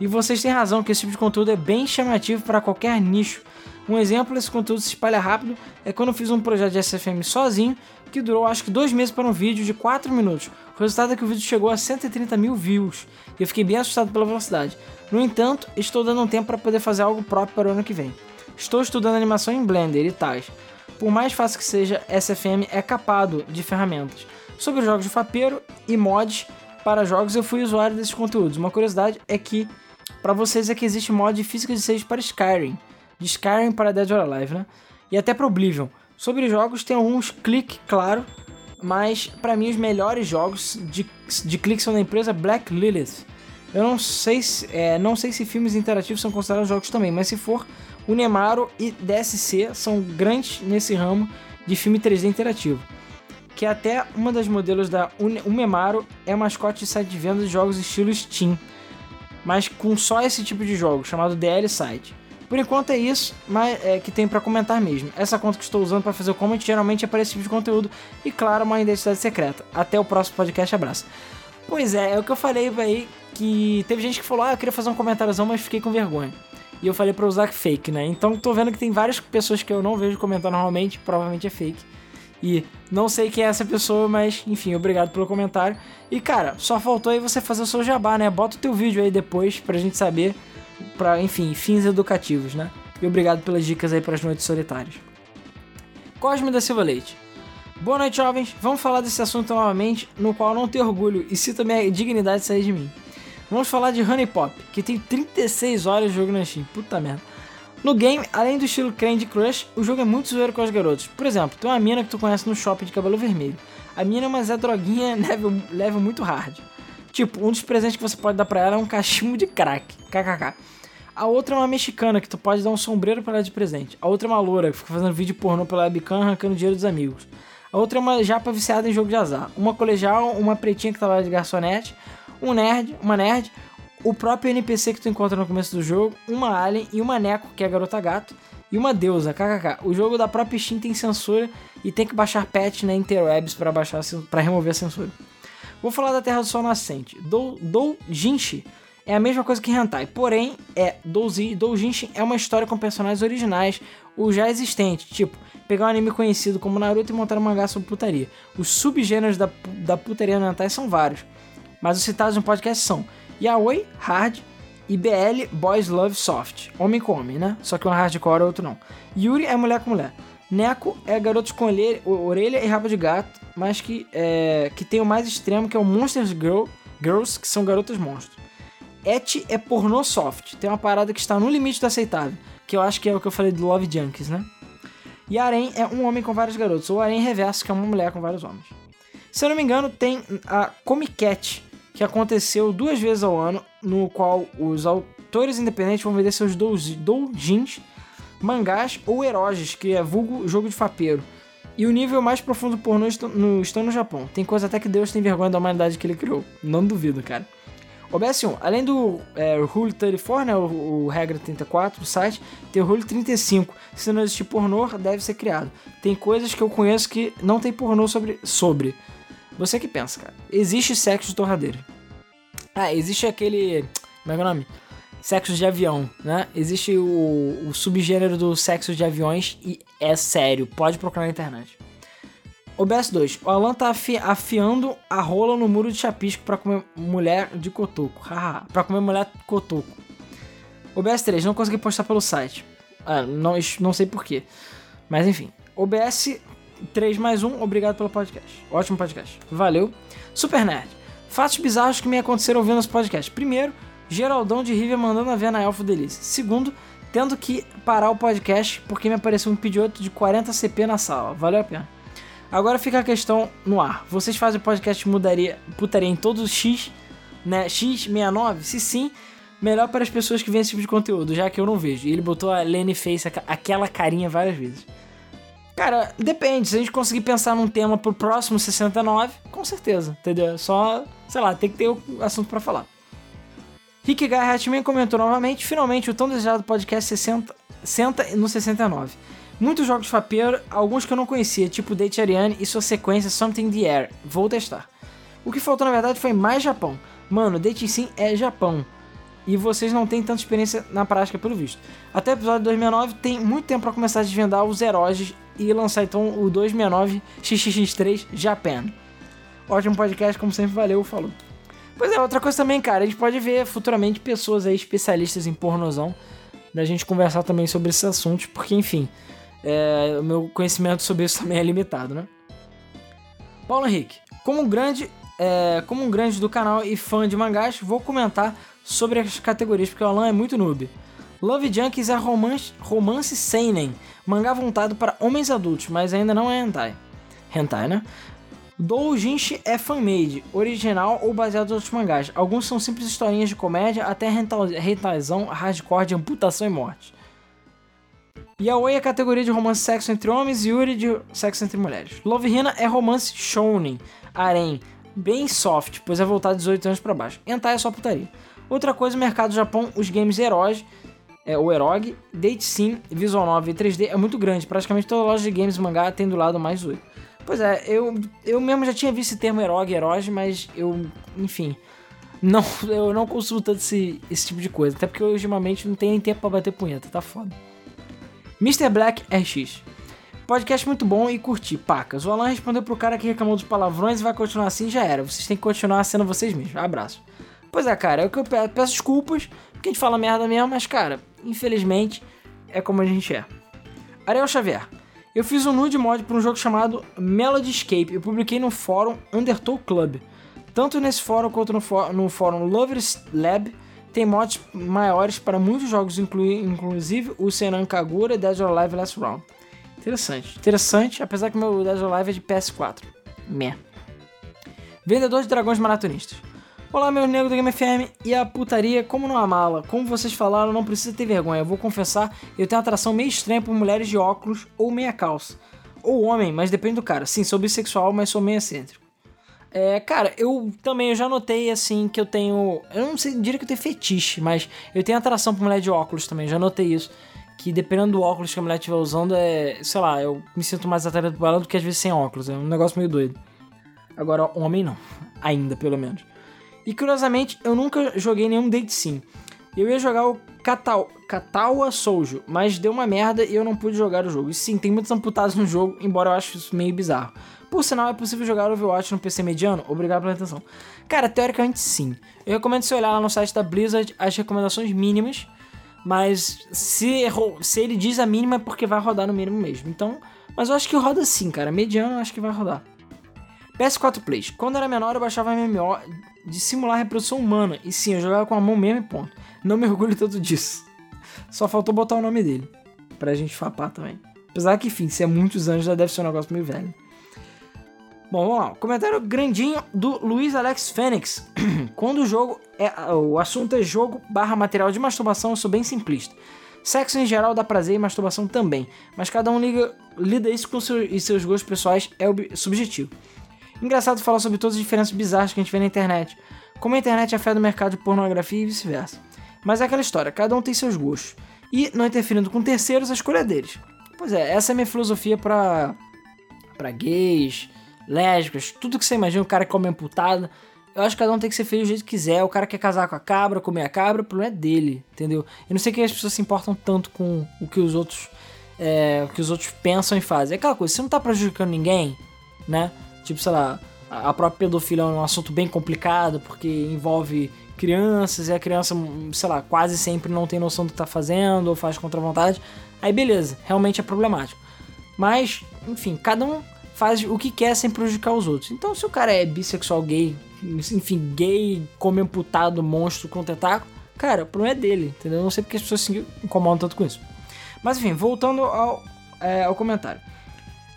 e vocês têm razão que esse tipo de conteúdo é bem chamativo para qualquer nicho. Um exemplo desse conteúdo se espalha rápido é quando eu fiz um projeto de SFM sozinho, que durou acho que dois meses para um vídeo de 4 minutos. O resultado é que o vídeo chegou a 130 mil views e eu fiquei bem assustado pela velocidade. No entanto, estou dando um tempo para poder fazer algo próprio para o ano que vem. Estou estudando animação em Blender e tais. Por mais fácil que seja, SFM é capado de ferramentas. Sobre jogos de fapeiro e mods para jogos, eu fui usuário desses conteúdos. Uma curiosidade é que para vocês é que existe mod de física de 6 para Skyrim, de Skyrim para Dead or Alive, né? E até para Oblivion. Sobre jogos tem alguns cliques, claro, mas para mim os melhores jogos de, de clique são da empresa Black Lilith. Eu não sei se, é, não sei se filmes interativos são considerados jogos também, mas se for, o Nemaro e DSC são grandes nesse ramo de filme 3D interativo. Que até uma das modelos da Umemaro é mascote de site de venda de jogos estilo Steam mas com só esse tipo de jogo, chamado DL Site. Por enquanto é isso, mas é que tem para comentar mesmo. Essa conta que estou usando para fazer o comment geralmente é para esse tipo de conteúdo e claro, uma identidade secreta. Até o próximo podcast, abraço. Pois é, é o que eu falei aí que teve gente que falou: "Ah, eu queria fazer um comentáriozão, mas fiquei com vergonha". E eu falei para usar fake, né? Então tô vendo que tem várias pessoas que eu não vejo comentar normalmente, provavelmente é fake. E não sei quem é essa pessoa, mas enfim, obrigado pelo comentário. E cara, só faltou aí você fazer o seu jabá, né? Bota o teu vídeo aí depois pra gente saber, pra, enfim, fins educativos, né? E obrigado pelas dicas aí para as noites solitárias. Cosme da Silva Leite. Boa noite, jovens. Vamos falar desse assunto novamente, no qual não tenho orgulho e sinto minha dignidade sair de mim. Vamos falar de Honey Pop, que tem 36 horas de jogo na Steam. Puta merda. No game, além do estilo Candy Crush, o jogo é muito zoeiro com as garotas. Por exemplo, tem uma mina que tu conhece no shopping de cabelo vermelho. A mina é uma Zé Droguinha <laughs> level, level muito hard. Tipo, um dos presentes que você pode dar pra ela é um cachimbo de crack. KKK. A outra é uma mexicana que tu pode dar um sombreiro pra ela de presente. A outra é uma loura que fica fazendo vídeo pornô pela webcam arrancando dinheiro dos amigos. A outra é uma japa viciada em jogo de azar. Uma colegial, uma pretinha que trabalha de garçonete, um nerd, uma nerd, o próprio NPC que tu encontra no começo do jogo, uma alien e uma Neko, que é a garota gato, e uma deusa, kkk. O jogo da própria Steam tem censura e tem que baixar patch na interwebs para baixar para remover a censura. Vou falar da Terra do Sol Nascente. Dou, Doujinshi é a mesma coisa que Hentai, porém é Douzi, Doujinshi é uma história com personagens originais, o já existente, tipo pegar um anime conhecido como Naruto e montar um mangá sobre putaria. Os subgêneros da, da putaria no Hentai são vários, mas os citados no podcast são Yaoi, hard, e BL, boys love soft. Homem com homem, né? Só que um é hardcore, outro não. Yuri é mulher com mulher. Neko é garoto com orelha e rabo de gato, mas que, é, que tem o mais extremo, que é o Monsters Girl, Girls, que são garotas monstros. Et é pornô soft. Tem uma parada que está no limite do aceitável. Que eu acho que é o que eu falei do Love Junkies, né? E Arém é um homem com vários garotos. Ou Arém Reverso, que é uma mulher com vários homens. Se eu não me engano, tem a Comic Cat, que aconteceu duas vezes ao ano, no qual os autores independentes vão vender seus doujins, mangás ou eroges, que é vulgo jogo de fapeiro. E o nível mais profundo pornô no, estão no Japão. Tem coisa até que Deus tem vergonha da humanidade que ele criou. Não duvido, cara. OBS1, além do é, Rule 34, né, o, o, regra 34 do site, tem o Rule 35. Se não existir pornô, deve ser criado. Tem coisas que eu conheço que não tem pornô sobre. sobre. Você que pensa, cara. Existe sexo de torradeira. Ah, existe aquele. Como é que é o nome? Sexo de avião, né? Existe o, o subgênero do sexo de aviões e é sério. Pode procurar na internet. OBS 2. O Alan tá afi afiando a rola no muro de chapisco para comer mulher de cotoco. Haha, pra comer mulher cotoco. OBS 3. Não consegui postar pelo site. Ah, não, não sei porquê. Mas enfim. OBS 3 mais 1. Obrigado pelo podcast. Ótimo podcast. Valeu. Super Nerd. Fatos bizarros que me aconteceram ouvindo esse podcast. Primeiro, Geraldão de River mandando a ver na Elfo Delícia. Segundo, tendo que parar o podcast porque me apareceu um pedioto de 40 CP na sala. Valeu a pena. Agora fica a questão no ar. Vocês fazem podcast mudaria, putaria em todos os X, né? X69? Se sim, melhor para as pessoas que veem esse tipo de conteúdo, já que eu não vejo. E ele botou a Lenny Face, aquela carinha várias vezes. Cara, depende. Se a gente conseguir pensar num tema pro próximo 69, com certeza, entendeu? Só, sei lá, tem que ter o assunto para falar. Rick Guy comentou novamente, finalmente o tão desejado podcast 60, senta no 69. Muitos jogos fapeiro, alguns que eu não conhecia, tipo Date Ariane e sua sequência Something in the Air. Vou testar. O que faltou na verdade foi mais Japão. Mano, Date Sim é Japão. E vocês não têm tanta experiência na prática pelo visto. Até o episódio 269 tem muito tempo para começar a desvendar os heróis e lançar então o 269 XXX3 Japan. Ótimo podcast, como sempre, valeu, falou. Pois é, outra coisa também, cara, a gente pode ver futuramente pessoas aí especialistas em pornozão da gente conversar também sobre esses assuntos, porque enfim, é, o meu conhecimento sobre isso também é limitado, né? Paulo Henrique, como um grande, é, como um grande do canal e fã de mangás, vou comentar sobre as categorias, porque o Alan é muito noob. Love Junkies é romance, romance seinen, mangá voltado para homens adultos, mas ainda não é hentai. Hentai, né? Doujinshi é fan-made, original ou baseado em outros mangás. Alguns são simples historinhas de comédia, até rentaizão, hardcore de amputação e morte. Yaoi é categoria de romance sexo entre homens e Yuri de sexo entre mulheres. Love Hina é romance shounen, harem, bem soft, pois é voltado de 18 anos para baixo. Hentai é só putaria. Outra coisa, mercado do Japão, os games heróis, é, o Erog, Date Sim, Visual Novel e 3D é muito grande. Praticamente toda loja de games mangá tem do lado mais 8. Pois é, eu, eu mesmo já tinha visto esse termo Erog, Eroge, mas eu, enfim, não, <laughs> eu não consumo tanto esse, esse tipo de coisa. Até porque ultimamente não tem nem tempo pra bater punheta, tá foda. Mr. Black RX. Podcast muito bom e curti, pacas. O Alan respondeu pro cara que reclamou dos palavrões e vai continuar assim já era. Vocês têm que continuar sendo vocês mesmos. Abraço. Pois é, cara, é o que eu peço, desculpas, porque a gente fala merda mesmo, mas, cara, infelizmente, é como a gente é. Ariel Xavier. Eu fiz um nude mod para um jogo chamado Melody Escape. Eu publiquei no fórum Undertow Club. Tanto nesse fórum quanto no, no fórum Lovers Lab tem mods maiores para muitos jogos, inclusive o Senan Kagura e Dead or Alive Last Round. Interessante. Interessante, apesar que meu Dead or Alive é de PS4. Meh. Vendedor de dragões maratonistas. Olá, meu nego do Game FM e a putaria, como não amá-la? Como vocês falaram, não precisa ter vergonha. Eu vou confessar, eu tenho atração meio estranha por mulheres de óculos ou meia calça. Ou homem, mas depende do cara. Sim, sou bissexual, mas sou meio excêntrico. É, cara, eu também eu já notei assim que eu tenho. Eu não sei, diria que eu tenho fetiche, mas eu tenho atração por mulher de óculos também, já notei isso. Que dependendo do óculos que a mulher estiver usando, é. Sei lá, eu me sinto mais atraído por ela do que às vezes sem óculos. É um negócio meio doido. Agora, homem não. Ainda, pelo menos. E curiosamente, eu nunca joguei nenhum date sim. Eu ia jogar o Katal Katawa Soujo, mas deu uma merda e eu não pude jogar o jogo. E sim, tem muitos amputados no jogo, embora eu ache isso meio bizarro. Por sinal, é possível jogar Overwatch no PC mediano? Obrigado pela atenção. Cara, teoricamente sim. Eu recomendo você olhar lá no site da Blizzard as recomendações mínimas, mas se, errou, se ele diz a mínima é porque vai rodar no mínimo mesmo. Então, mas eu acho que roda sim, cara. Mediano eu acho que vai rodar. PS4 Plays. Quando era menor, eu baixava MMO de simular reprodução humana. E sim, eu jogava com a mão mesmo e ponto. Não me orgulho tanto disso. Só faltou botar o nome dele. Pra gente fapar também. Apesar que, enfim, se é muitos anos, já deve ser um negócio meio velho. Bom, vamos lá. Comentário grandinho do Luiz Alex Fênix. <clears throat> Quando o jogo é. O assunto é jogo barra material de masturbação, eu sou bem simplista. Sexo em geral dá prazer e masturbação também, mas cada um liga, lida isso com seu, e seus gostos pessoais é subjetivo. Engraçado falar sobre todas as diferenças bizarras que a gente vê na internet, como a internet afeta o mercado de pornografia e vice-versa. Mas é aquela história, cada um tem seus gostos. E, não interferindo com terceiros, a escolha é deles. Pois é, essa é a minha filosofia pra, pra gays, lésbicas, tudo que você imagina, o cara come amputada. Eu acho que cada um tem que ser feliz do jeito que quiser. O cara quer casar com a cabra, comer a cabra, o problema é dele, entendeu? Eu não sei que as pessoas se importam tanto com o que os outros é, o que os outros pensam e fazem. É aquela coisa, você não tá prejudicando ninguém, né? Tipo, sei lá, a própria pedofilia é um assunto bem complicado porque envolve crianças e a criança, sei lá, quase sempre não tem noção do que tá fazendo ou faz contra a vontade. Aí beleza, realmente é problemático. Mas, enfim, cada um faz o que quer sem prejudicar os outros. Então, se o cara é bissexual gay, enfim, gay, come amputado, monstro com tentáculo, cara, o problema é dele, entendeu? Eu não sei porque as pessoas se incomodam tanto com isso. Mas enfim, voltando ao, é, ao comentário.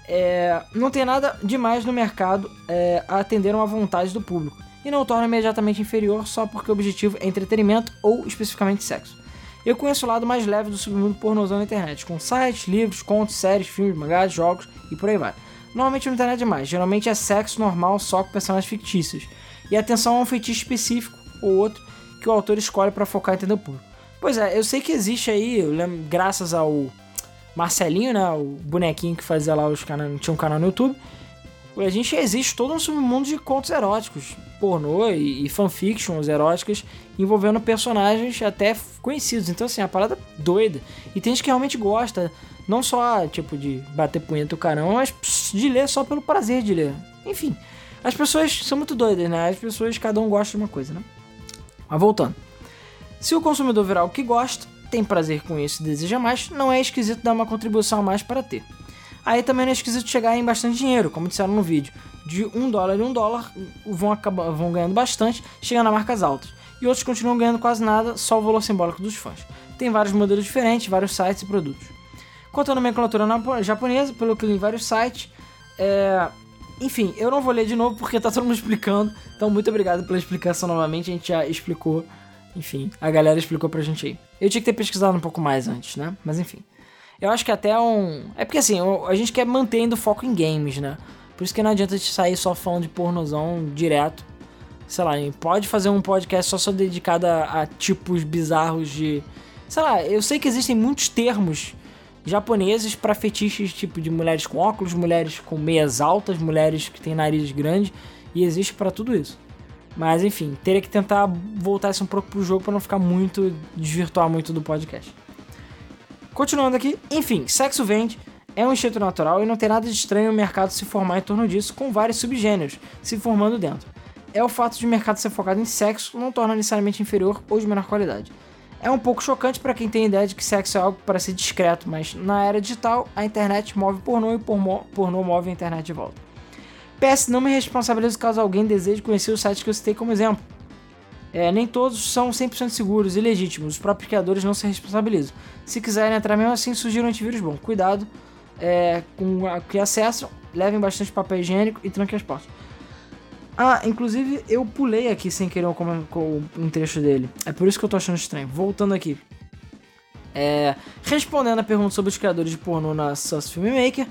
É, não tem nada demais no mercado é, a atender uma vontade do público e não o torna imediatamente inferior só porque o objetivo é entretenimento ou especificamente sexo. Eu conheço o lado mais leve do submundo pornozão na internet, com sites, livros, contos, séries, filmes, mangás, jogos e por aí vai. Normalmente não tem nada demais, geralmente é sexo normal só com personagens fictícios. E atenção a um feitiço específico ou outro que o autor escolhe para focar em entender o público. Pois é, eu sei que existe aí, lembro, graças ao Marcelinho, né, o bonequinho que fazia lá os canais, tinha um canal no YouTube, a gente existe todo um submundo de contos eróticos, pornô e, e fanfictions eróticas envolvendo personagens até conhecidos. Então, assim, é uma parada doida. E tem gente que realmente gosta, não só, tipo, de bater punheta o carão, mas de ler só pelo prazer de ler. Enfim, as pessoas são muito doidas, né? As pessoas, cada um gosta de uma coisa, né? Mas voltando. Se o consumidor virar o que gosta, tem prazer com isso e deseja mais, não é esquisito dar uma contribuição a mais para ter. Aí também não é esquisito chegar em bastante dinheiro, como disseram no vídeo. De um dólar e um dólar vão, acabar, vão ganhando bastante, chegando a marcas altas. E outros continuam ganhando quase nada, só o valor simbólico dos fãs. Tem vários modelos diferentes, vários sites e produtos. Quanto à nomenclatura japonesa, pelo que li em vários sites, é... enfim, eu não vou ler de novo porque tá todo mundo explicando. Então, muito obrigado pela explicação novamente. A gente já explicou. Enfim, a galera explicou pra gente aí. Eu tinha que ter pesquisado um pouco mais antes, né? Mas enfim. Eu acho que até um. É porque assim, a gente quer mantendo o foco em games, né? Por isso que não adianta gente sair só falando de pornozão direto. Sei lá, pode fazer um podcast só, só dedicado a, a tipos bizarros de. Sei lá, eu sei que existem muitos termos japoneses para fetiches tipo de mulheres com óculos, mulheres com meias altas, mulheres que têm nariz grande e existe para tudo isso. Mas enfim, teria que tentar voltar isso um pouco pro jogo para não ficar muito desvirtuar muito do podcast. Continuando aqui, enfim, sexo vende, é um instinto natural e não tem nada de estranho o mercado se formar em torno disso, com vários subgêneros se formando dentro. É o fato de o mercado ser focado em sexo não torna necessariamente inferior ou de menor qualidade. É um pouco chocante para quem tem a ideia de que sexo é algo para ser discreto, mas na era digital, a internet move pornô e pornô, move a internet de volta. PS, não me responsabilizo caso alguém deseje conhecer os sites que eu citei como exemplo. É, nem todos são 100% seguros e legítimos, os próprios criadores não se responsabilizam. Se quiserem entrar mesmo assim, surgir um antivírus bom. Cuidado é, com o que acessam, levem bastante papel higiênico e tranquem as portas. Ah, inclusive eu pulei aqui sem querer um, um trecho dele. É por isso que eu tô achando estranho. Voltando aqui. É, respondendo a pergunta sobre os criadores de pornô na Sus Filmmaker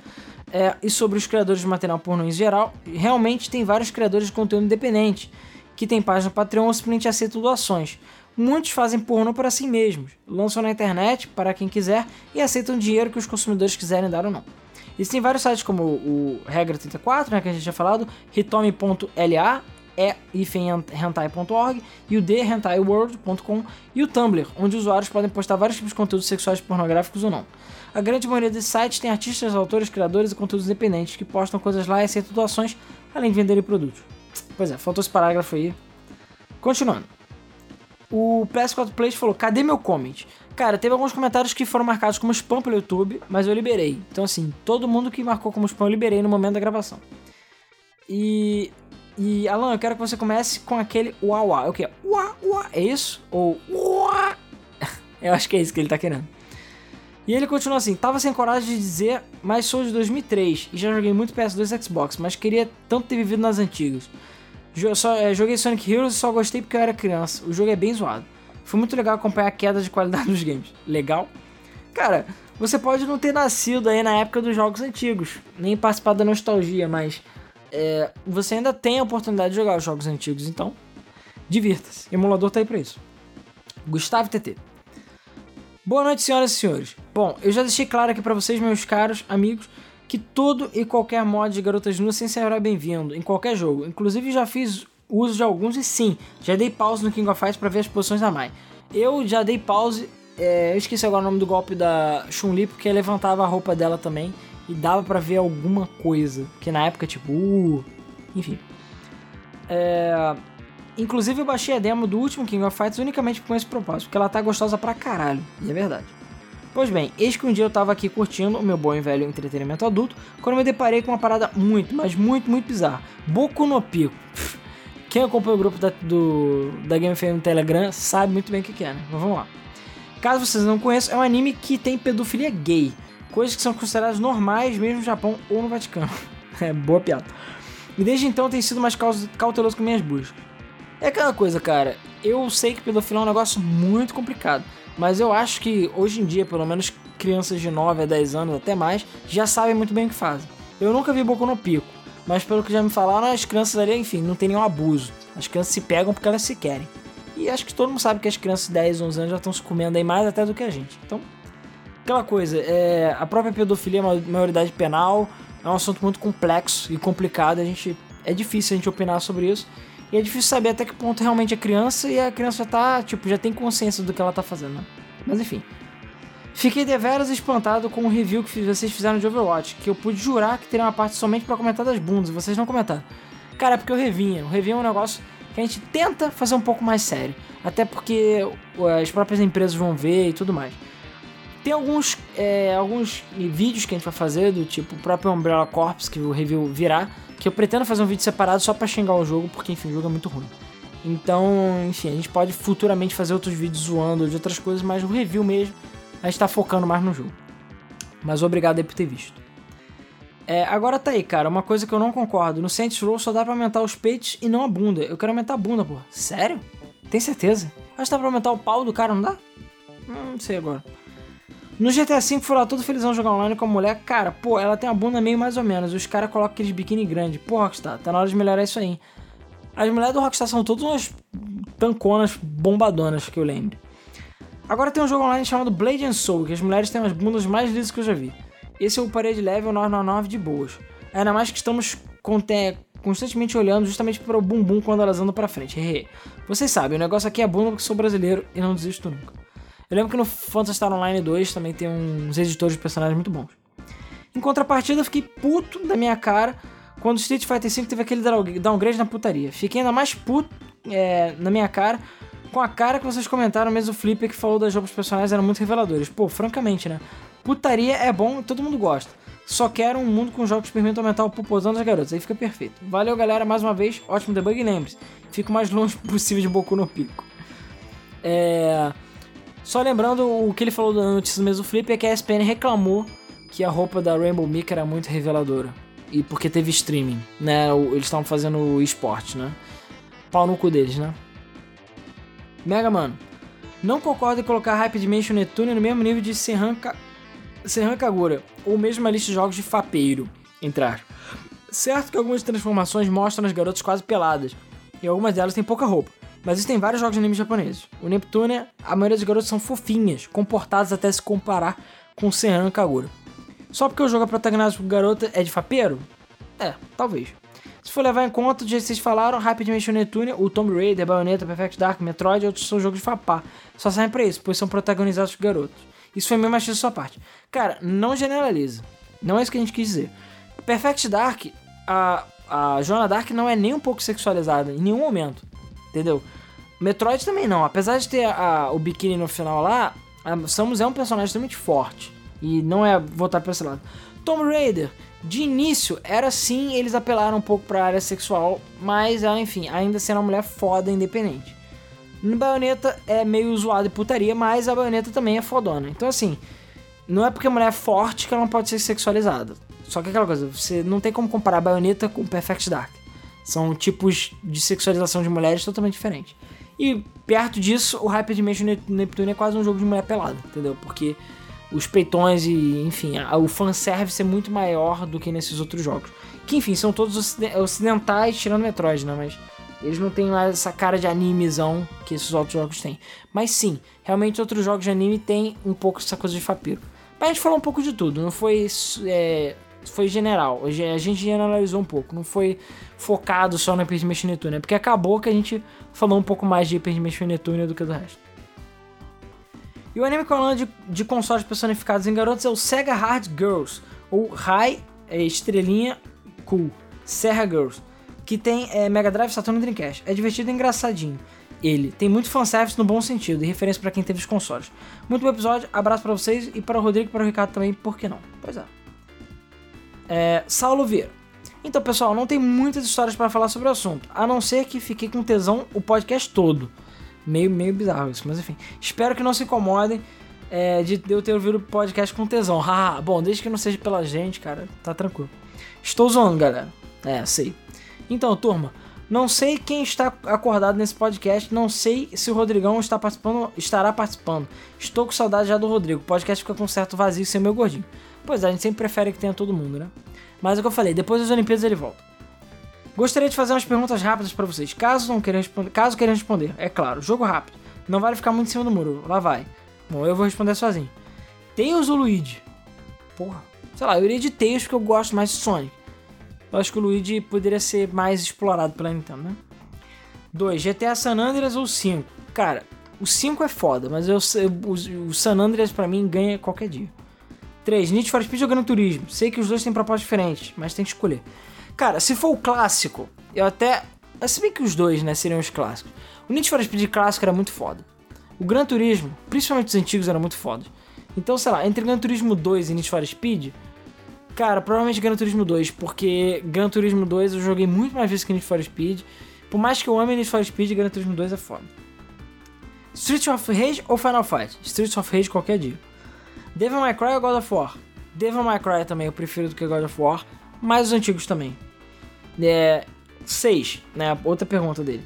é, e sobre os criadores de material pornô em geral, realmente tem vários criadores de conteúdo independente que tem página Patreon ou simplesmente aceitam doações. Muitos fazem pornô para si mesmos, lançam na internet para quem quiser e aceitam dinheiro que os consumidores quiserem dar ou não. Existem vários sites como o Regra 34, né, que a gente já falado, hitome.la, é hentai.org e o thentai.world.com e o Tumblr, onde usuários podem postar vários tipos de conteúdos sexuais pornográficos ou não. A grande maioria desses sites tem artistas, autores, criadores e conteúdos independentes que postam coisas lá e aceitam doações, além de venderem produtos. Pois é, faltou esse parágrafo aí. Continuando. O PS4 Play falou: cadê meu comment? Cara, teve alguns comentários que foram marcados como spam pelo YouTube, mas eu liberei. Então, assim, todo mundo que marcou como spam eu liberei no momento da gravação. E. E, Alan, eu quero que você comece com aquele uá uá. É o quê? Uá uá. É isso? Ou uá? <laughs> Eu acho que é isso que ele tá querendo. E ele continua assim: Tava sem coragem de dizer, mas sou de 2003 e já joguei muito PS2 e Xbox, mas queria tanto ter vivido nas antigas. É, joguei Sonic Heroes e só gostei porque eu era criança. O jogo é bem zoado. Foi muito legal acompanhar a queda de qualidade <laughs> dos games. Legal? Cara, você pode não ter nascido aí na época dos jogos antigos, nem participar da nostalgia, mas é, você ainda tem a oportunidade de jogar os jogos antigos, então divirta-se. Emulador tá aí pra isso. Gustavo TT. Boa noite, senhoras e senhores. Bom, eu já deixei claro aqui para vocês, meus caros amigos, que todo e qualquer mod de garotas nuas sempre será bem-vindo, em qualquer jogo. Inclusive já fiz uso de alguns e sim, já dei pause no King of Fighters para ver as posições da Mai. Eu já dei pause, é, eu esqueci agora o nome do golpe da Chun-Li, porque levantava a roupa dela também e dava para ver alguma coisa. Que na época, tipo, uh, enfim. É, Inclusive eu baixei a demo do último King of Fighters unicamente com esse propósito, porque ela tá gostosa pra caralho, e é verdade. Pois bem, eis que um dia eu tava aqui curtindo o meu bom e velho entretenimento adulto, quando me deparei com uma parada muito, mas muito, muito bizarra. Boku no Pico. <laughs> Quem acompanha o grupo da, do, da Game FM no Telegram sabe muito bem o que, é, né? Mas vamos lá. Caso vocês não conheçam, é um anime que tem pedofilia gay. Coisas que são consideradas normais mesmo no Japão ou no Vaticano. <laughs> é, boa piada. E desde então tem sido mais cauteloso com minhas buscas. É aquela coisa, cara. Eu sei que pedofilia é um negócio muito complicado. Mas eu acho que hoje em dia, pelo menos crianças de 9 a 10 anos, até mais, já sabem muito bem o que fazem. Eu nunca vi Boku no Pico. Mas pelo que já me falaram, as crianças ali, enfim, não tem nenhum abuso. As crianças se pegam porque elas se querem. E acho que todo mundo sabe que as crianças de 10, 11 anos já estão se comendo aí mais até do que a gente. Então, aquela coisa, é, a própria pedofilia é uma maioridade penal, é um assunto muito complexo e complicado, a gente é difícil a gente opinar sobre isso. E é difícil saber até que ponto realmente é criança e a criança já tá, tipo, já tem consciência do que ela tá fazendo, né? Mas enfim. Fiquei deveras espantado com o review que vocês fizeram de Overwatch, que eu pude jurar que teria uma parte somente para comentar das bundas, e vocês não comentaram. Cara, é porque eu revinha. O review é um negócio que a gente tenta fazer um pouco mais sério. Até porque as próprias empresas vão ver e tudo mais. Tem alguns, é, alguns vídeos que a gente vai fazer, do tipo o próprio Umbrella Corps, que o review virá, que eu pretendo fazer um vídeo separado só para xingar o jogo, porque enfim, o jogo é muito ruim. Então, enfim, a gente pode futuramente fazer outros vídeos zoando de outras coisas, mas o review mesmo, a gente tá focando mais no jogo. Mas obrigado aí por ter visto. É, agora tá aí, cara, uma coisa que eu não concordo. No Saints Row só dá pra aumentar os peitos e não a bunda. Eu quero aumentar a bunda, pô. Sério? Tem certeza? Acho que dá pra aumentar o pau do cara, não dá? Hum, não sei agora. No GTA V foi lá todo felizão jogar online com a mulher. Cara, pô, ela tem a bunda meio mais ou menos. Os caras colocam aqueles biquíni grande. Pô, Rockstar, tá na hora de melhorar isso aí. As mulheres do Rockstar são todas umas tanconas bombadonas que eu lembro. Agora tem um jogo online chamado Blade and Soul, que as mulheres têm as bundas mais lisas que eu já vi. Esse é o parede level 999 de boas. Ainda mais que estamos constantemente olhando justamente para o bumbum quando elas andam para frente. Vocês sabem, o negócio aqui é bunda porque sou brasileiro e não desisto nunca. Eu lembro que no Phantasy Star Online 2 também tem uns editores de personagens muito bons. Em contrapartida, eu fiquei puto da minha cara quando Street Fighter V teve aquele downgrade na putaria. Fiquei ainda mais puto é, na minha cara com a cara que vocês comentaram mesmo o Flipper que falou das roupas personagens eram muito reveladores. Pô, francamente, né? Putaria é bom, todo mundo gosta. Só quero um mundo com jogos que permitam aumentar o popozão das garotas. Aí fica perfeito. Valeu, galera, mais uma vez. Ótimo debug e lembre-se. Fico mais <laughs> longe possível de Boku no Pico. É... Só lembrando o que ele falou da notícia do mesmo Flip é que a ESPN reclamou que a roupa da Rainbow Mika era muito reveladora. E porque teve streaming, né? Eles estavam fazendo esporte, né? Pau no cu deles, né? Mega Mano. Não concordo em colocar Hype Dimension Netune no mesmo nível de Serran, Ka... Serran Kagura, ou mesmo a lista de jogos de fapeiro, entrar. Certo que algumas transformações mostram as garotas quase peladas, e algumas delas têm pouca roupa. Mas existem vários jogos de anime japoneses. O Neptune, a maioria dos garotos são fofinhas, comportadas até se comparar com o Senran Kagura. Só porque o jogo é protagonizado por garota é de fapeiro? É, talvez. Se for levar em conta, jeito que vocês falaram, Rapid Dimension Neptune, o Tomb Raider, Bayonetta, Perfect Dark, Metroid outros são jogos de fapá. Só saem pra isso, pois são protagonizados por garotos. Isso foi meio machista da sua parte. Cara, não generaliza. Não é isso que a gente quis dizer. Perfect Dark, a, a Joana Dark não é nem um pouco sexualizada, em nenhum momento. Entendeu? Metroid também não. Apesar de ter a, o biquíni no final lá, a Samus é um personagem extremamente forte. E não é voltar pra esse lado. Tomb Raider, de início, era sim, eles apelaram um pouco pra área sexual, mas ela, enfim, ainda sendo uma mulher foda independente. No Bayonetta é meio zoado e putaria, mas a Bayonetta também é fodona. Então, assim, não é porque a mulher é forte que ela não pode ser sexualizada. Só que aquela coisa, você não tem como comparar a Bayonetta com Perfect Dark. São tipos de sexualização de mulheres totalmente diferentes. E perto disso, o Hyper Dimension Neptune é quase um jogo de mulher pelada, entendeu? Porque os peitões e, enfim, a, o fanservice é muito maior do que nesses outros jogos. Que, enfim, são todos ocidentais, tirando Metroid, né? Mas eles não têm mais essa cara de animezão que esses outros jogos têm. Mas sim, realmente outros jogos de anime têm um pouco essa coisa de fapiro. Mas a gente falou um pouco de tudo, não foi. É, foi general. A gente generalizou um pouco, não foi focado só no Hyper Dimension Neptune, porque acabou que a gente falou um pouco mais de Hyper Dimension Neptune do que do resto. E o anime falando de, de consoles personificados em garotos é o Sega Hard Girls, ou High é, Estrelinha Cool, Serra Girls, que tem é, Mega Drive, Saturn e Dreamcast. É divertido e engraçadinho. Ele tem muito fanservice no bom sentido e referência para quem teve os consoles. Muito bom episódio, abraço para vocês e para o Rodrigo e para o Ricardo também, por que não? Pois é. é Saulo Vieira. Então, pessoal, não tem muitas histórias para falar sobre o assunto, a não ser que fiquei com tesão o podcast todo. Meio, meio bizarro isso, mas enfim. Espero que não se incomodem é, de eu ter ouvido o podcast com tesão. <laughs> Bom, desde que não seja pela gente, cara, tá tranquilo. Estou zoando, galera. É, sei. Então, turma, não sei quem está acordado nesse podcast, não sei se o Rodrigão está participando, estará participando. Estou com saudade já do Rodrigo. O podcast fica com certo vazio sem meu gordinho. Pois é, a gente sempre prefere que tenha todo mundo, né? Mas é o que eu falei, depois das Olimpíadas ele volta. Gostaria de fazer umas perguntas rápidas para vocês, caso não queiram responder, caso queiram responder. É claro, jogo rápido. Não vale ficar muito em cima do muro. Lá vai. Bom, eu vou responder sozinho. Tails ou Luigi? Porra. Sei lá, eu iria de Tails porque eu gosto mais de Sonic. Eu acho que o Luigi poderia ser mais explorado pela Nintendo, né? 2. GTA San Andreas ou 5? Cara, o 5 é foda, mas eu, o, o San Andreas pra mim ganha qualquer dia. 3. Need for Speed ou Gran Turismo? Sei que os dois têm propostas diferentes, mas tem que escolher. Cara, se for o clássico, eu até. Se bem que os dois, né, seriam os clássicos. O Need for Speed clássico era muito foda. O Gran Turismo, principalmente os antigos, eram muito foda. Então, sei lá, entre Gran Turismo 2 e Need for Speed, cara, provavelmente Gran Turismo 2, porque Gran Turismo 2 eu joguei muito mais vezes que Need for Speed. Por mais que eu ame Need for Speed, Gran Turismo 2 é foda. Street of Rage ou Final Fight? Street of Rage qualquer dia. Devil May Cry ou God of War? Devil May Cry também eu prefiro do que God of War mas os antigos também. É, 6, né? Outra pergunta dele.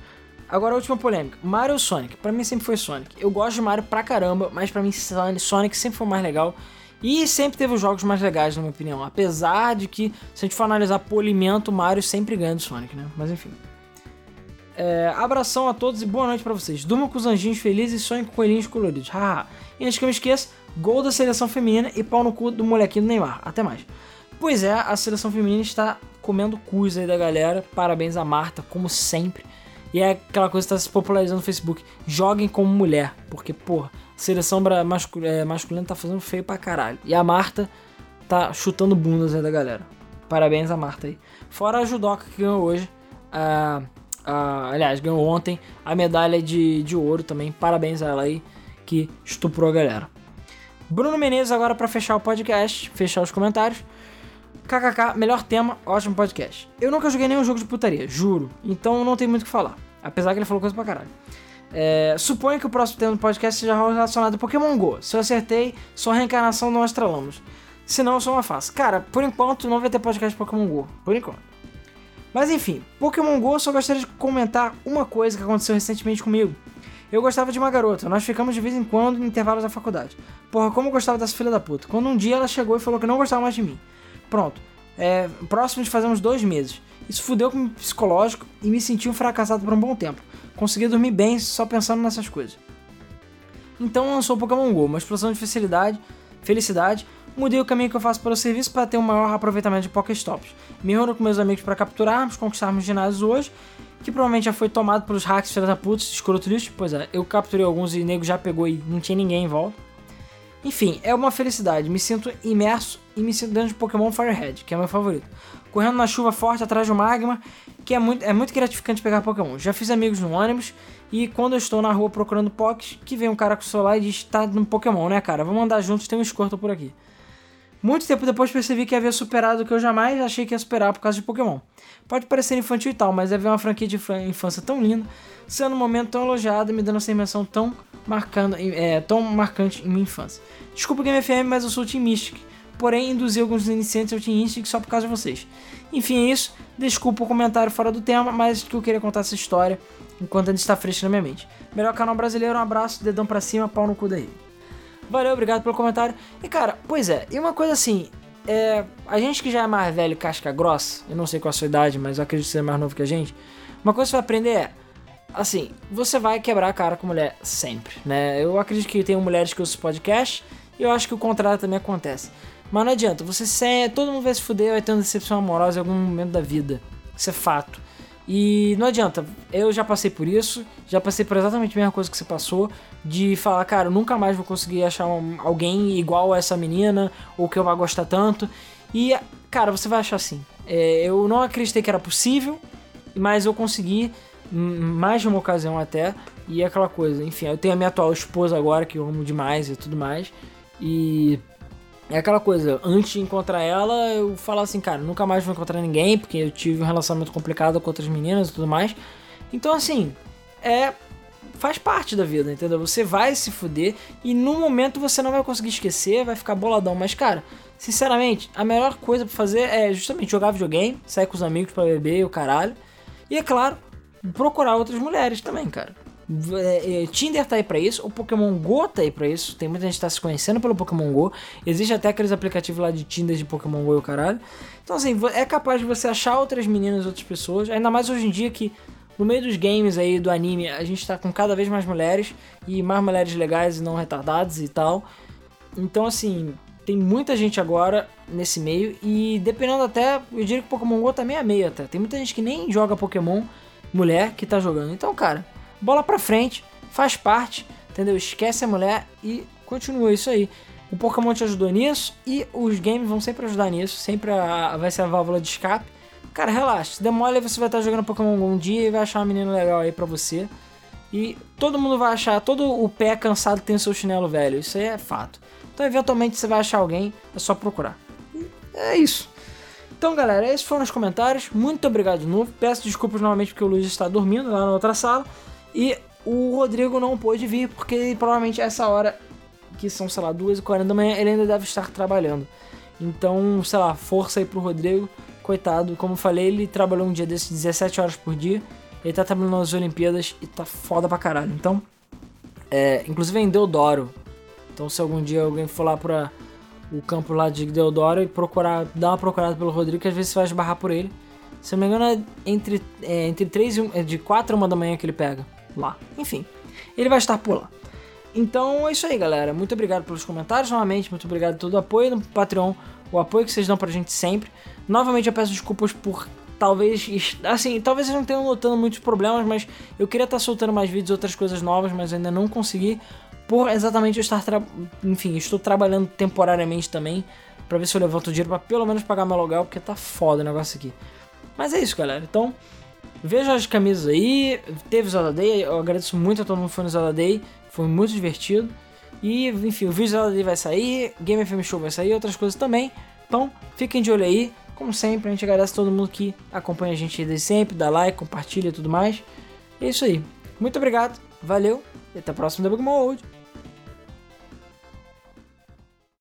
Agora a última polêmica. Mario ou Sonic? Pra mim sempre foi Sonic. Eu gosto de Mario pra caramba, mas pra mim Sonic sempre foi mais legal. E sempre teve os jogos mais legais, na minha opinião. Apesar de que, se a gente for analisar polimento, Mario sempre ganha do Sonic, né? Mas enfim. É, abração a todos e boa noite para vocês. Durma com os anjinhos felizes e sonhe com coelhinhos coloridos. Haha. e antes que eu me esqueça, gol da seleção feminina e pau no cu do molequinho do Neymar. Até mais. Pois é, a seleção feminina está comendo cus aí da galera. Parabéns a Marta, como sempre. E é aquela coisa que está se popularizando no Facebook. Joguem como mulher. Porque, porra, a seleção é, masculina tá fazendo feio pra caralho. E a Marta tá chutando bundas aí da galera. Parabéns a Marta aí. Fora a judoca que ganhou hoje. A, a, aliás, ganhou ontem a medalha de, de ouro também. Parabéns a ela aí que estuprou a galera. Bruno Menezes agora para fechar o podcast, fechar os comentários. KKK, melhor tema, ótimo podcast. Eu nunca joguei nenhum jogo de putaria, juro. Então não tem muito o que falar. Apesar que ele falou coisa pra caralho. É, suponho que o próximo tema do podcast seja relacionado a Pokémon GO. Se eu acertei, sou a reencarnação do Astralamos. Se não, sou uma face. Cara, por enquanto não vai ter podcast de Pokémon GO. Por enquanto. Mas enfim, Pokémon GO, só gostaria de comentar uma coisa que aconteceu recentemente comigo. Eu gostava de uma garota, nós ficamos de vez em quando em intervalos da faculdade. Porra, como eu gostava dessa filha da puta. Quando um dia ela chegou e falou que não gostava mais de mim. Pronto. É, próximo de fazer uns dois meses. Isso fudeu com o psicológico e me senti um fracassado por um bom tempo. Consegui dormir bem só pensando nessas coisas. Então lançou o Pokémon GO, uma explosão de felicidade, felicidade. Mudei o caminho que eu faço para o serviço para ter um maior aproveitamento de Pokéstops. Me reúno com meus amigos para capturarmos, conquistarmos ginásios hoje, que provavelmente já foi tomado pelos hacks filha da puta, escroto lixo. Pois é, eu capturei alguns e o nego já pegou e não tinha ninguém em volta. Enfim, é uma felicidade. Me sinto imerso e me sinto dentro de Pokémon Firehead, que é meu favorito. Correndo na chuva forte atrás do magma, que é muito, é muito gratificante pegar Pokémon. Já fiz amigos no ônibus e quando eu estou na rua procurando Poks, que vem um cara com o celular e diz: tá no Pokémon, né, cara? Vamos andar juntos, tem um Squirtle por aqui. Muito tempo depois percebi que havia superado o que eu jamais achei que ia superar por causa de Pokémon. Pode parecer infantil e tal, mas é ver uma franquia de infância tão linda, sendo um momento tão elogiado e me dando essa impressão tão, marcando, é, tão marcante em minha infância. Desculpa Game FM, mas eu sou o Team Mystic, porém induzi alguns iniciantes ao Team Instinct só por causa de vocês. Enfim, é isso. Desculpa o comentário fora do tema, mas que eu queria contar essa história enquanto ainda está fresca na minha mente. Melhor canal brasileiro, um abraço, dedão pra cima, pau no cu daí. Valeu, obrigado pelo comentário. E cara, pois é, e uma coisa assim, é, a gente que já é mais velho, casca grossa, eu não sei qual a sua idade, mas eu acredito ser mais novo que a gente, uma coisa que você vai aprender é, assim, você vai quebrar a cara com mulher sempre, né? Eu acredito que tem mulheres que usam podcast e eu acho que o contrário também acontece. Mas não adianta, você se, todo mundo vai se fuder, vai ter uma decepção amorosa em algum momento da vida. Isso é fato. E não adianta, eu já passei por isso, já passei por exatamente a mesma coisa que você passou, de falar, cara, nunca mais vou conseguir achar um, alguém igual a essa menina, ou que eu vá gostar tanto. E, cara, você vai achar assim. É, eu não acreditei que era possível, mas eu consegui, mais de uma ocasião até, e é aquela coisa, enfim, eu tenho a minha atual esposa agora, que eu amo demais e tudo mais, e é aquela coisa, antes de encontrar ela, eu falava assim, cara, nunca mais vou encontrar ninguém, porque eu tive um relacionamento complicado com outras meninas e tudo mais. Então, assim, é. Faz parte da vida, entendeu? Você vai se fuder e no momento você não vai conseguir esquecer, vai ficar boladão. Mas, cara, sinceramente, a melhor coisa pra fazer é justamente jogar videogame, sair com os amigos para beber e o caralho. E, é claro, procurar outras mulheres também, cara. É, é, Tinder tá aí pra isso, o Pokémon Go tá aí pra isso. Tem muita gente que tá se conhecendo pelo Pokémon Go. Existe até aqueles aplicativos lá de Tinder de Pokémon Go e o caralho. Então, assim, é capaz de você achar outras meninas, outras pessoas. Ainda mais hoje em dia que no meio dos games aí, do anime, a gente tá com cada vez mais mulheres e mais mulheres legais e não retardadas e tal. Então, assim, tem muita gente agora nesse meio e dependendo até, eu diria que Pokémon GO tá meio a meio até. Tem muita gente que nem joga Pokémon mulher que tá jogando. Então, cara, bola pra frente, faz parte, entendeu? Esquece a mulher e continua isso aí. O Pokémon te ajudou nisso e os games vão sempre ajudar nisso, sempre a, vai ser a válvula de escape. Cara, relaxa, se demole você vai estar jogando Pokémon um dia e vai achar uma menina legal aí pra você. E todo mundo vai achar, todo o pé cansado tem o seu chinelo velho, isso aí é fato. Então, eventualmente, você vai achar alguém, é só procurar. E é isso. Então, galera, esses foram os comentários. Muito obrigado de novo. Peço desculpas novamente porque o Luiz está dormindo lá na outra sala. E o Rodrigo não pôde vir porque provavelmente essa hora, que são, sei lá, 2h40 da manhã, ele ainda deve estar trabalhando. Então, sei lá, força aí pro Rodrigo. Coitado, como falei, ele trabalhou um dia desses 17 horas por dia. Ele tá trabalhando nas Olimpíadas e tá foda pra caralho. Então, é, inclusive em Deodoro. Então, se algum dia alguém for lá pra o campo lá de Deodoro e procurar, dar uma procurada pelo Rodrigo, que às vezes você vai esbarrar por ele. Se não me engano, é entre, é, entre 3 e 1, é de 4 a 1 da manhã que ele pega lá. Enfim, ele vai estar por lá. Então é isso aí, galera. Muito obrigado pelos comentários novamente. Muito obrigado todo o apoio no Patreon, o apoio que vocês dão pra gente sempre. Novamente eu peço desculpas por talvez, assim, talvez vocês não tenham notando muitos problemas, mas eu queria estar soltando mais vídeos, outras coisas novas, mas ainda não consegui. Por exatamente eu estar, enfim, estou trabalhando temporariamente também para ver se eu levanto dinheiro para pelo menos pagar meu aluguel, porque tá foda o negócio aqui. Mas é isso, galera. Então, Veja as camisas aí, teve Zelda Day, eu agradeço muito a todo mundo que foi no Zelda Day, foi muito divertido. E, enfim, o vídeo Zelda Day vai sair, Game FM Show vai sair, outras coisas também. Então, fiquem de olho aí. Como sempre, a gente agradece a todo mundo que acompanha a gente desde sempre, dá like, compartilha e tudo mais. É isso aí. Muito obrigado, valeu e até a próxima Debug Mode.